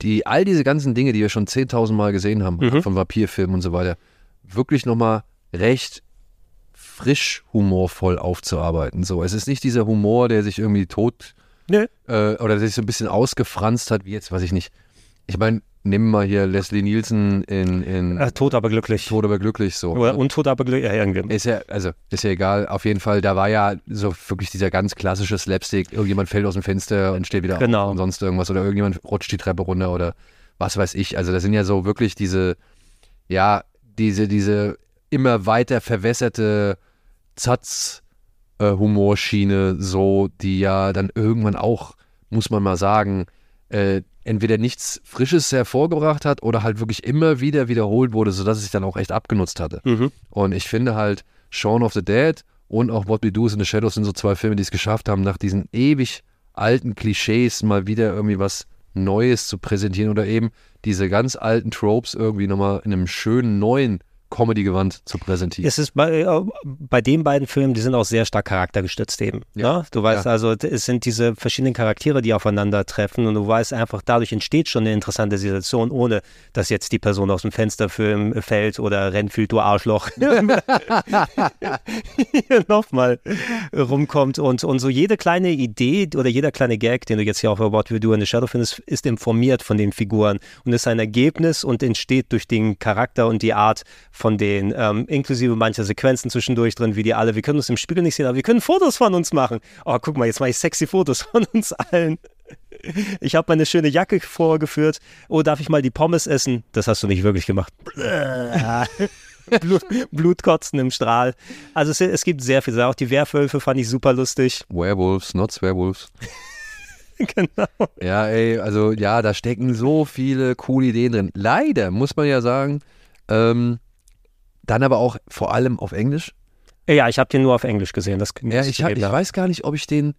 C: die all diese ganzen Dinge, die wir schon 10.000 Mal gesehen haben, mhm. von Vampirfilmen und so weiter, wirklich nochmal recht frisch humorvoll aufzuarbeiten. So, es ist nicht dieser Humor, der sich irgendwie tot
A: nee.
C: äh, oder der sich so ein bisschen ausgefranst hat, wie jetzt, weiß ich nicht. Ich meine, nimm mal hier Leslie Nielsen in, in
A: äh, Tot aber glücklich.
C: Tot aber glücklich so.
A: Oder Untot aber glücklich, ja, irgendwie.
C: Ist ja, also, ist ja egal. Auf jeden Fall, da war ja so wirklich dieser ganz klassische Slapstick. Irgendjemand fällt aus dem Fenster und steht wieder
A: genau.
C: auf und sonst irgendwas. Oder irgendjemand rutscht die Treppe runter oder was weiß ich. Also, das sind ja so wirklich diese, ja, diese, diese immer weiter verwässerte Zatz-Humorschiene, so, die ja dann irgendwann auch, muss man mal sagen, äh, entweder nichts Frisches hervorgebracht hat oder halt wirklich immer wieder wiederholt wurde, sodass es sich dann auch echt abgenutzt hatte.
A: Mhm.
C: Und ich finde halt, Shaun of the Dead und auch What We Do is in the Shadows sind so zwei Filme, die es geschafft haben, nach diesen ewig alten Klischees mal wieder irgendwie was Neues zu präsentieren oder eben diese ganz alten Tropes irgendwie nochmal in einem schönen neuen Comedy-Gewand zu präsentieren.
A: Es ist bei, äh, bei den beiden Filmen, die sind auch sehr stark charaktergestützt eben. Ja. Ne? Du weißt ja. also, es sind diese verschiedenen Charaktere, die aufeinandertreffen und du weißt einfach, dadurch entsteht schon eine interessante Situation, ohne dass jetzt die Person aus dem Fenster fällt oder Renfield, du Arschloch, nochmal rumkommt und, und so jede kleine Idee oder jeder kleine Gag, den du jetzt hier auf About We Do in the Shadow findest, ist informiert von den Figuren und ist ein Ergebnis und entsteht durch den Charakter und die Art von denen, ähm, inklusive mancher Sequenzen zwischendurch drin, wie die alle, wir können uns im Spiegel nicht sehen, aber wir können Fotos von uns machen. Oh, guck mal, jetzt mache ich sexy Fotos von uns allen. Ich habe meine schöne Jacke vorgeführt. Oh, darf ich mal die Pommes essen? Das hast du nicht wirklich gemacht. Blut, Blutkotzen im Strahl. Also es, es gibt sehr viel. Auch die Werwölfe fand ich super lustig.
C: Werewolves, not Werewolves.
A: genau.
C: Ja, ey, also ja, da stecken so viele coole Ideen drin. Leider muss man ja sagen, ähm, dann aber auch vor allem auf Englisch?
A: Ja, ich habe den nur auf Englisch gesehen. Das
C: ja, ich, hab, ich weiß gar nicht, ob ich den.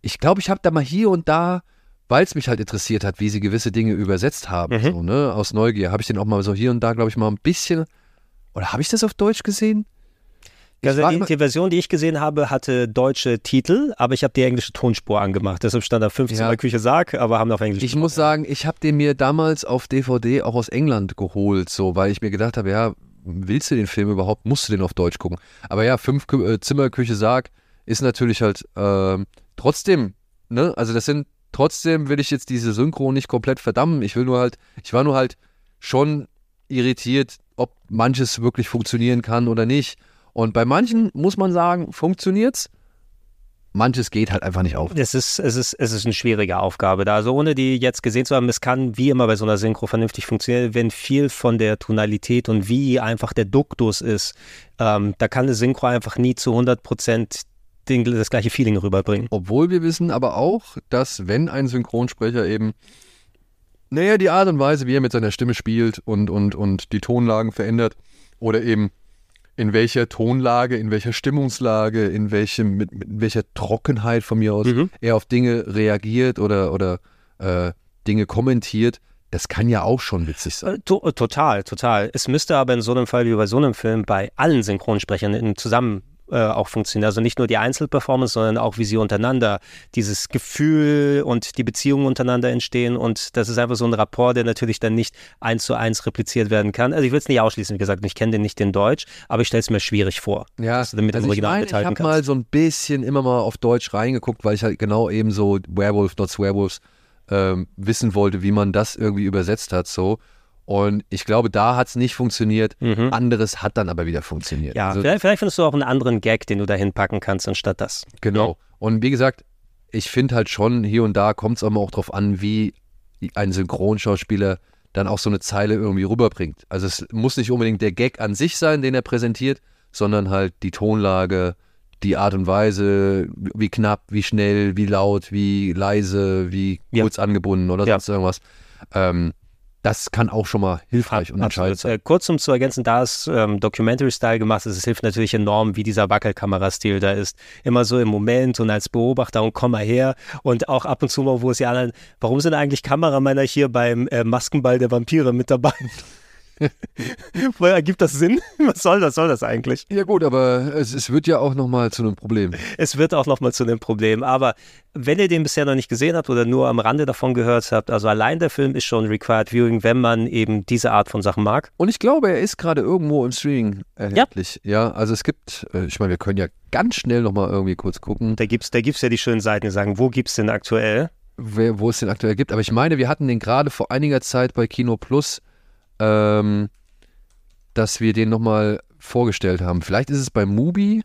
C: Ich glaube, ich habe da mal hier und da, weil es mich halt interessiert hat, wie sie gewisse Dinge übersetzt haben, mhm. so, ne, aus Neugier, habe ich den auch mal so hier und da, glaube ich, mal ein bisschen. Oder habe ich das auf Deutsch gesehen?
A: Also die, die, Version, die ich gesehen habe, hatte deutsche Titel, aber ich habe die englische Tonspur angemacht. Deshalb stand da 15 ja. Küche Sarg, aber haben auf Englisch.
C: Ich muss sagen, ich habe den mir damals auf DVD auch aus England geholt, so, weil ich mir gedacht habe, ja, willst du den Film überhaupt, musst du den auf Deutsch gucken. Aber ja, fünf äh, Zimmer, Küche, Sarg ist natürlich halt äh, trotzdem, ne, also das sind, trotzdem will ich jetzt diese Synchro nicht komplett verdammen. Ich will nur halt, ich war nur halt schon irritiert, ob manches wirklich funktionieren kann oder nicht. Und bei manchen muss man sagen, funktioniert's manches geht halt einfach nicht auf.
A: Es ist, es ist, es ist eine schwierige Aufgabe da. Also ohne die jetzt gesehen zu haben, es kann wie immer bei so einer Synchro vernünftig funktionieren, wenn viel von der Tonalität und wie einfach der Duktus ist. Ähm, da kann eine Synchro einfach nie zu 100 Prozent das gleiche Feeling rüberbringen.
C: Obwohl wir wissen aber auch, dass wenn ein Synchronsprecher eben naja, die Art und Weise, wie er mit seiner Stimme spielt und, und, und die Tonlagen verändert oder eben in welcher Tonlage, in welcher Stimmungslage, in welchem, mit, mit welcher Trockenheit von mir aus mhm. er auf Dinge reagiert oder, oder äh, Dinge kommentiert. Das kann ja auch schon witzig sein. Äh,
A: to total, total. Es müsste aber in so einem Fall wie bei so einem Film bei allen Synchronsprechern in zusammen äh, auch funktionieren. Also nicht nur die Einzelperformance, sondern auch wie sie untereinander, dieses Gefühl und die Beziehungen untereinander entstehen. Und das ist einfach so ein Rapport, der natürlich dann nicht eins zu eins repliziert werden kann. Also ich will es nicht ausschließen, wie gesagt, ich kenne den nicht in Deutsch, aber ich stelle es mir schwierig vor.
C: Ja, dass du damit also im Original ich, mein, ich habe mal so ein bisschen immer mal auf Deutsch reingeguckt, weil ich halt genau eben so Werewolf, not Werewolves ähm, wissen wollte, wie man das irgendwie übersetzt hat. So. Und ich glaube, da hat es nicht funktioniert. Mhm. Anderes hat dann aber wieder funktioniert.
A: Ja, also, vielleicht, vielleicht, findest du auch einen anderen Gag, den du dahin packen kannst, anstatt das.
C: Genau. Und wie gesagt, ich finde halt schon, hier und da kommt es aber auch drauf an, wie ein Synchronschauspieler dann auch so eine Zeile irgendwie rüberbringt. Also es muss nicht unbedingt der Gag an sich sein, den er präsentiert, sondern halt die Tonlage, die Art und Weise, wie knapp, wie schnell, wie laut, wie leise, wie kurz ja. angebunden oder sonst ja. irgendwas. Ähm, das kann auch schon mal hilfreich und entscheidend sein. Äh,
A: kurz um zu ergänzen, da es ähm, Documentary-Style gemacht ist, es hilft natürlich enorm, wie dieser Wackelkamerastil da ist. Immer so im Moment und als Beobachter und komm mal her. Und auch ab und zu mal, wo es ja anderen, warum sind eigentlich Kameramänner hier beim äh, Maskenball der Vampire mit dabei? Ergibt das Sinn? Was soll das? Soll das eigentlich?
C: Ja gut, aber es, es wird ja auch nochmal zu einem Problem.
A: Es wird auch nochmal zu einem Problem. Aber wenn ihr den bisher noch nicht gesehen habt oder nur am Rande davon gehört habt, also allein der Film ist schon Required Viewing, wenn man eben diese Art von Sachen mag.
C: Und ich glaube, er ist gerade irgendwo im Streaming erhältlich. Ja. ja, also es gibt, äh, ich meine, wir können ja ganz schnell nochmal irgendwie kurz gucken.
A: Da gibt es da gibt's ja die schönen Seiten, die sagen, wo gibt es denn aktuell?
C: Wo es den aktuell gibt. Aber ich meine, wir hatten den gerade vor einiger Zeit bei Kino Plus ähm, dass wir den nochmal vorgestellt haben. Vielleicht ist es bei Mubi.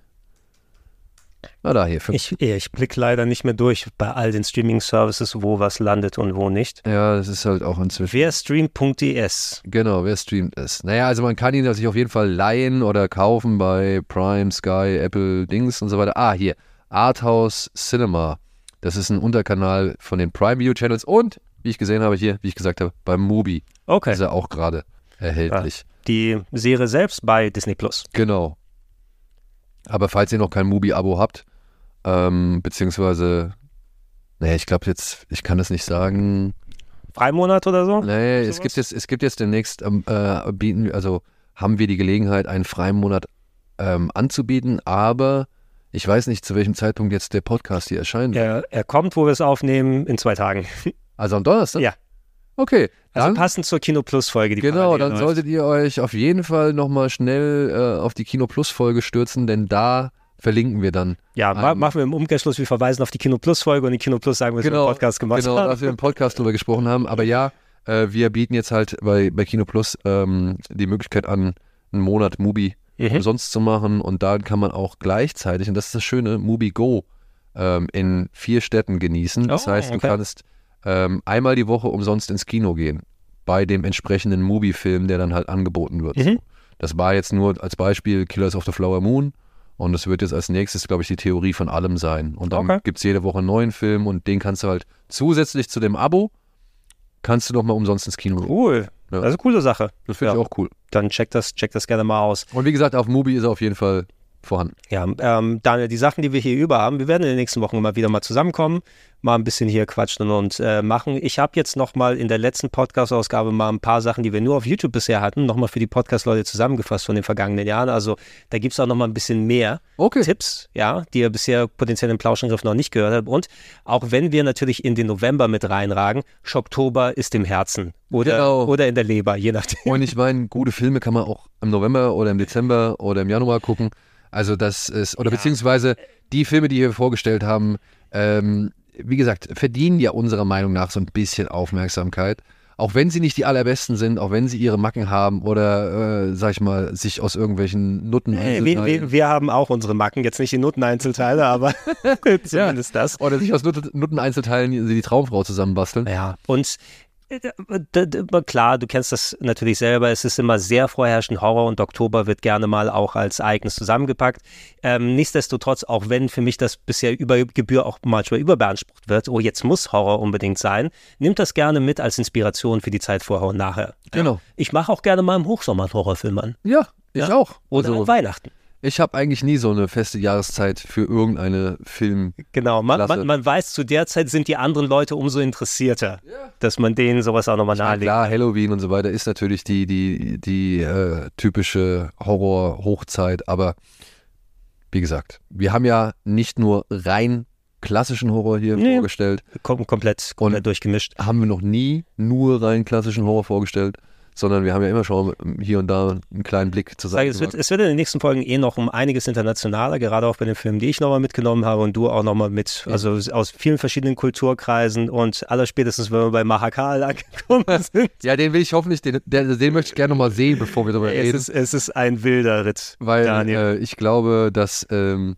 C: Na da hier.
A: Ich, ich blicke leider nicht mehr durch bei all den Streaming-Services, wo was landet und wo nicht.
C: Ja, das ist halt auch inzwischen.
A: Wer streamt.es.
C: Genau, wer streamt es. Naja, also man kann ihn sich auf jeden Fall leihen oder kaufen bei Prime, Sky, Apple, Dings und so weiter. Ah, hier. Arthouse Cinema. Das ist ein Unterkanal von den Prime Video Channels und, wie ich gesehen habe hier, wie ich gesagt habe, beim Mubi.
A: Okay.
C: Ist er auch gerade erhältlich. Ja,
A: die Serie selbst bei Disney Plus.
C: Genau. Aber falls ihr noch kein Mubi-Abo habt, ähm, beziehungsweise, naja, ich glaube jetzt, ich kann das nicht sagen.
A: Freimonat oder so?
C: Nee, es gibt jetzt, es gibt jetzt demnächst, ähm, äh, bieten, also haben wir die Gelegenheit, einen freien Monat ähm, anzubieten, aber ich weiß nicht, zu welchem Zeitpunkt jetzt der Podcast hier erscheint.
A: Er, er kommt, wo wir es aufnehmen, in zwei Tagen.
C: Also am Donnerstag?
A: Ja.
C: Okay,
A: Also
C: dann,
A: passend zur Kino Plus Folge. Die
C: genau, dann
A: läuft.
C: solltet ihr euch auf jeden Fall nochmal schnell äh, auf die Kino Plus Folge stürzen, denn da verlinken wir dann.
A: Ja,
C: Ähm,
A: machen wir im Umkehrschluss, wir verweisen auf die Kino Plus Folge und die Kino Plus sagen, was wir im Podcast gemacht
C: genau,
A: haben.
C: dass wir im Podcast drüber gesprochen haben. Aber ja, äh, wir bieten jetzt halt bei, bei Kino Plus ähm, die Möglichkeit an, einen Monat Mubi
A: Mhm.
C: umsonst zu machen. Und da kann man auch gleichzeitig, und das ist das Schöne, Mubi Go ähm, in vier Städten genießen. Das
A: Oh,
C: heißt, du
A: okay.
C: kannst ähm, einmal die Woche umsonst ins Kino gehen. Bei dem entsprechenden Mubi-Film, der dann halt angeboten wird.
A: Mhm.
C: Das war jetzt nur als Beispiel Killers of the Flower Moon. Und das wird jetzt als nächstes, glaube ich, die Theorie von allem sein. Und dann
A: Okay.
C: gibt es jede Woche einen neuen Film und den kannst du halt zusätzlich zu dem Abo, kannst du nochmal umsonst ins Kino gehen.
A: Cool.
C: Ja.
A: Das ist eine coole Sache.
C: Das finde
A: Ja.
C: ich auch cool.
A: Dann check das, check das gerne mal aus.
C: Und wie gesagt, auf Mubi ist er auf jeden Fall vorhanden.
A: Ja, ähm, Daniel, die Sachen, die wir hier über haben, wir werden in den nächsten Wochen immer wieder mal zusammenkommen, mal ein bisschen hier quatschen und äh, machen. Ich habe jetzt noch mal in der letzten Podcast-Ausgabe mal ein paar Sachen, die wir nur auf YouTube bisher hatten, noch mal für die Podcast-Leute zusammengefasst von den vergangenen Jahren. Also da gibt es auch noch mal ein bisschen mehr
C: Okay.
A: Tipps, ja, die ihr bisher potenziell im Plauschangriff noch nicht gehört habt. Und auch wenn wir natürlich in den November mit reinragen, Schocktober ist im Herzen oder,
C: Genau.
A: oder in der Leber, je nachdem.
C: Und ich meine, gute Filme kann man auch im November oder im Dezember oder im Januar gucken. Also das ist, oder
A: Ja.
C: beziehungsweise die Filme, die wir vorgestellt haben, ähm, wie gesagt, verdienen ja unserer Meinung nach so ein bisschen Aufmerksamkeit. Auch wenn sie nicht die allerbesten sind, auch wenn sie ihre Macken haben oder, äh, sag ich mal, sich aus irgendwelchen Nutten
A: Hey, wir, wir, wir haben auch unsere Macken, jetzt nicht die Nutteneinzelteile, aber zumindest das.
C: oder sich aus Nutten- Nutteneinzelteilen die Traumfrau zusammenbasteln.
A: Ja, und äh, klar, du kennst das natürlich selber, es ist immer sehr vorherrschend Horror und Oktober wird gerne mal auch als Ereignis zusammengepackt. Ähm, nichtsdestotrotz, auch wenn für mich das bisher über Gebühr auch manchmal überbeansprucht wird, oh, jetzt muss Horror unbedingt sein, nimmt das gerne mit als Inspiration für die Zeit vorher und nachher.
C: Genau.
A: Ich mache auch gerne mal im Hochsommer einen Horrorfilm an.
C: Ja, ich
A: Ja.
C: auch.
A: Oder
C: Also,
A: an Weihnachten.
C: Ich habe eigentlich nie so eine feste Jahreszeit für irgendeine Film.
A: Genau, man, man, man weiß, zu der Zeit sind die anderen Leute umso interessierter, dass man denen sowas auch nochmal
C: Ja,
A: nahelegt.
C: klar, Halloween und so weiter ist natürlich die, die, die äh, typische Horror-Hochzeit, aber wie gesagt, wir haben ja nicht nur rein klassischen Horror hier
A: Nee.
C: vorgestellt,
A: Kom komplett, komplett durchgemischt.
C: haben wir noch nie nur rein klassischen Horror vorgestellt, sondern wir haben ja immer schon hier und da einen kleinen Blick Seite
A: es, wird, es wird in den nächsten Folgen eh noch um einiges internationaler, gerade auch bei den Filmen, die ich nochmal mitgenommen habe und du auch nochmal mit, also aus vielen verschiedenen Kulturkreisen und allerspätestens, wenn wir bei Mahakal angekommen sind.
C: Ja, den will ich hoffentlich, den, den, möchte ich gerne nochmal sehen, bevor wir darüber
A: es,
C: reden.
A: ist, es ist ein wilder Ritt,
C: weil äh, ich glaube, dass ähm,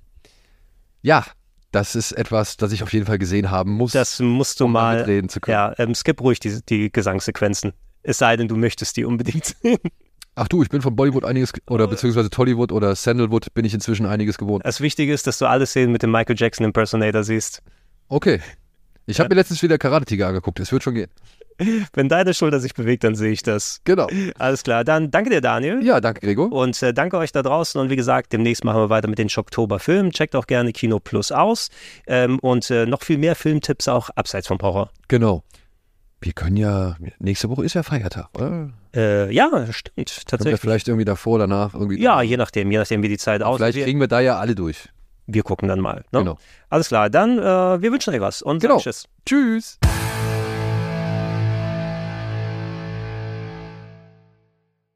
C: ja, das ist etwas, das ich auf jeden Fall gesehen haben muss,
A: das musst du
C: um
A: mal,
C: mitreden zu können.
A: ja, ähm, skip ruhig die, die Gesangssequenzen. Es sei denn, du möchtest die unbedingt sehen.
C: Ach du, ich bin von Bollywood einiges oder beziehungsweise Tollywood oder Sandalwood bin ich inzwischen einiges gewohnt.
A: Das Wichtige ist, dass du alle Szenen mit dem Michael Jackson Impersonator siehst.
C: Okay. Ich habe mir letztens wieder Karate Tiger angeguckt. Es wird schon gehen.
A: Wenn deine Schulter sich bewegt, dann sehe ich das.
C: Genau.
A: Alles klar, dann danke dir, Daniel.
C: Ja, danke Gregor.
A: Und äh, danke euch da draußen. Und wie gesagt, demnächst machen wir weiter mit den Schocktober-Filmen. Checkt auch gerne Kino Plus aus. Ähm, und äh, noch viel mehr Filmtipps auch abseits vom Horror.
C: Genau. Wir können ja nächste Woche ist ja Feiertag, oder?
A: Äh, ja, stimmt, tatsächlich.
C: vielleicht irgendwie davor, danach irgendwie.
A: Ja, je nachdem, je nachdem, wie die Zeit aussieht.
C: Vielleicht
A: Wir,
C: kriegen wir da ja alle durch.
A: wir gucken dann mal. Ne?
C: Genau.
A: Alles klar, dann äh, wir wünschen euch was und
C: Genau.
A: Tschüss.
C: Tschüss.